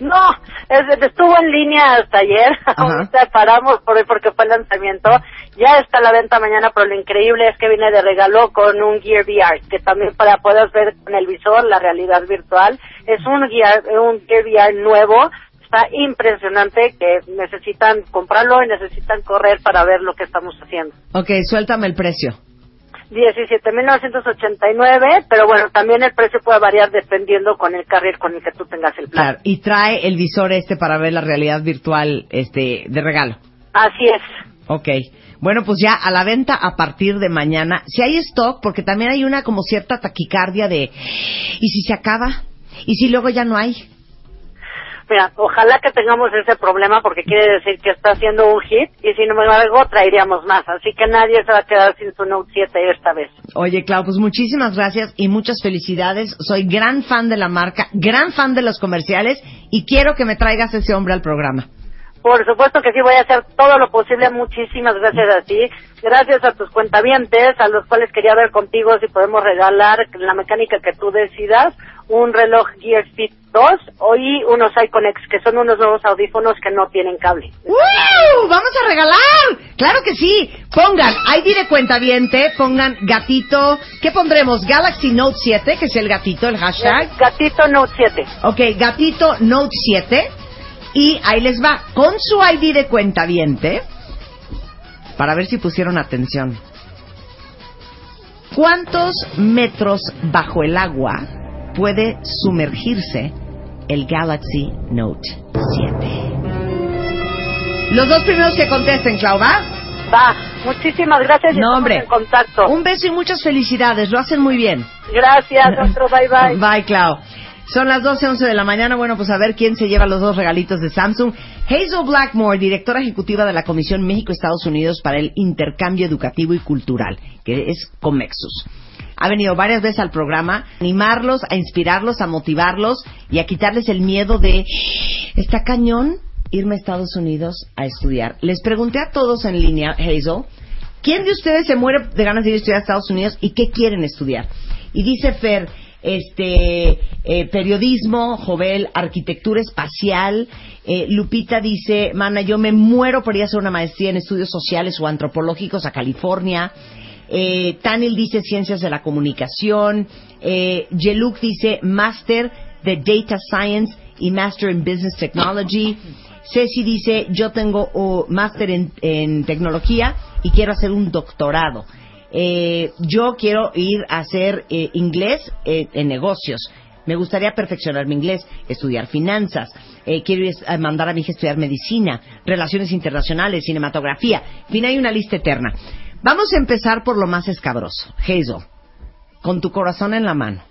P: No, es- estuvo en línea hasta ayer. Ahorita paramos por hoy porque fue el lanzamiento. Ya está a la venta mañana, pero lo increíble es que viene de regalo con un Gear VR, que también para poder ver con el visor la realidad virtual. Es un Gear, un Gear VR nuevo. Está impresionante que necesitan comprarlo y necesitan correr para ver lo que estamos haciendo.
D: Ok, suéltame el precio.
P: 17.989, pero bueno, también el precio puede variar dependiendo con el carrier con el que tú tengas el plan.
D: Claro. Y trae el visor este para ver la realidad virtual este de regalo.
P: Así es.
D: Ok. Bueno, pues ya a la venta a partir de mañana. Si hay stock, porque también hay una como cierta taquicardia de, ¿y si se acaba? ¿Y si luego ya no hay?
P: Mira, ojalá que tengamos ese problema porque quiere decir que está haciendo un hit y sin embargo traeríamos más. Así que nadie se va a quedar sin su Note 7 esta vez.
D: Oye, Clau, pues muchísimas gracias y muchas felicidades. Soy gran fan de la marca, gran fan de los comerciales y quiero que me traigas ese hombre al programa.
P: Por supuesto que sí, voy a hacer todo lo posible. Muchísimas gracias a ti. Gracias a tus cuentavientes, a los cuales quería ver contigo si podemos regalar la mecánica que tú decidas, un reloj Gear Fit 2 o y unos Iconex, que son unos nuevos audífonos que no tienen cable.
D: ¡Vamos a regalar! ¡Claro que sí! Pongan ID de cuentaviente, pongan gatito. ¿Qué pondremos? Galaxy Note 7, que es el gatito, el hashtag.
P: Gatito Note 7.
D: Ok, gatito Note 7. Y ahí les va, con su ID de cuentaviente, para ver si pusieron atención. ¿Cuántos metros bajo el agua puede sumergirse el Galaxy Note 7? Los dos primeros que contesten, Clau, ¿va?
P: Va, muchísimas gracias y
D: No,
P: estamos
D: hombre.
P: en contacto.
D: Un beso y muchas felicidades, lo hacen muy bien.
P: Gracias, otro bye bye.
D: Bye, Clau. Son las 12, 11 de la mañana. Bueno, pues a ver quién se lleva los dos regalitos de Samsung. Hazel Blackmore, directora ejecutiva de la Comisión México-Estados Unidos para el Intercambio Educativo y Cultural, que es Comexus. Ha venido varias veces al programa animarlos, a inspirarlos, a motivarlos y a quitarles el miedo de está cañón irme a Estados Unidos a estudiar. Les pregunté a todos en línea, Hazel, ¿quién de ustedes se muere de ganas de ir a estudiar a Estados Unidos y qué quieren estudiar? Y dice Fer, este eh, periodismo, Jovel, arquitectura espacial. Eh, Lupita dice, mana, yo me muero por ir a hacer una maestría en estudios sociales o antropológicos a California. Eh, Tanil dice ciencias de la comunicación. Eh, Yeluk dice máster de data science y master in business technology. Ceci dice yo tengo oh, máster en, tecnología y quiero hacer un doctorado. Eh, yo quiero ir a hacer eh, inglés eh, en negocios. Me gustaría perfeccionar mi inglés, estudiar finanzas. Eh, quiero mandar a mi hija a estudiar medicina, relaciones internacionales, cinematografía. En fin, hay una lista eterna. Vamos a empezar por lo más escabroso. Hazel, con tu corazón en la mano.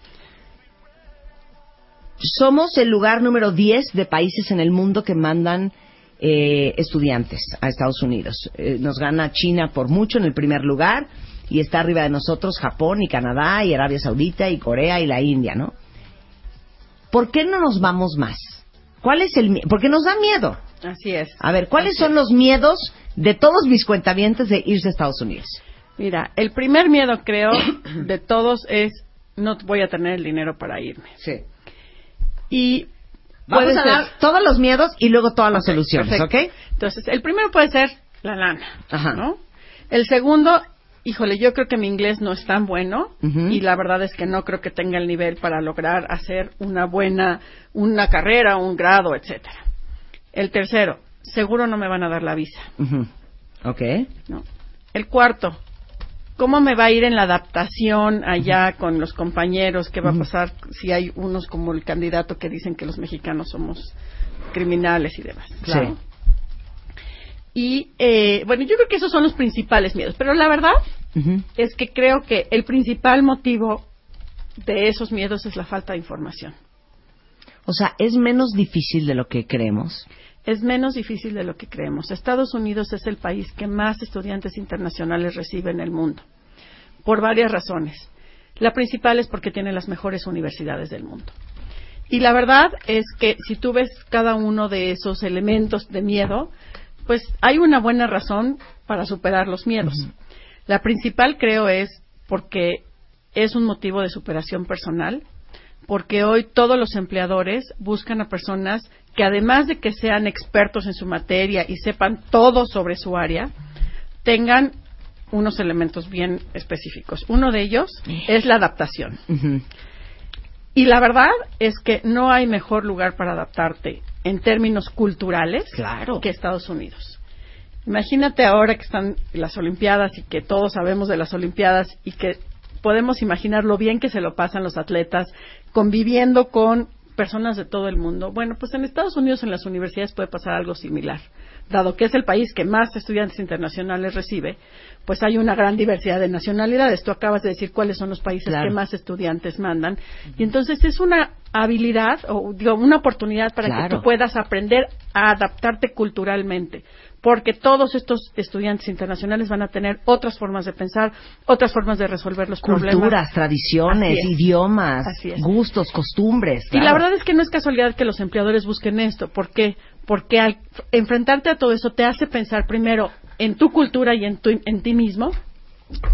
D: Somos el lugar número 10 de países en el mundo que mandan eh, estudiantes a Estados Unidos. Eh, nos gana China por mucho en el primer lugar y está arriba de nosotros Japón y Canadá y Arabia Saudita y Corea y la India, ¿no? ¿Por qué no nos vamos más? ¿Cuál es el Porque nos da miedo.
Q: Así es.
D: A ver, ¿cuáles son los miedos de todos mis cuentavientes de irse a Estados Unidos?
Q: Mira, el primer miedo, creo, de todos es no voy a tener el dinero para irme.
D: Sí.
Q: Y
D: Vamos a
Q: ser-
D: dar todos los miedos y luego todas las soluciones,
Q: perfecto.
D: ¿ok?
Q: Entonces, el primero puede ser la lana,
D: Ajá.
Q: ¿no? El segundo, híjole, yo creo que mi inglés no es tan bueno y la verdad es que no creo que tenga el nivel para lograr hacer una buena, una carrera, un grado, etcétera. El tercero, seguro no me van a dar la visa.
D: Ujú. Ok.
Q: No. El cuarto, ¿cómo me va a ir en la adaptación allá con los compañeros? ¿Qué va a pasar si hay unos como el candidato que dicen que los mexicanos somos criminales y demás?
D: Claro.
Q: Y eh, bueno, yo creo que esos son los principales miedos. Pero la verdad es que creo que el principal motivo de esos miedos es la falta de información.
D: O sea, es menos difícil de lo que creemos.
Q: Es menos difícil de lo que creemos. Estados Unidos es el país que más estudiantes internacionales recibe en el mundo, por varias razones. La principal es porque tiene las mejores universidades del mundo. Y la verdad es que si tú ves cada uno de esos elementos de miedo, pues hay una buena razón para superar los miedos. La principal creo es porque es un motivo de superación personal, porque hoy todos los empleadores buscan a personas que además de que sean expertos en su materia y sepan todo sobre su área, tengan unos elementos bien específicos. Uno de ellos es la adaptación. Y la verdad es que no hay mejor lugar para adaptarte en términos culturales que Estados Unidos. Imagínate ahora que están las Olimpiadas y que todos sabemos de las Olimpiadas y que podemos imaginar lo bien que se lo pasan los atletas conviviendo con personas de todo el mundo. Bueno, pues en Estados Unidos en las universidades puede pasar algo similar. Dado que es el país que más estudiantes internacionales recibe, pues hay una gran diversidad de nacionalidades. Tú acabas de decir cuáles son los países
D: Claro.
Q: que más estudiantes mandan. Y entonces es una habilidad o digo, una oportunidad para que tú puedas aprender a adaptarte culturalmente. Porque todos estos estudiantes internacionales van a tener otras formas de pensar, otras formas de resolver los problemas.
D: Culturas, tradiciones,
Q: Así
D: idiomas,
Q: Así
D: gustos, costumbres.
Q: Y la verdad es que no es casualidad que los empleadores busquen esto. ¿Por qué? Porque al enfrentarte a todo eso te hace pensar primero en tu cultura y en, tu- en ti mismo,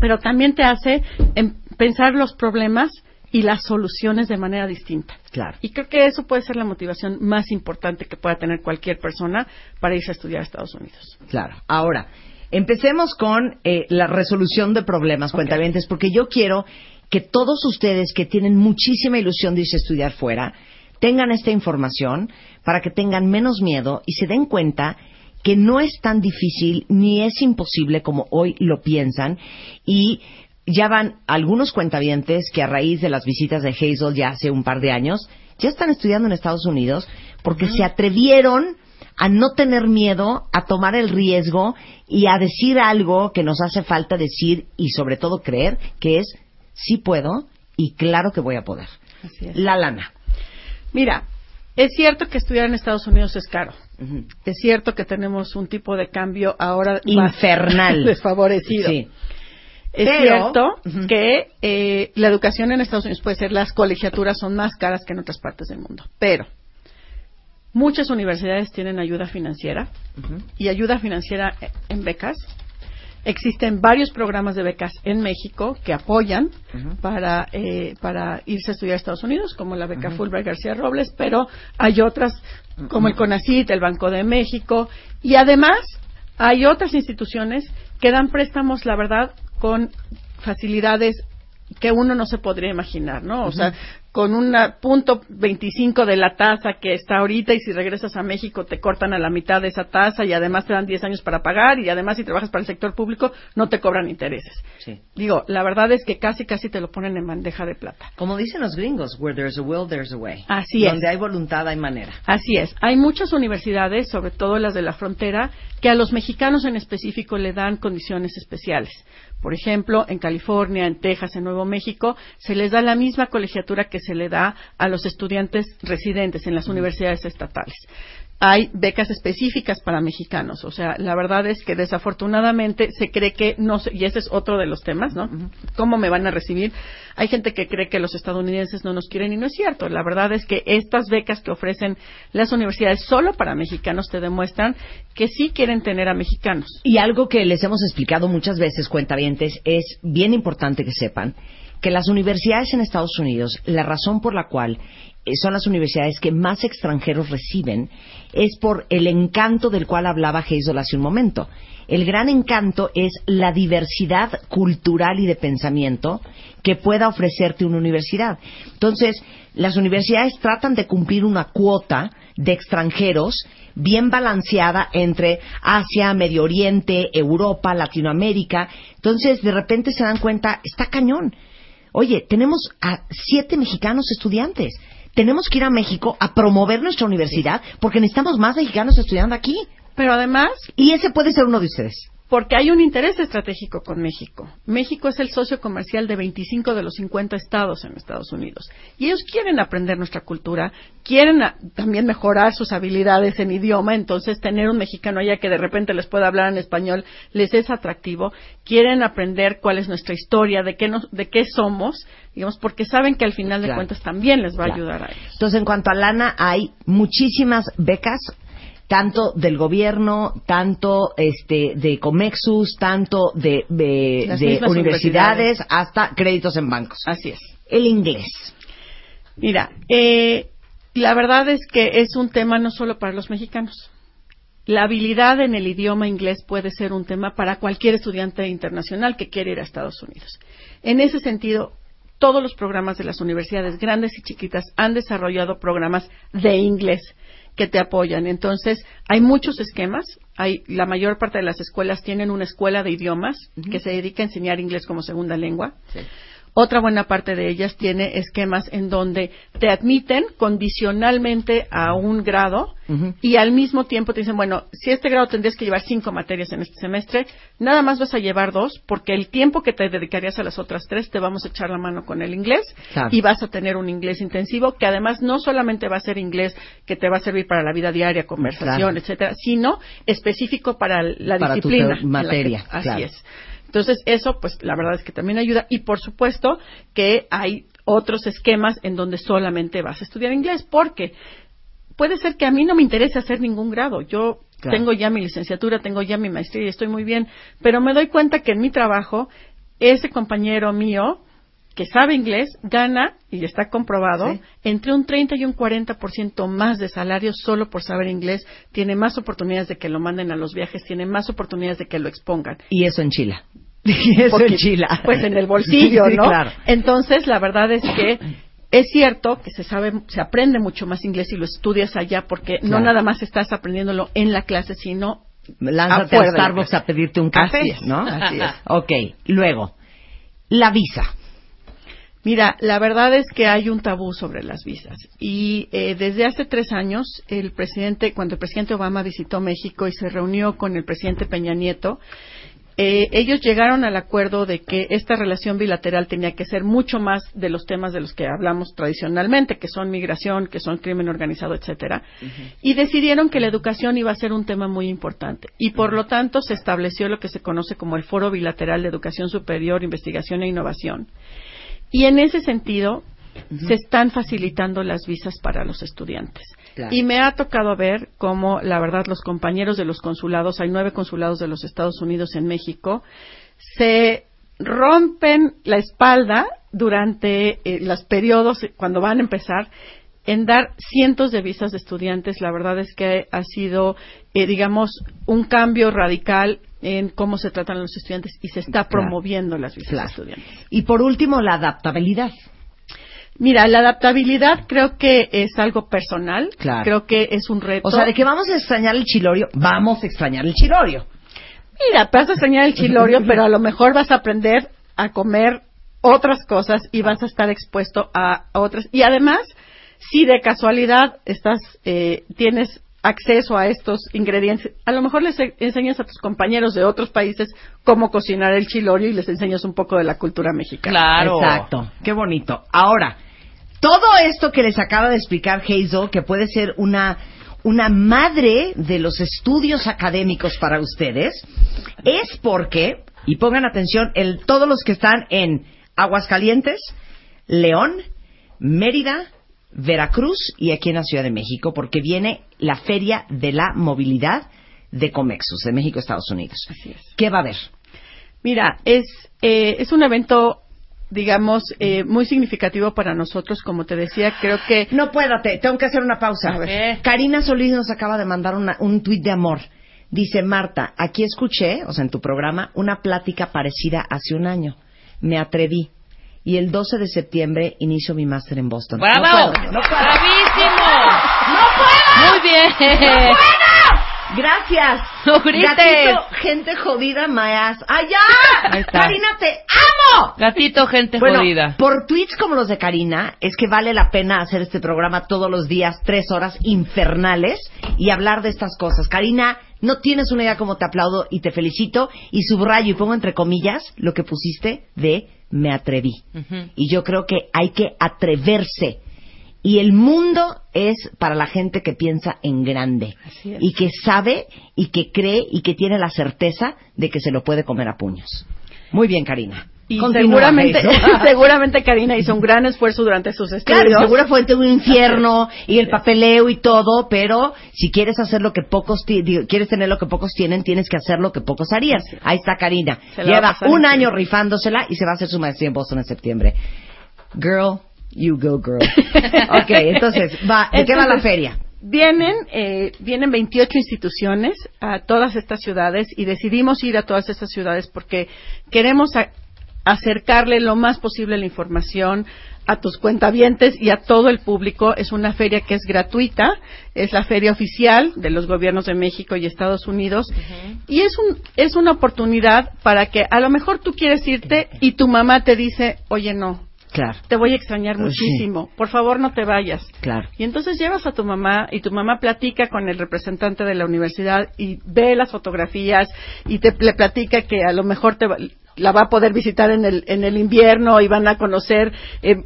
Q: pero también te hace em- pensar los problemas y las soluciones de manera distinta.
D: Claro.
Q: Y creo que eso puede ser la motivación más importante que pueda tener cualquier persona para irse a estudiar a Estados Unidos.
D: Claro. Ahora, empecemos con eh, la resolución de problemas, cuentavientes, porque yo quiero que todos ustedes que tienen muchísima ilusión de irse a estudiar fuera, tengan esta información para que tengan menos miedo y se den cuenta que no es tan difícil ni es imposible como hoy lo piensan y ya van algunos cuentavientes que a raíz de las visitas de Hazel ya hace un par de años ya están estudiando en Estados Unidos porque se atrevieron a no tener miedo, a tomar el riesgo y a decir algo que nos hace falta decir y sobre todo creer que es sí puedo y claro que voy a poder.
Q: Así es.
D: La lana.
Q: Mira, es cierto que estudiar en Estados Unidos es caro. Es cierto que tenemos un tipo de cambio ahora
D: Infernal.
Q: desfavorecido.
D: Sí.
Q: Es
D: Pero-
Q: cierto que eh, la educación en Estados Unidos puede ser, las colegiaturas son más caras que en otras partes del mundo. Pero muchas universidades tienen ayuda financiera y ayuda financiera en becas. Existen varios programas de becas en México que apoyan para, eh, para irse a estudiar a Estados Unidos, como la beca Fulbright García Robles, pero hay otras como el CONACYT, el Banco de México, y además hay otras instituciones que dan préstamos, la verdad, con facilidades que uno no se podría imaginar, ¿no? O sea, con un punto 25 de la tasa que está ahorita y si regresas a México te cortan a la mitad de esa tasa y además te dan 10 años para pagar y además si trabajas para el sector público no te cobran intereses.
D: Sí.
Q: Digo, la verdad es que casi casi te lo ponen en bandeja de plata.
D: Como dicen los gringos, where there's a will, there's a way.
Q: Así es.
D: Donde hay voluntad, hay manera.
Q: Así es. Hay muchas universidades, sobre todo las de la frontera, que a los mexicanos en específico le dan condiciones especiales. Por ejemplo, en California, en Texas, en Nuevo México, se les da la misma colegiatura que se le da a los estudiantes residentes en las universidades estatales. Hay becas específicas para mexicanos. O sea, la verdad es que desafortunadamente se cree que no se- y ese es otro de los temas, ¿no? ¿Cómo me van a recibir? Hay gente que cree que los estadounidenses no nos quieren y no es cierto. La verdad es que estas becas que ofrecen las universidades solo para mexicanos te demuestran que sí quieren tener a mexicanos.
D: Y algo que les hemos explicado muchas veces, cuentavientes, es bien importante que sepan que las universidades en Estados Unidos, la razón por la cual eh, son las universidades que más extranjeros reciben es por el encanto del cual hablaba Hazel hace un momento. El gran encanto es la diversidad cultural y de pensamiento que pueda ofrecerte una universidad. Entonces, las universidades tratan de cumplir una cuota de extranjeros bien balanceada entre Asia, Medio Oriente, Europa, Latinoamérica. Entonces, de repente se dan cuenta, está cañón. Oye, tenemos a siete mexicanos estudiantes. Tenemos que ir a México a promover nuestra universidad porque necesitamos más mexicanos estudiando aquí.
Q: Pero además...
D: Y ese puede ser uno de ustedes.
Q: Porque hay un interés estratégico con México. México es el socio comercial de 25 de los 50 estados en Estados Unidos. Y ellos quieren aprender nuestra cultura, quieren a- también mejorar sus habilidades en idioma, entonces tener un mexicano allá que de repente les pueda hablar en español les es atractivo. Quieren aprender cuál es nuestra historia, de qué, nos- de qué somos, digamos, porque saben que al final de
D: Claro.
Q: cuentas también les va a ayudar a ellos.
D: Entonces, en cuanto a lana, hay muchísimas becas, tanto del gobierno, tanto este, de Comexus, tanto de, universidades, hasta créditos en bancos.
Q: Así es.
D: El inglés.
Q: Mira, eh, la verdad es que es un tema no solo para los mexicanos. La habilidad en el idioma inglés puede ser un tema para cualquier estudiante internacional que quiere ir a Estados Unidos. En ese sentido, todos los programas de las universidades grandes y chiquitas han desarrollado programas de inglés que te apoyan. Entonces, hay muchos esquemas. Hay, la mayor parte de las escuelas tienen una escuela de idiomas que se dedica a enseñar inglés como segunda lengua. Otra buena parte de ellas tiene esquemas en donde te admiten condicionalmente a un grado y al mismo tiempo te dicen, bueno, si este grado tendrías que llevar cinco materias en este semestre, nada más vas a llevar dos porque el tiempo que te dedicarías a las otras tres te vamos a echar la mano con el inglés
D: Claro.
Q: y vas a tener un inglés intensivo que además no solamente va a ser inglés que te va a servir para la vida diaria, conversación,
D: Claro.
Q: etcétera, sino específico para la
D: Para tu
Q: disciplina.
D: te-
Q: en la que-
D: materia,
Q: así
D: claro.
Q: es. Entonces, eso, pues, la verdad es que también ayuda. Y, por supuesto, que hay otros esquemas en donde solamente vas a estudiar inglés, porque puede ser que a mí no me interese hacer ningún grado. Yo
D: Claro.
Q: tengo ya mi licenciatura, tengo ya mi maestría y estoy muy bien, pero me doy cuenta que en mi trabajo, ese compañero mío que sabe inglés gana, y está comprobado,
D: Sí.
Q: entre un 30 y un 40% más de salario solo por saber inglés, tiene más oportunidades de que lo manden a los viajes, tiene más oportunidades de que lo expongan.
D: Y eso en Chile. Y eso
Q: Porque,
D: en Chile.
Q: Pues en el bolsillo,
D: Sí,
Q: ¿no?
D: claro.
Q: Entonces, la verdad es que es cierto que se sabe, se aprende mucho más inglés si lo estudias allá, porque no nada más estás aprendiéndolo en la clase, sino
D: Lánzate a Starbucks a pedirte un café,
Q: Así es,
D: ¿no?
Q: así es.
D: Ok, luego, la visa.
Q: Mira, la verdad es que hay un tabú sobre las visas. Y eh, desde hace tres años, el presidente, cuando el presidente Obama visitó México y se reunió con el presidente Peña Nieto, eh, ellos llegaron al acuerdo de que esta relación bilateral tenía que ser mucho más de los temas de los que hablamos tradicionalmente, que son migración, que son crimen organizado, etcétera, y decidieron que la educación iba a ser un tema muy importante. Y por lo tanto se estableció lo que se conoce como el Foro Bilateral de Educación Superior, Investigación e Innovación. Y en ese sentido, se están facilitando las visas para los estudiantes.
D: Claro.
Q: Y me ha tocado ver cómo, la verdad, los compañeros de los consulados, hay nueve consulados de los Estados Unidos en México, se rompen la espalda durante eh, los periodos, cuando van a empezar, en dar cientos de visas de estudiantes. La verdad es que ha sido, eh, digamos, un cambio radical en cómo se tratan a los estudiantes y se está
D: Claro.
Q: promoviendo las visas
D: Claro.
Q: de estudiantes.
D: Y por último, la adaptabilidad.
Q: Mira, la adaptabilidad creo que es algo personal.
D: Claro.
Q: Creo que es un reto.
D: O sea, de que vamos a extrañar el chilorio, vamos a extrañar el chilorio.
Q: Mira, vas a extrañar el chilorio, pero a lo mejor vas a aprender a comer otras cosas y vas a estar expuesto a otras. Y además, si de casualidad estás, eh, tienes acceso a estos ingredientes, a lo mejor les enseñas a tus compañeros de otros países cómo cocinar el chilorio y les enseñas un poco de la cultura mexicana.
D: Exacto. Qué bonito. Ahora, todo esto que les acaba de explicar Hazel, que puede ser una, una madre de los estudios académicos para ustedes, es porque, y pongan atención, el, todos los que están en Aguascalientes, León, Mérida, Veracruz y aquí en la Ciudad de México, porque viene la Feria de la Movilidad de Comexus, de México, Estados Unidos.
Q: Así es.
D: ¿Qué va a haber?
Q: Mira, es, eh, es un evento digamos, eh, muy significativo para nosotros, como te decía, creo que...
D: No, puédate, tengo que hacer una pausa.
Q: A ver.
D: Karina Solís nos acaba de mandar una- un tuit de amor. Dice, Marta, aquí escuché, o sea, en tu programa, una plática parecida hace un año. Me atreví. Y el 12 de septiembre inicio mi máster en Boston.
N: ¡Bravo!
D: No puedo, no puedo.
N: ¡Bravísimo!
D: ¡No puedo!
N: Muy bien.
D: ¡No puedo! Gracias.
N: No grites.
D: Gatito, gente jodida, my ass. ¡Allá!
N: Ahí está.
D: Karina, te amo.
N: Gatito, gente
D: Bueno,
N: jodida.
D: por tweets como los de Karina, es que vale la pena hacer este programa todos los días, tres horas infernales, y hablar de estas cosas. Karina, no tienes una idea cómo te aplaudo y te felicito, y subrayo y pongo entre comillas lo que pusiste de me atreví. Y yo creo que hay que atreverse. Y el mundo es para la gente que piensa en grande. Y que sabe y que cree y que tiene la certeza de que se lo puede comer a puños. Muy bien, Karina.
Q: Y seguramente, seguramente Karina hizo un gran esfuerzo durante sus estudios.
D: Claro, seguro fue un infierno y el papeleo y todo, pero si quieres hacer lo que pocos digo, quieres tener lo que pocos tienen, tienes que hacer lo que pocos harías. Ahí está Karina. Lleva un año rifándosela y se va a hacer su maestría en Boston en septiembre. Girl, you go girl. ok, entonces, va, ¿de qué va la feria?
Q: Vienen, eh, vienen 28 instituciones a todas estas ciudades y decidimos ir a todas estas ciudades porque queremos a- acercarle lo más posible la información a tus cuentavientes y a todo el público. Es una feria que es gratuita, es la feria oficial de los gobiernos de México y Estados Unidos y es un es una oportunidad para que a lo mejor tú quieres irte y tu mamá te dice, "Oye, no,
D: Claro,
Q: te voy a extrañar
D: Sí.
Q: muchísimo. Por favor, no te vayas."
D: claro.
Q: Y entonces llevas a tu mamá y tu mamá platica con el representante de la universidad y ve las fotografías y te le platica que a lo mejor te va- la va a poder visitar en el en el invierno y van a conocer eh,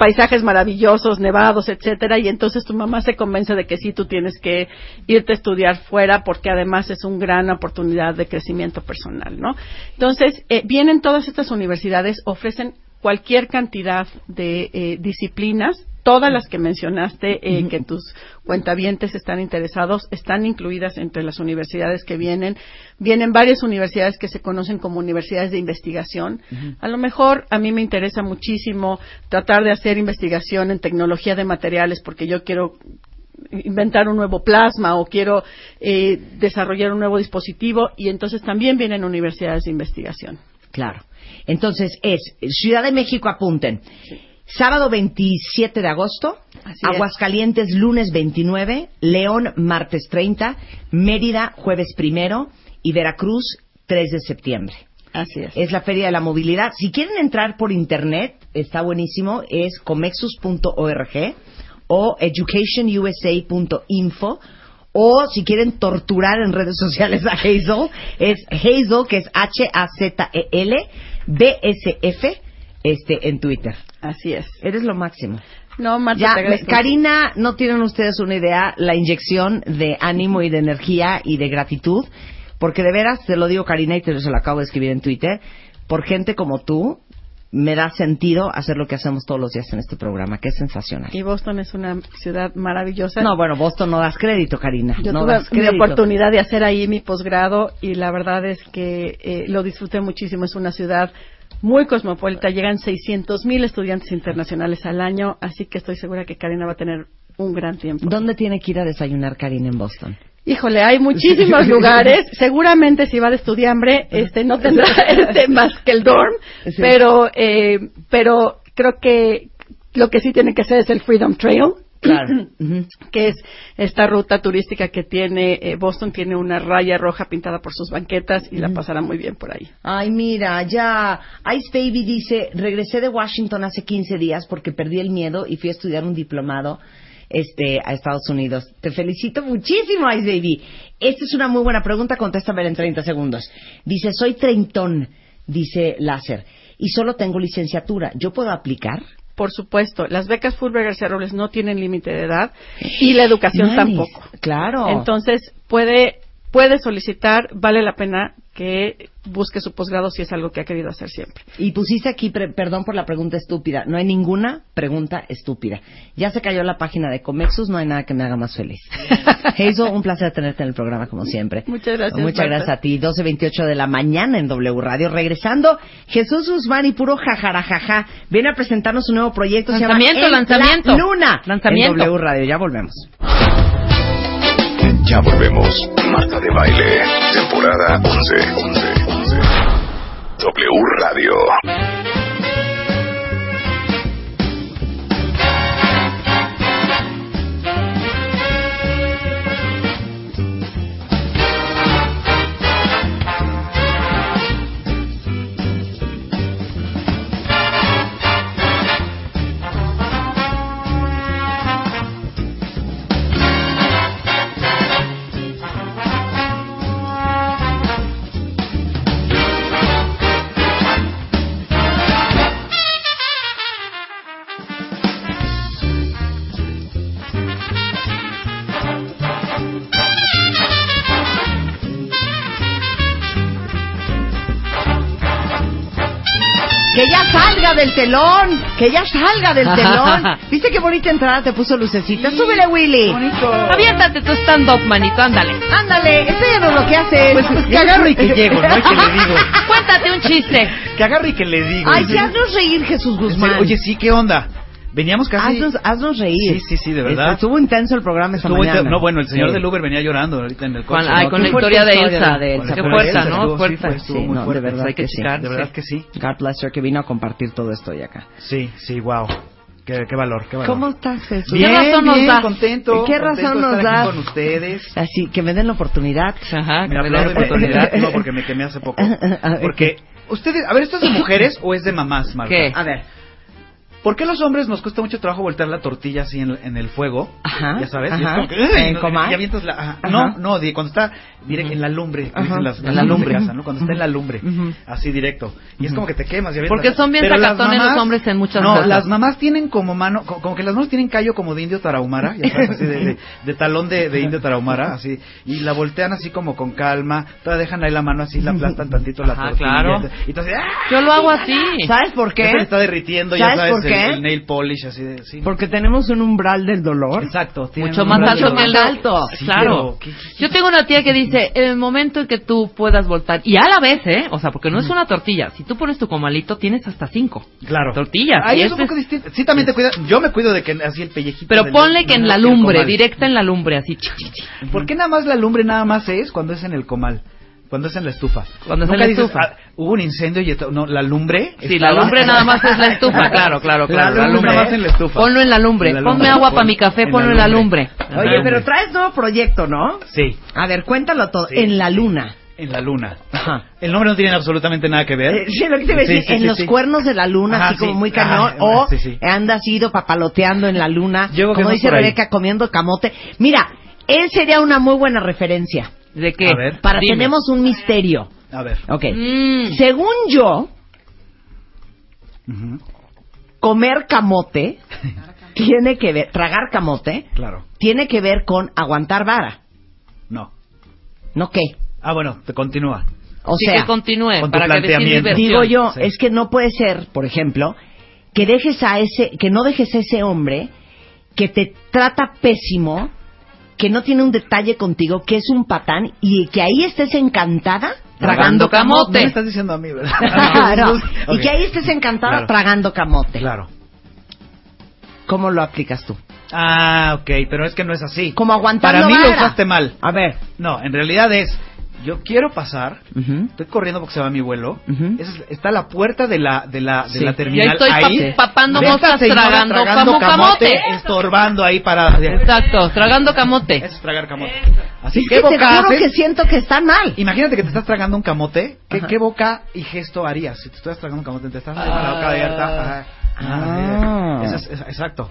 Q: paisajes maravillosos, nevados, etcétera, y entonces tu mamá se convence de que sí tú tienes que irte a estudiar fuera porque además es una gran oportunidad de crecimiento personal, ¿no? Entonces, eh, vienen todas estas universidades, ofrecen cualquier cantidad de eh, disciplinas, todas las que mencionaste, eh, que tus cuentavientes están interesados, están incluidas entre las universidades que vienen. Vienen varias universidades que se conocen como universidades de investigación. A lo mejor a mí me interesa muchísimo tratar de hacer investigación en tecnología de materiales porque yo quiero inventar un nuevo plasma o quiero eh, desarrollar un nuevo dispositivo y entonces también vienen universidades de investigación.
D: Claro. Entonces es Ciudad de México, apunten. Sábado 27 de agosto,
Q: Así es.
D: Aguascalientes lunes 29, León martes 30, Mérida jueves primero y Veracruz 3 de septiembre.
Q: Así es.
D: Es la Feria de la Movilidad. Si quieren entrar por internet, está buenísimo, es comexus.org o educationusa.info o si quieren torturar en redes sociales a Hazel, es Hazel, que es H-A-Z-E-L, B-S-F, este, en Twitter.
Q: Así es.
D: Eres lo máximo.
Q: No, Marta,
D: Ya,
Q: te agradezco.
D: Karina, no tienen ustedes una idea la inyección de ánimo y de energía y de gratitud, porque de veras, te lo digo Karina y te lo, se lo acabo de escribir en Twitter, por gente como tú, me da sentido hacer lo que hacemos todos los días en este programa, que es sensacional.
Q: Y Boston es una ciudad maravillosa.
D: No, bueno, Boston no das crédito, Karina.
Q: Yo
D: no
Q: tuve
D: das crédito.
Q: oportunidad de hacer ahí mi posgrado y la verdad es que eh, lo disfruté muchísimo. Es una ciudad muy cosmopolita. Llegan 600 mil estudiantes internacionales al año, así que estoy segura que Karina va a tener un gran tiempo.
D: ¿Dónde tiene que ir a desayunar Karina en Boston?
Q: Híjole, hay muchísimos lugares. Seguramente si va de estudiambre, este no tendrá este más que el dorm,
D: Sí.
Q: pero eh, pero creo que lo que sí tiene que hacer es el Freedom Trail.
D: Claro.
Q: Que es esta ruta turística que tiene eh, Boston tiene una raya roja pintada por sus banquetas y la pasará muy bien por ahí.
D: Ay, mira, ya. Ice Baby dice, regresé de Washington hace 15 días porque perdí el miedo y fui a estudiar un diplomado este, a Estados Unidos. Te felicito muchísimo, Ice Baby. Esta es una muy buena pregunta, contéstame en 30 segundos. Dice, soy treintón, dice Láser, y solo tengo licenciatura. ¿Yo puedo aplicar?
Q: Por supuesto, las becas Fulbright García Robles no tienen límite de edad y la educación tampoco.
D: Claro.
Q: Entonces, puede puede solicitar, vale la pena que busque su posgrado si es algo que ha querido hacer siempre.
D: Y pusiste aquí, pre- perdón por la pregunta estúpida, no hay ninguna pregunta estúpida. Ya se cayó la página de Comexus, no hay nada que me haga más feliz. Hazel, un placer tenerte en el programa como siempre.
Q: Muchas gracias.
D: Muchas
Q: Marta.
D: gracias a ti. 12.28 de la mañana en W Radio. Regresando, Jesús Guzmán y puro jajarajaja viene a presentarnos un nuevo proyecto. se llama
G: Lanzamiento,
D: En
G: lanzamiento.
D: La Luna.
G: Lanzamiento.
D: En W Radio. Ya volvemos.
C: Ya volvemos. Marta de Baile. Temporada 11. 11. 11. W Radio.
D: Del telón, que ya salga del telón. ¿Viste qué bonita entrada te puso lucecita? Súbele, Willy.
G: Aviéntate tu stand-up, manito, ándale.
D: Ándale, enséñanos lo que haces.
R: Pues, que agarro y que llego, ¿no? Y que le digo.
G: Cuéntate un chiste.
R: Que agarro y que le digo.
D: Ay,
R: Sí.
D: sí, haznos reír, Jesús Guzmán.
R: Oye, sí, ¿qué onda? Veníamos casi...
D: haznos, haznos reír.
R: Sí, sí, sí, de verdad.
D: Estuvo intenso el programa esta
R: Estuvo
D: mañana.
R: No, bueno, el señor
D: Sí.
R: del Uber venía llorando ahorita en el coche.
G: Con- ay,
R: ¿no?
G: con la historia de Elsa, de Elsa. Qué fuerza, ¿no? Fuerza.
D: Sí,
R: muy
D: no, de verdad
G: hay que
D: que sí.
R: De verdad que sí.
D: God bless her, que vino a compartir todo esto hoy acá.
R: Sí, sí, wow. Qué, qué valor, qué valor.
D: ¿Cómo estás, Jesús?
R: Bien,
D: ¿Qué razón nos
R: bien,
D: das?
R: contento.
D: ¿Qué
R: contento
D: razón
R: de
D: nos das?
R: con ustedes.
D: Así, que me den la oportunidad.
G: Ajá,
R: Me aplaudo la oportunidad, no, porque me quemé hace poco. Porque, ustedes, a ver, ¿esto es de mujeres o es de mamás, Marta?
G: ¿Qué?
D: A ver.
R: ¿Por qué los hombres nos cuesta mucho trabajo voltear la tortilla así en, en el fuego?
D: Ajá,
R: Ya sabes, y
D: ajá.
R: es como que, ¡ay!
D: ¿En
R: no, y la- ajá.
D: Ajá.
R: No, no, cuando está direct, en la lumbre, dicen las,
D: En la lumbre.
R: lumbre, ¿no? Cuando está en la lumbre, así directo. Y es como que te quemas y.
G: Porque son bien sacatones los hombres en muchas
R: No,
G: cosas.
R: las mamás tienen como mano, co- como que las manos tienen callo como de indio tarahumara, ya sabes, así de, de- de talón de, de indio tarahumara, así, y la voltean así como con calma, todavía dejan ahí la mano así, la aplastan tantito la tortilla.
G: claro.
R: Y entonces, ¡ah!
G: Yo lo hago así.
D: ¿Sabes por
R: se
D: qué?
R: está derritiendo, ya
D: ¿Sabes
R: el-
D: qué?
R: El, nail polish, así de, sí.
D: Porque tenemos un umbral del dolor.
R: Exacto.
G: Mucho más alto que el alto.
R: Sí,
G: claro.
R: pero, ¿qué-
G: Yo tengo una tía que dice, en el momento en que tú puedas voltar, y a la vez, ¿eh? O sea, porque no es una tortilla. Si tú pones tu comalito, tienes hasta cinco
R: Claro.
G: tortillas.
R: Ahí es un
G: este
R: poco distinto. Sí, también te cuida. Yo me cuido de que así el pellejito.
G: Pero ponle que en la lumbre, directa en la lumbre, así. chi, chi, chi.
R: ¿Por qué nada más la lumbre nada más es cuando es en el comal? Cuando es en la estufa.
G: Cuando es en la
R: dices,
G: estufa.
R: "Ah, hubo un incendio y no, la lumbre.
G: Sí, la lumbre nada más es la estufa, claro, claro, claro.
R: La lumbre nada más en la estufa.
G: Ponlo en la lumbre.
R: En la
G: Ponme
R: lumbre.
G: agua para mi café,
R: en la
G: ponlo en la lumbre.
R: lumbre.
D: Oye, pero traes nuevo proyecto, ¿no?
R: Sí,
D: A ver, cuéntalo todo.
R: Sí.
D: En la luna.
R: en la luna.
D: Ajá.
R: El nombre no tiene absolutamente nada que ver.
D: Eh, sí, lo que te iba a
R: Sí,
D: decir,
R: sí,
D: en
R: sí,
D: los
R: sí.
D: cuernos de la luna,
R: Ajá,
D: así como muy cañón,
R: Ajá,
D: o
R: sí, sí.
D: andas ido papaloteando en la luna,
R: Yo
D: como dice. Rebeca, comiendo camote. Mira, él sería una muy buena referencia.
G: ¿De qué?
R: A ver.
D: Para
G: Dime.
D: tenemos un misterio.
R: A ver.
D: Ok.
G: Mm.
D: Según yo, comer camote tiene que ver, tragar camote,
R: Claro.
D: tiene que ver con aguantar vara.
R: No.
D: ¿No qué?
R: Ah, bueno, te continúa.
D: O
G: Sí,
D: sea,
G: que continúe,
R: con tu
G: para que decir
R: planteamiento.
G: diversión.
D: digo yo,
R: Sí.
D: es que no puede ser, por ejemplo, que dejes a ese, que no dejes a ese hombre que te trata pésimo, que no tiene un detalle contigo, que es un patán y que ahí estés encantada tragando
G: camote.
R: No me estás diciendo a mí, ¿verdad?
D: No,
R: Ok.
D: Y que ahí estés encantada
R: Claro.
D: tragando camote.
R: Claro.
D: ¿Cómo lo aplicas tú?
R: Ah, ok, pero es que no es así.
D: Como aguantando
R: Para mí lo usaste mal.
D: A ver.
R: No, en realidad es, yo quiero pasar,
D: Ujú.
R: estoy corriendo porque se va mi vuelo,
D: Ujú.
R: esa es- está la puerta de la de la de
D: Sí.
R: la terminal
G: Y ahí estoy
R: ahí,
G: pa- papando
R: de
G: moscas,
R: señora
G: tragando como camote.
R: estorbando ahí para
G: Exacto, tragando camote.
R: Eso es tragar camote. Así
D: Es
R: ¿qué
D: que te
R: boca
D: juro
R: haces?
D: que siento que está mal.
R: Imagínate que te estás tragando un camote, ¿qué, qué boca y gesto harías? Si te estás tragando un camote, te estás con la boca abierta. ajá.
D: Ah.
R: Eso es- es- exacto.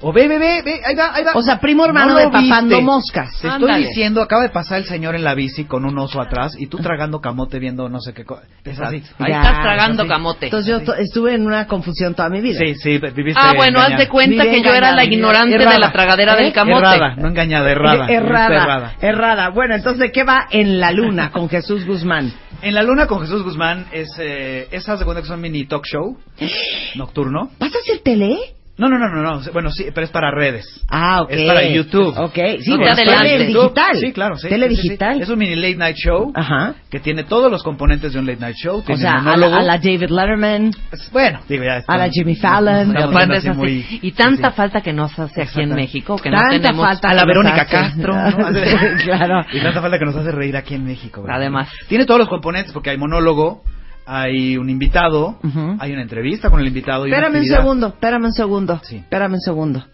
R: O ve, ve, ve, ve, ahí va, ahí va.
D: O sea, primo hermano
R: No
D: de papando
R: viste.
D: moscas.
R: Te
G: Ándale.
R: estoy diciendo, acaba de pasar el señor en la bici con un oso atrás y tú tragando camote viendo no sé qué cosa. Es así.
G: Ahí
D: Ya,
G: estás tragando
R: así.
G: camote.
D: Entonces yo to- estuve en una confusión toda mi vida.
R: Sí, sí, viviste
G: Ah, bueno, haz
R: engañada.
G: de cuenta
D: Vive
G: que yo era la ignorante de
R: Errada.
G: la tragadera
D: ¿Eh?
G: del camote.
R: Errada, no engañada, errada.
D: Eh, Errada,
R: Viviste
D: errada,
R: errada.
D: Bueno, entonces, ¿de qué va en la luna con Jesús Guzmán?
R: En la luna con Jesús Guzmán es, eh, esas de cuenta que son mini talk show nocturno.
D: ¿Vas a hacer tele?
R: No, no, no, no, no. Bueno, sí, pero es para redes.
D: Ah, ok.
R: Es para YouTube.
D: Ok, sí,
R: No,
D: tele digital.
R: Sí, claro, sí.
D: Tele
R: sí, sí, sí.
D: digital.
R: Es un mini late night show
D: Ajá.
R: que tiene todos los componentes de un late night show.
D: O
R: Tiene
D: sea, a la, a la David Letterman,
R: Bueno, digo, ya está.
D: a la Jimmy Fallon.
R: Así muy-
G: y tanta falta que nos hace aquí en México, que no
D: Tanta
G: tenemos
D: falta
R: a la Verónica
D: hace.
R: Castro, ¿no?
D: claro.
R: Y tanta falta que nos hace reír aquí en México. ¿verdad?
G: Además.
R: Tiene todos los componentes porque hay monólogo, hay un invitado,
D: Ujú.
R: hay una entrevista con el invitado. y
D: Espérame un segundo, espérame un segundo.
R: Sí.
D: Espérame un segundo.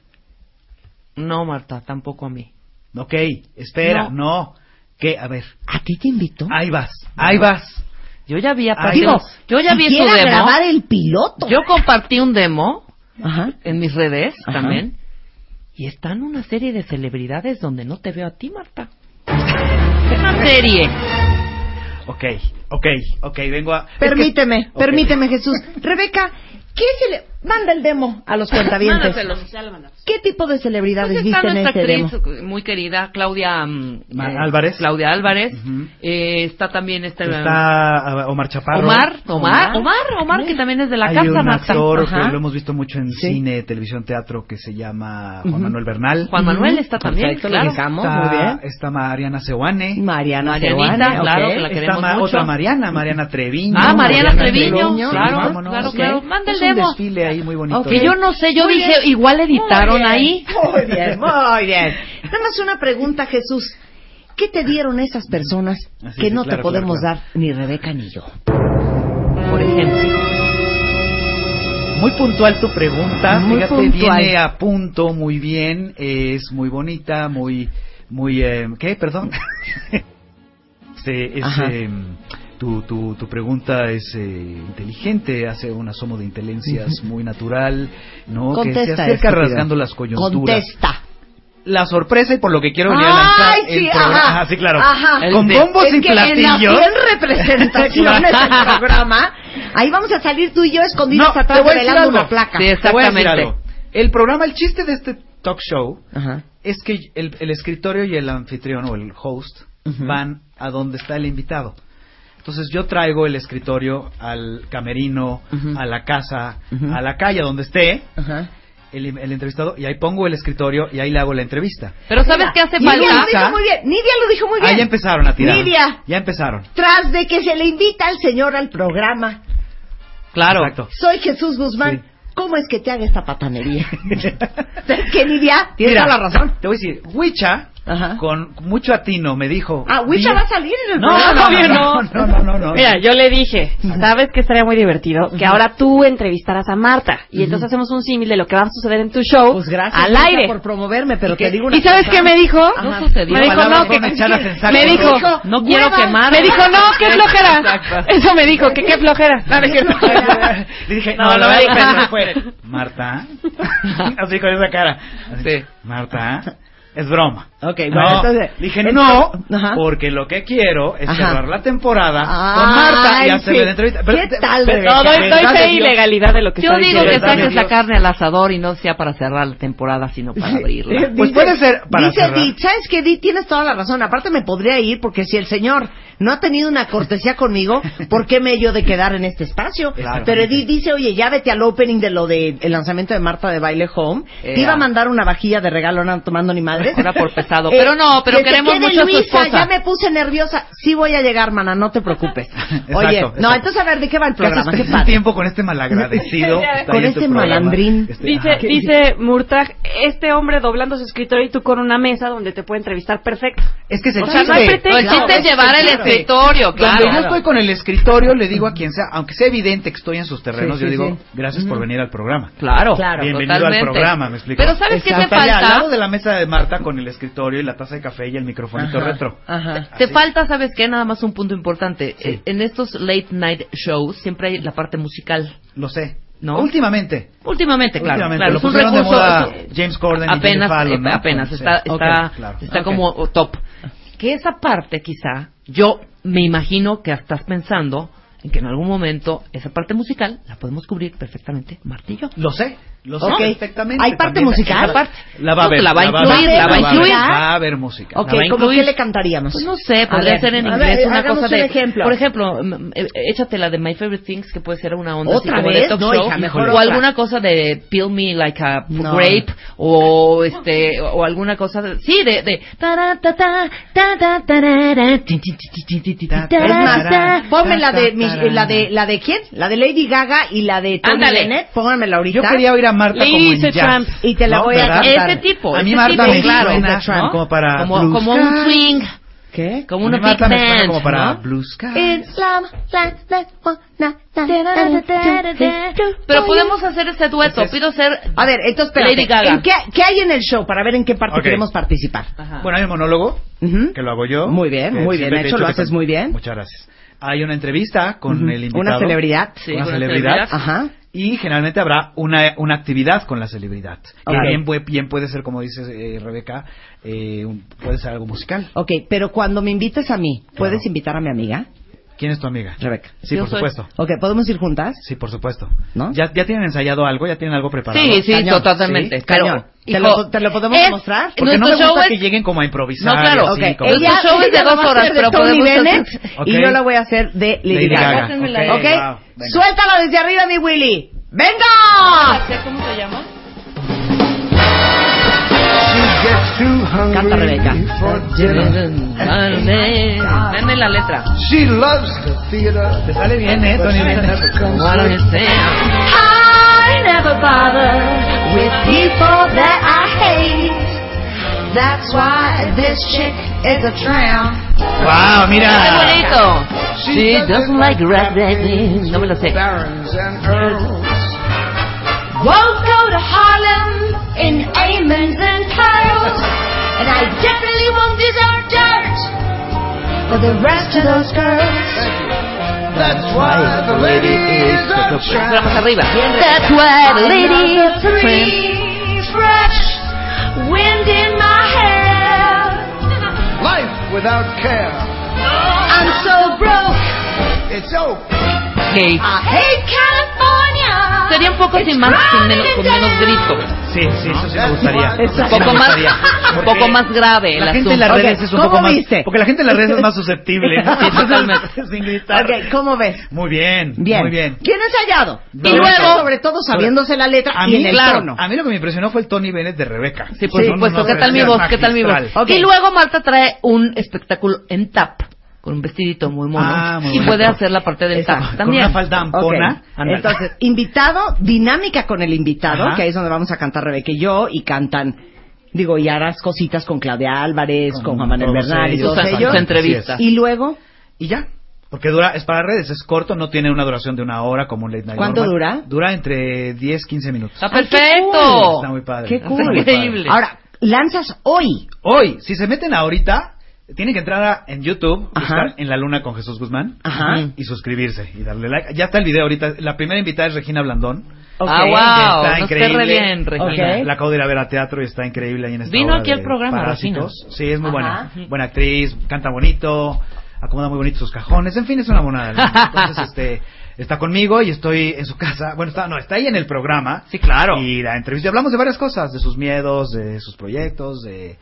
G: No, Marta, tampoco a mí.
R: Ok, espera, no. ¿Qué? A ver.
D: ¿A ti te invitó?
R: Ahí vas, ahí vas.
G: Yo ya vi a
R: Ay,
D: Digo,
G: yo ya vi su demo.
D: grabar el piloto.
G: Yo compartí un demo
D: Ajá.
G: en mis redes
D: Ajá.
G: también. Y están una serie de celebridades donde no te veo a ti, Marta. Es una serie.
R: Ok, ok, ok, vengo a...
D: Permíteme,
R: es que- ok.
D: permíteme, Jesús. Rebeca, ¿qué se le... Manda el demo a los cuentavientes.
G: Mándaselo.
D: ¿Qué tipo de celebridades
G: Pues
D: viste
G: está
D: en
G: nuestra
D: ese
G: actriz
D: demo?
G: muy querida, Claudia eh,
R: Álvarez.
G: Claudia Álvarez.
R: Ujú.
G: Eh, está también este
R: Está ah, Omar Chaparro.
G: Omar, Omar, Omar, Omar, que también es de la
R: Hay
G: casa,
R: un actor que lo hemos visto mucho en
D: Sí.
R: cine, televisión, teatro, que se llama Juan
D: Ujú.
R: Manuel Bernal.
G: Juan Manuel está también,
D: Perfecto,
G: claro.
R: está,
D: muy bien.
R: está Mariana Seoane.
D: Mariana
G: Marianita, claro, que la
R: Está
G: queremos
R: Ma-
G: mucho.
R: otra Mariana, Mariana Treviño.
G: Ah, Mariana Treviño,
R: sí,
G: claro, claro,
R: sí.
G: claro. Manda el demo.
R: Ahí muy bonito.
G: Que yo no sé, yo
D: Muy
G: dije,
D: bien.
G: igual editaron
D: Muy
G: ahí.
D: Muy bien, muy bien. Nada más una pregunta, Jesús. ¿Qué te dieron esas personas
R: Así,
D: que
R: sí,
D: no
R: claro,
D: te podemos
R: claro,
D: dar ni Rebeca ni yo?
G: Por ejemplo.
R: Muy puntual tu pregunta,
D: Muy
R: fíjate,
D: puntual.
R: viene a punto muy bien, es muy bonita, muy, muy, eh, ¿qué? Perdón. Sí, es,
D: Ajá.
R: eh, tu, tu, tu pregunta es eh, inteligente, hace un asomo de inteligencias muy natural, ¿no? que se
D: Contesta,
R: acerca rasgando las coyunturas.
D: Contesta.
R: La sorpresa y por lo que quiero venir a lanzar
D: Ay,
R: el
D: sí,
R: programa.
D: ajá.
R: Ajá, sí, claro.
D: Ajá.
R: Con bombos
D: es
R: y
D: que en las
R: platillos.
D: 100 representaciones del programa, ahí vamos a salir tú y yo escondidos
R: No,
D: atrás revelando una placa.
G: Sí, Exactamente.
R: El programa, el chiste de este talk show
D: Ajá.
R: es que el, el escritorio y el anfitrión o el host van a donde está el invitado. Entonces yo traigo el escritorio al camerino, a la casa, a la calle donde esté
D: Ajá.
R: el, el entrevistado y ahí pongo el escritorio y ahí le hago la entrevista.
G: Pero ¿sabes qué hace
D: Nidia lo
G: falta?
D: dijo muy bien. Nidia lo dijo muy bien.
R: Ahí ya empezaron a tirar.
D: Nidia,
R: Ya empezaron.
D: tras de que se le invita al señor al programa,
G: Claro.
R: Exacto.
D: soy Jesús Guzmán.
R: Sí.
D: ¿Cómo es que te haga esta patanería? ¿Sabes qué, Nidia? Tienes
R: Mira,
D: toda la razón.
R: Te voy a decir, Huicha,
D: Ajá.
R: con mucho atino, me dijo.
D: Ah, Huicha
R: "Di-
D: va a salir en el
R: No,
D: programa.
R: no, no, no, no, no, no.
F: Mira, yo le dije, ¿sabes que estaría muy divertido? Que ahora tú entrevistaras a Marta y entonces hacemos un símil de lo que va a suceder en tu show
D: Pues gracias
F: al aire.
D: por promoverme, pero
R: ¿Y
D: te digo una
F: ¿Y sabes
D: cosa.
F: qué me dijo?
D: Ajá.
G: No sucedió.
F: Me dijo, no, que,
R: saco.
F: me dijo,
G: No quiero quemar.
F: me dijo, no, qué flojera.
G: Exacto.
F: Eso me dijo, que qué flojera. No.
R: Le dije,
F: No,
R: no,
F: me dijo
R: que. Marta. Así con esa cara. Marta. Es broma.
D: Ok,
R: No,
D: entonces...
R: dije
D: entonces-
R: no,
D: Ajá.
R: porque lo que quiero es
D: Ajá.
R: cerrar la temporada con Marta y hacerle
D: sí.
R: la entrevista.
D: ¿Qué tal,
R: pero-?
F: No, doy,
R: ¿verdad
F: doy
R: de
F: fe ilegalidad de lo que
G: Yo
F: está
G: digo
F: diciendo.
G: que
R: ¿verdad de
G: saques la carne al asador y no sea para cerrar la temporada, sino para abrirla.
R: Pues puede ser para
D: dice
R: cerrar.
D: Di, ¿sabes qué, Di? Tienes toda la razón. Aparte me podría ir porque si el señor no ha tenido una cortesía conmigo, ¿por qué me yo de quedar en este espacio?
R: Claro.
D: Pero Edith dice, oye, ya vete al opening de lo del lanzamiento de Marta de Baile Home. Te iba a mandar una vajilla de regalo, no tomando ni madre.
G: Ahora por pesado. Pero no, pero
D: que
G: queremos
D: quede
G: mucho a su esposa.
D: Ya me puse nerviosa. Sí voy a llegar, mana, no te preocupes. Oye, no, entonces a ver, ¿de qué va el
R: ¿Qué
D: programa? Qué padre.
R: tiempo con este malagradecido?
D: Con este malandrín.
R: Este,
F: Dice,
R: ajá.
F: dice Murtag, este hombre doblando su escritorio y tú con una mesa donde te puede entrevistar perfecto.
R: Es que se
F: O sea, no hay pretexto.
G: El chiste es
D: Claro,
G: llevar el
D: claro.
G: escritorio, claro.
R: Cuando yo estoy con el escritorio, le digo a quien sea, aunque sea evidente que estoy en sus terrenos,
D: Sí,
R: yo digo,
D: sí.
R: gracias por venir al programa.
G: Claro,
D: Claro.
R: Bienvenido
G: totalmente.
R: al programa, me explico.
G: Pero ¿sabes qué te.
R: Allá, al lado
G: falta?
R: de la mesa de Marta con el escritorio y la taza de café y el microfonito retro.
D: Ajá.
G: Te falta, ¿sabes qué? Nada más un punto importante.
R: Sí.
G: Eh, En estos late night shows siempre hay la parte musical.
R: Lo sé.
G: ¿No?
R: Últimamente.
G: Últimamente, claro.
R: Últimamente.
G: claro
R: Lo pusieron de
G: recurso
R: moda James Corden y
G: apenas,
R: Jimmy Fallon,
G: eh,
R: ¿no?
G: apenas
R: Sí.
G: está, está,
R: claro.
G: está como top. Que esa parte quizá, yo me imagino que estás pensando en que en algún momento esa parte musical la podemos cubrir perfectamente Marta y yo.
R: Lo sé. Lo
D: Ok.
R: sé perfectamente.
D: ¿Hay parte
R: también.
D: musical?
R: Esa parte. La va a haber.
G: la va a incluir, la va a incluir.
R: Va a haber música.
D: Ok, ¿cómo que le cantaríamos?
G: Pues no sé,
D: A
G: podría
D: ver,
G: ser en inglés
D: ver,
G: una cosa
D: un
G: de...
D: ejemplo.
G: Por ejemplo, mm, eh, échate la de My Favorite Things, que puede ser una onda
D: ¿Otra
G: así como
D: vez?
G: de talk
D: No,
G: show.
D: hija, mejor
G: o
D: otra.
G: alguna cosa de Peel Me Like a
D: No.
G: Grape, o este, o alguna cosa de... Sí, de... de
D: Es más, ponme la de, mi- la de la de quién? La de Lady Gaga y la de Tony
G: Ándale.
D: Bennett. Pónganmela ahorita.
R: Yo quería oír a Marta como en jazz.
D: Tramp. Y te la
R: ¿no?
D: voy a cantar.
G: Ese tipo,
R: A mí
G: ese
R: Marta
G: tipo,
R: me
G: claro,
R: suena
G: ¿no?
R: como para
G: Como,
R: Blue
G: como un swing.
D: ¿Qué?
G: Como una big
R: Marta me suena
G: band,
R: como para
G: ¿no?
R: Blue Sky.
G: Pero podemos hacer este dueto.
R: Ese es-
G: Pido ser
D: A ver, entonces, espérate.
G: Lady Gaga.
D: ¿En qué, qué hay en el show para ver en qué parte
R: Ok.
D: queremos participar?
R: Bueno, hay un monólogo
D: Ujú.
R: que lo hago yo.
D: Muy bien, muy bien
R: he
D: hecho, lo haces muy bien.
R: Muchas gracias. Hay una entrevista con
D: Ujú.
R: el invitado.
D: Una celebridad.
G: Sí,
R: una
G: una
R: celebridad.
G: celebridad.
D: Ajá.
R: Y generalmente habrá una, una actividad con la celebridad. Que
D: Ok.
R: bien, puede, bien puede ser, como dice eh, Rebeca, eh, puede ser algo musical.
D: Ok, pero cuando me invites a mí, ¿puedes
R: Claro.
D: invitar a mi amiga?
R: ¿Quién es tu amiga?
D: Rebeca.
R: Sí,
G: Yo
R: por
G: soy.
R: supuesto.
D: Ok, ¿podemos ir juntas?
R: Sí, por supuesto.
D: ¿No?
R: ¿Ya, ¿Ya tienen ensayado algo? ¿Ya tienen algo preparado?
G: Sí, sí,
D: Cañón,
G: totalmente.
D: sí,
G: Pero,
D: cañón. ¿Te
G: hijo,
D: lo- te lo podemos
G: es-
D: mostrar?
R: Porque no me
G: nuestro
R: gusta
G: show
R: que
G: es-
R: lleguen como a improvisar.
G: No, claro.
R: y así,
D: Ok,
R: como-
G: Ella- show es de
D: ella
G: dos
D: lo va a
G: horas,
D: hacer de
G: pero
D: Tony
G: podemos
D: Bennett y yo la voy a hacer de Lady,
R: Lady
D: Gaga.
R: Gaga. Ok, wow, venga.
D: Suéltala desde arriba, mi Willy. ¡Venga!
G: ¿Cómo se llama?
D: Canta Rebeca.
G: Denme la letra.
E: She loves the theater.
R: Te sale bien, ¿eh, Tony Bennett?
G: What do you say?
D: I never bother with people that I hate. That's why this chick is a tramp.
R: ¡Wow, mira!
G: ¡Qué bonito! She doesn't like red No me lo sé.
E: Barons and earls.
F: Won't go to Harlem in almonds and pearls. And I definitely won't deserve dirt for the rest of those girls.
E: That's why the lady is a
G: Vamos
E: tramp.
F: That's why the lady is free, fresh wind in my hair.
E: Life without care.
F: I'm so broke.
E: It's so
G: Hey.
F: I hate California.
G: Sería un poco sin más, sin menos, con menos grito.
R: Sí, sí, eso sí me gustaría.
G: Un poco más, un poco más grave. el
R: La gente en las redes es un
D: ¿cómo
R: poco más...
D: viste?
R: Porque la gente en las redes es más susceptible. ¿no?
G: Sí, totalmente.
R: Sin gritar.
D: Ok, ¿cómo ves?
R: Muy bien,
D: Bien.
R: muy bien.
D: ¿Quién ha ensayado?
R: No,
D: y luego, sobre todo, sabiéndose la letra
R: A
D: y
R: mí,
D: en el
R: claro,
D: tono.
R: a mí lo que me impresionó fue el Tony Bennett de Rebeca.
G: Sí, por
D: Sí,
G: supuesto. ¿Qué tal mi
R: es
G: voz? ¿Qué tal mi voz?
D: Ok.
G: Y luego Marta trae un espectáculo en tap, con un vestidito muy mono.
R: Ah, muy
G: y
R: bonito.
G: puede hacer la parte del
D: Exacto.
G: tap
R: Con
G: también.
R: una falda ampona.
D: Ok,
R: Ándale.
D: Entonces, invitado, dinámica con el invitado,
R: Ajá.
D: que ahí es donde vamos a cantar Rebeca y yo, y cantan, digo, y harás cositas con Claudia Álvarez, con,
R: Con
D: Juan Manuel Bernal y todos ellos.
G: entrevistas.
D: Y luego,
R: Y ya. Porque dura, es para redes, es corto, no tiene una duración de una hora como un late night.
D: ¿Cuánto
R: normal.
D: dura?
R: Dura entre 10, 15 minutos.
G: Está perfecto.
R: Está muy padre.
D: qué cool.
G: Increíble.
D: Ahora, lanzas hoy.
R: Hoy, si se meten ahorita, tienen que entrar a- en YouTube, buscar En la Luna con Jesús Guzmán
D: Ajá.
R: y suscribirse y darle like. Ya está el video ahorita. La primera invitada es Regina Blandón.
G: Ah, wow.
R: está
G: Nos
R: increíble.
G: bien, Regina.
R: La acabo de ir a ver a teatro y está increíble ahí en esta
G: Vino
R: obra
G: aquí al programa,
R: Parásitos. Sí, es muy
D: Ajá.
R: buena. Buena actriz, canta bonito, acomoda muy bonito sus cajones. En fin, es una monada. ¿no? Entonces, este, está conmigo y estoy en su casa. Bueno, está, no, está ahí en el programa.
G: Sí, claro.
R: Y la entrevista. y Hablamos de varias cosas, de sus miedos, de sus proyectos, de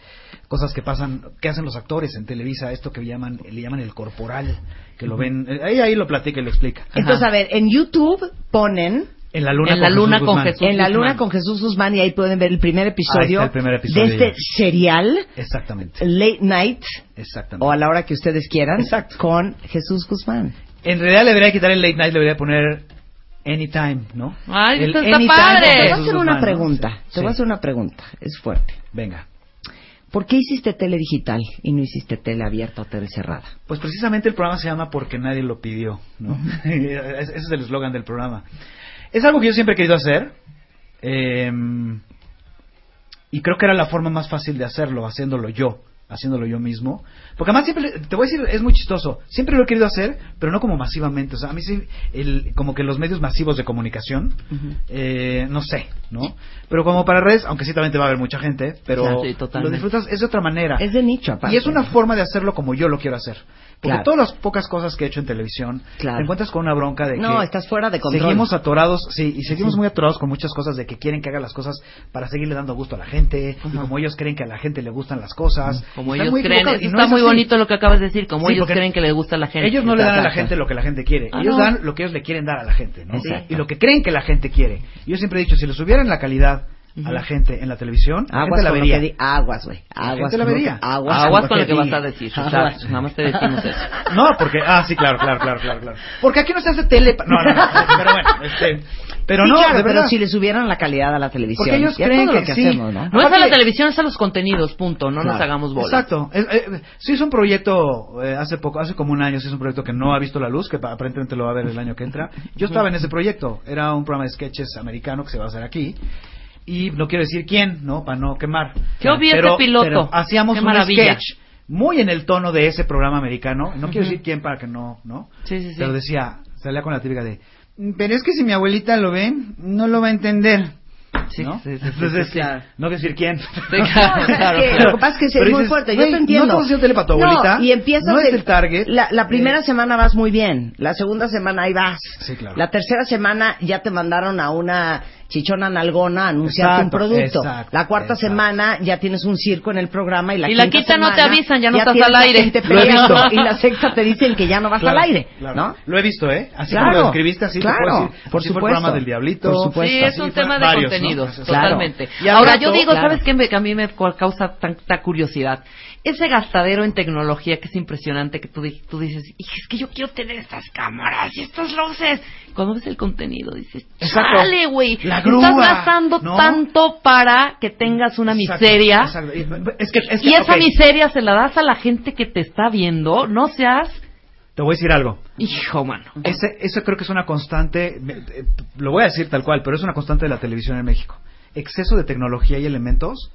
R: cosas que pasan, que hacen los actores en Televisa, esto que llaman, le llaman el corporal, que lo ven, eh, ahí, ahí lo platica y lo explica.
D: Entonces, a ver, en YouTube ponen
R: En la luna,
G: En la
R: con,
G: luna
R: Jesús
G: con
R: Guzmán.
G: Jesús.
D: en la luna
G: Guzmán.
D: con Jesús Guzmán y ahí pueden ver el primer episodio,
R: Ahí está el primer episodio
D: de este
R: ya.
D: serial
R: Exactamente,
D: Late Night
R: exactamente.
D: o a la hora que ustedes quieran
R: Exacto.
D: con Jesús Guzmán.
R: En realidad le debería quitar el late night, le debería poner anytime, ¿no?
G: Ay,
R: El
G: esto está
R: anytime
G: padre.
D: Te voy a hacer una
R: Guzmán, ¿no?
D: pregunta. Te voy a hacer una pregunta. Es fuerte.
R: Venga.
D: ¿Por qué hiciste tele digital y no hiciste tele abierta o tele cerrada?
R: Pues precisamente el programa se llama Porque nadie lo pidió, ¿no? Ese es el eslogan del programa. Es algo que yo siempre he querido hacer. eh, y creo que era la forma más fácil de hacerlo, haciéndolo yo. Haciéndolo yo mismo. Porque además siempre, te voy a decir, es muy chistoso. Siempre lo he querido hacer, pero no como masivamente. O sea, a mí sí, el, como que los medios masivos de comunicación, eh, no sé, ¿no? Pero como para redes, aunque sí también te va a ver mucha gente, pero
G: sí,
R: lo disfrutas, es de otra manera.
D: Es de nicho, aparte.
R: Y es una forma de hacerlo como yo lo quiero hacer. Porque
D: Claro.
R: todas las pocas cosas que he hecho en televisión,
D: Claro.
R: te encuentras con una bronca de que...
D: No, estás fuera de control.
R: Seguimos atorados, sí, y seguimos
D: Sí.
R: muy atorados con muchas cosas de que quieren que haga las cosas para seguirle dando gusto a la gente, y como ellos creen que a la gente le gustan las cosas.
G: Como
R: Están
G: ellos creen,
R: no
G: está
R: es
G: muy
R: así.
G: bonito lo que acabas de decir, como
R: Sí,
G: ellos creen que le gusta a la gente.
R: Ellos no le dan a la gente lo que la gente quiere,
G: Ah,
R: ellos
G: no.
R: dan lo que ellos le quieren dar a la gente, ¿no? Y lo que creen que la gente quiere. Yo siempre he dicho, si le subieran la calidad a la gente en la televisión, la
D: Aguas
R: gente la
D: con lo
R: vería.
D: que di- aguas, güey. Aguas
R: la
D: con lo que-
R: vería.
D: Aguas,
G: Aguas con lo que vas
D: diga.
G: a decir,
D: Aguas.
G: exacto. Nada más te decimos eso.
R: No, porque, ah, sí, claro, claro, claro, claro. Porque aquí no se hace tele, no, no, no, pero bueno, este, pero
D: Sí,
R: no,
D: claro,
R: de verdad.
D: pero si le subieran la calidad a la televisión.
R: Porque ellos
D: y
R: creen
D: todo lo
R: que
D: que
R: sí.
D: hacemos, ¿no?
G: No es a la televisión, es a los contenidos, punto. No nos
R: Claro.
G: hagamos bolas.
R: Exacto. Es- eh, sí, es un proyecto, eh, hace poco, hace como un año, sí es un proyecto que no ha visto la luz, que pa- aparentemente lo va a ver el año que entra. Yo estaba en ese proyecto, era un programa de sketches americano que se va a hacer aquí. Y no quiero decir quién, ¿no? Para no quemar.
G: Yo vi
R: Pero-
G: ese piloto.
R: pero hacíamos
G: Qué
R: un
G: maravilla.
R: sketch muy en el tono de ese programa americano. No quiero
G: Ujú.
R: decir quién para que no, ¿no?
G: Sí, sí, sí.
R: Pero decía, salía con la típica de, pero es que si mi abuelita lo ve, no lo va a entender.
G: Sí,
R: ¿no?
G: sí,
R: Entonces,
G: sí, claro.
R: no quiero decir quién.
D: No,
G: claro, claro.
D: Lo que pasa es que
R: Pero
D: es muy
R: dices,
D: fuerte, yo te
R: no
D: entiendo.
R: para tu abuelita,
D: No, y empiezas
R: no es
D: de-
R: el target.
D: La, la primera
R: Eh,
D: semana vas muy bien, la segunda semana ahí vas.
R: Sí, claro.
D: La tercera semana ya te mandaron a una chichona nalgona anunciarte un producto.
R: exacto,
D: la cuarta
R: exacto.
D: semana ya tienes un circo en el programa y la
G: Y la
D: quinta
G: quinta no te
D: semana
G: avisan, ya no estás
D: tienes
G: al aire.
D: gente
R: Lo he visto.
D: peleando, Y la sexta te dicen que ya no vas
R: Claro,
D: al aire,
R: claro.
D: ¿no?
R: Lo he visto, ¿eh? Así
D: Claro,
R: como lo escribiste, así te
D: claro,
R: puedo decir.
D: por
R: Así fue el
D: supuesto.
R: programa del Diablito.
D: Por supuesto.
G: Sí, es un tema de
R: varios, ¿no?
G: contenidos,
R: Claro.
G: totalmente.
R: Y
G: Ahora,
R: rato,
G: yo digo,
D: claro.
G: ¿sabes qué me, que a mí me causa tanta curiosidad? Ese gastadero en tecnología que es impresionante, que tú, tú dices, "Hija, es que yo quiero tener estas cámaras y estas luces. Cuando ves el contenido, dices. ¡chale, güey! Estás gastando
R: ¿no?
G: tanto para que tengas una
R: Exacto,
G: miseria.
R: exacto. Y- Es que, es que,
G: y esa miseria se la das a la gente que te está viendo. No seas...
R: Te voy a decir algo.
G: Hijo, mano.
R: Ese, eso creo que es una constante, eh, lo voy a decir tal cual, pero es una constante de la televisión en México. Exceso de tecnología y elementos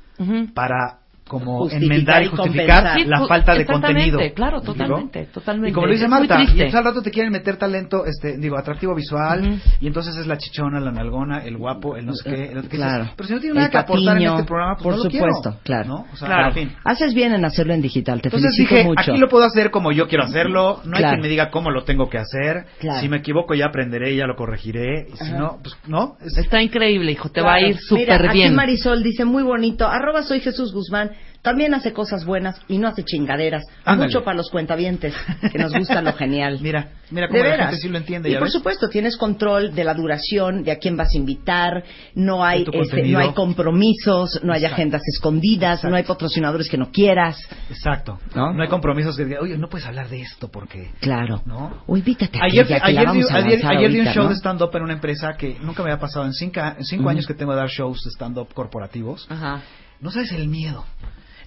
R: para como
D: Justificar
R: enmendar y justificar la falta de contenido.
G: claro, totalmente, totalmente.
R: Y como lo dice Marta, y entonces al rato te quieren meter talento, este, digo, atractivo visual, y entonces es la chichona, la nalgona, el guapo, el no sé qué, el otro que
D: Claro.
R: dices, pero si no tiene
D: El
R: nada que aportar en este programa, pues
D: por
R: no lo quiero,
D: supuesto, claro.
R: ¿no? O sea,
G: Claro.
R: fin.
D: Haces bien en hacerlo en digital, te
R: Entonces
D: felicito
R: dije,
D: mucho.
R: aquí lo puedo hacer como yo quiero hacerlo, no hay
D: Claro.
R: quien me diga cómo lo tengo que hacer,
D: Claro.
R: si me equivoco ya aprenderé, ya lo corregiré, y si
D: Ajá.
R: no, pues no, es-
G: Está increíble, hijo, te va a ir súper bien.
D: Aquí Marisol dice muy bonito, arroba soy Jesús Guzmán, también hace cosas buenas y no hace chingaderas.
R: Ándale.
D: Mucho para los cuentavientes, que nos gusta lo genial.
R: Mira, mira
D: De
R: cómo la
D: veras.
R: gente sí lo entiende,
D: Y
R: ¿ya
D: por
R: ves?
D: supuesto, tienes control de la duración, de a quién vas a invitar, no hay, este, no hay compromisos, no hay
R: Exacto.
D: agendas escondidas, no hay patrocinadores que no quieras.
R: Exacto.
D: ¿No?
R: ¿No? hay compromisos que digan, oye, no puedes hablar de esto porque...
D: Claro.
R: ¿No?
D: O invítate a
R: Ayer,
D: aquella que la
R: ayer, di,
D: vamos a
R: ayer, ayer di un show
D: ¿no?
R: de stand-up en una empresa que nunca me había pasado en cinco, en cinco años que tengo de dar shows de stand-up corporativos.
G: Ajá.
R: No sabes el miedo.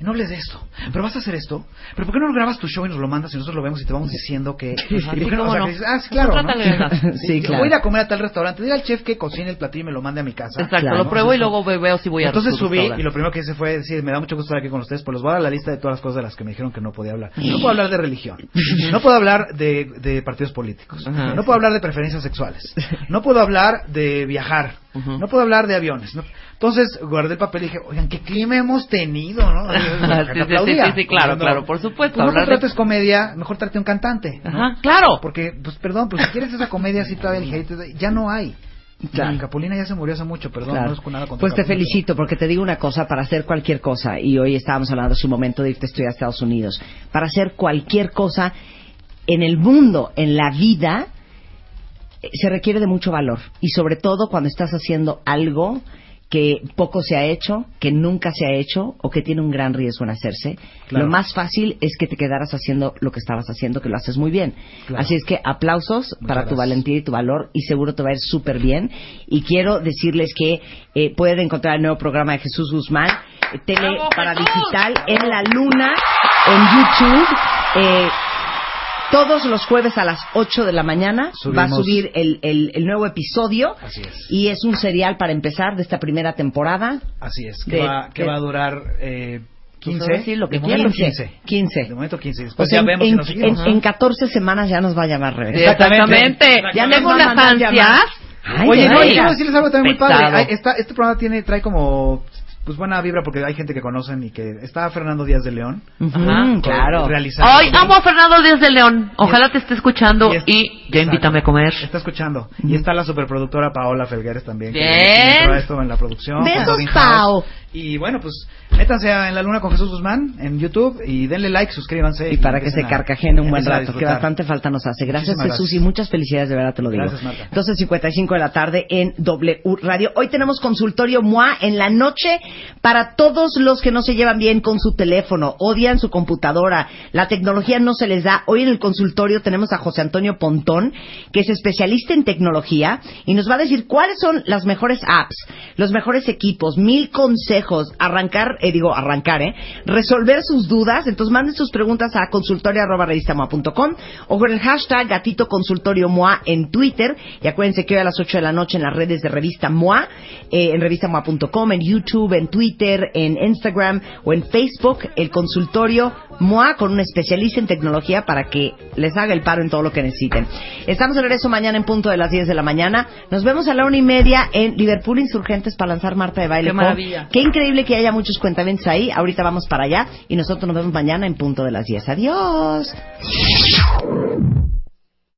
R: No hables de esto. Pero vas a hacer esto. Pero ¿por qué no grabas tu show y nos lo mandas y nosotros lo vemos y te vamos diciendo que...
G: Ajá,
R: ¿Y
G: sí,
R: por qué no? O sea,
G: no.
R: que dices, ah, sí, claro.
D: Sí, claro.
R: Voy a ir a comer a tal restaurante. Dile al chef que cocine el platillo y me lo mande a mi casa.
G: Exacto,
D: Claro.
G: lo pruebo y luego ve- veo si voy a
R: Entonces subí y lo primero que hice fue decir, me da mucho gusto estar aquí con ustedes, pues les voy a dar la lista de todas las cosas de las que me dijeron que no podía hablar. No puedo hablar de religión, no puedo hablar de, de partidos políticos,
G: Ajá.
R: no puedo hablar de preferencias sexuales, no puedo hablar de viajar, no puedo hablar de aviones. no- Entonces guardé el papel y dije, oigan, ¿qué clima hemos tenido? ¿no?
G: Sí, sí, sí, sí, claro, claro, por supuesto,
R: Pues no
G: de-
R: contrates comedia, mejor trate un cantante. ¿no?
G: Ajá, claro.
R: Porque, pues perdón, pues si quieres esa comedia así todavía el hate, ya no hay.
D: Claro.
R: Capulina ya se murió hace mucho, perdón,
D: Claro.
R: no es con nada contra
D: Pues te
R: Capulina,
D: felicito porque te digo una cosa, para hacer cualquier cosa, y hoy estábamos hablando de su momento de irte a estudiar a Estados Unidos, para hacer cualquier cosa en el mundo, en la vida, eh, se requiere de mucho valor. Y sobre todo cuando estás haciendo algo que poco se ha hecho, que nunca se ha hecho o que tiene un gran riesgo en hacerse,
R: Claro.
D: lo más fácil es que te quedaras haciendo lo que estabas haciendo, que lo haces muy bien.
R: Claro.
D: Así es que aplausos
R: Muchas
D: para tu valentía y tu valor y seguro te va a ir súper bien. Y quiero decirles que eh, pueden encontrar el nuevo programa de Jesús Guzmán, eh, tele
G: ¡Bravo,
D: para digital en la luna, en YouTube. Eh, todos los jueves a las 8 de la mañana va a
R: Subimos-
D: subir el, el- el nuevo episodio
R: Así es.
D: y es un serial para empezar de esta primera temporada.
R: Así es, que,
D: De-
R: va, que
D: de-
R: va a durar eh,
D: Pues
R: 15.
D: ahora sí, lo que
R: de momento
D: quieras.
R: 15.
D: 15.
R: De momento 15.
D: O
R: Después
D: sea,
R: ya
D: en,
R: vemos si
D: en-
R: nos seguimos.
D: en- en 14 semanas ya nos va a llamar Rebeca.
G: Exactamente.
D: Ya nos
G: Tengo unas ansias.
D: Ay,
R: Oye, no, quiero decirles algo también muy padre. Ay, esta- este programa tiene trae como pues buena vibra porque hay gente que conocen y que está Fernando Díaz de León.
D: Ujú, claro.
R: Realizando.
G: Ay, amo a Fernando Díaz de León. Ojalá te esté escuchando
R: Y es-
G: y ya invítame a comer.
R: Está escuchando. Y está la superproductora Paola Felgueres también. que
G: Bien.
R: entró a esto en la producción.
D: Besos, Pao.
R: Y bueno, pues métanse a En la Luna con Jesús Guzmán en YouTube y denle like, suscríbanse.
D: Y para que se carcajeen un buen rato, que bastante falta nos hace. Gracias
R: Muchísimas
D: Jesús
R: gracias.
D: y muchas felicidades, de verdad te lo digo.
R: Gracias, Marta.
D: 12.55 de la tarde en W Radio. Hoy tenemos consultorio MOA en la noche para todos los que no se llevan bien con su teléfono, odian su computadora, la tecnología no se les da. Hoy en el consultorio tenemos a José Antonio Pontón, que es especialista en tecnología y nos va a decir cuáles son las mejores apps, los mejores equipos, mil consejos, arrancar, eh, digo, arrancar, ¿eh? Resolver sus dudas. Entonces manden sus preguntas a consultorio.revistamoa.com o con el hashtag gatito consultorio MOA en Twitter. Y acuérdense que hoy a las 8 de la noche en las redes de revista MOA, eh, en revistamoa.com, en YouTube, en Twitter, en Instagram o en Facebook, el consultorio MOA con un especialista en tecnología para que les haga el paro en todo lo que necesiten. Estamos de regreso mañana en punto de las 10 de la mañana. Nos vemos a la una y media en Liverpool Insurgentes para lanzar Marta de Baile.
G: Qué maravilla.
D: Qué increíble que haya muchos cuentamientos ahí. Ahorita vamos para allá y nosotros nos vemos mañana en punto de las 10. Adiós.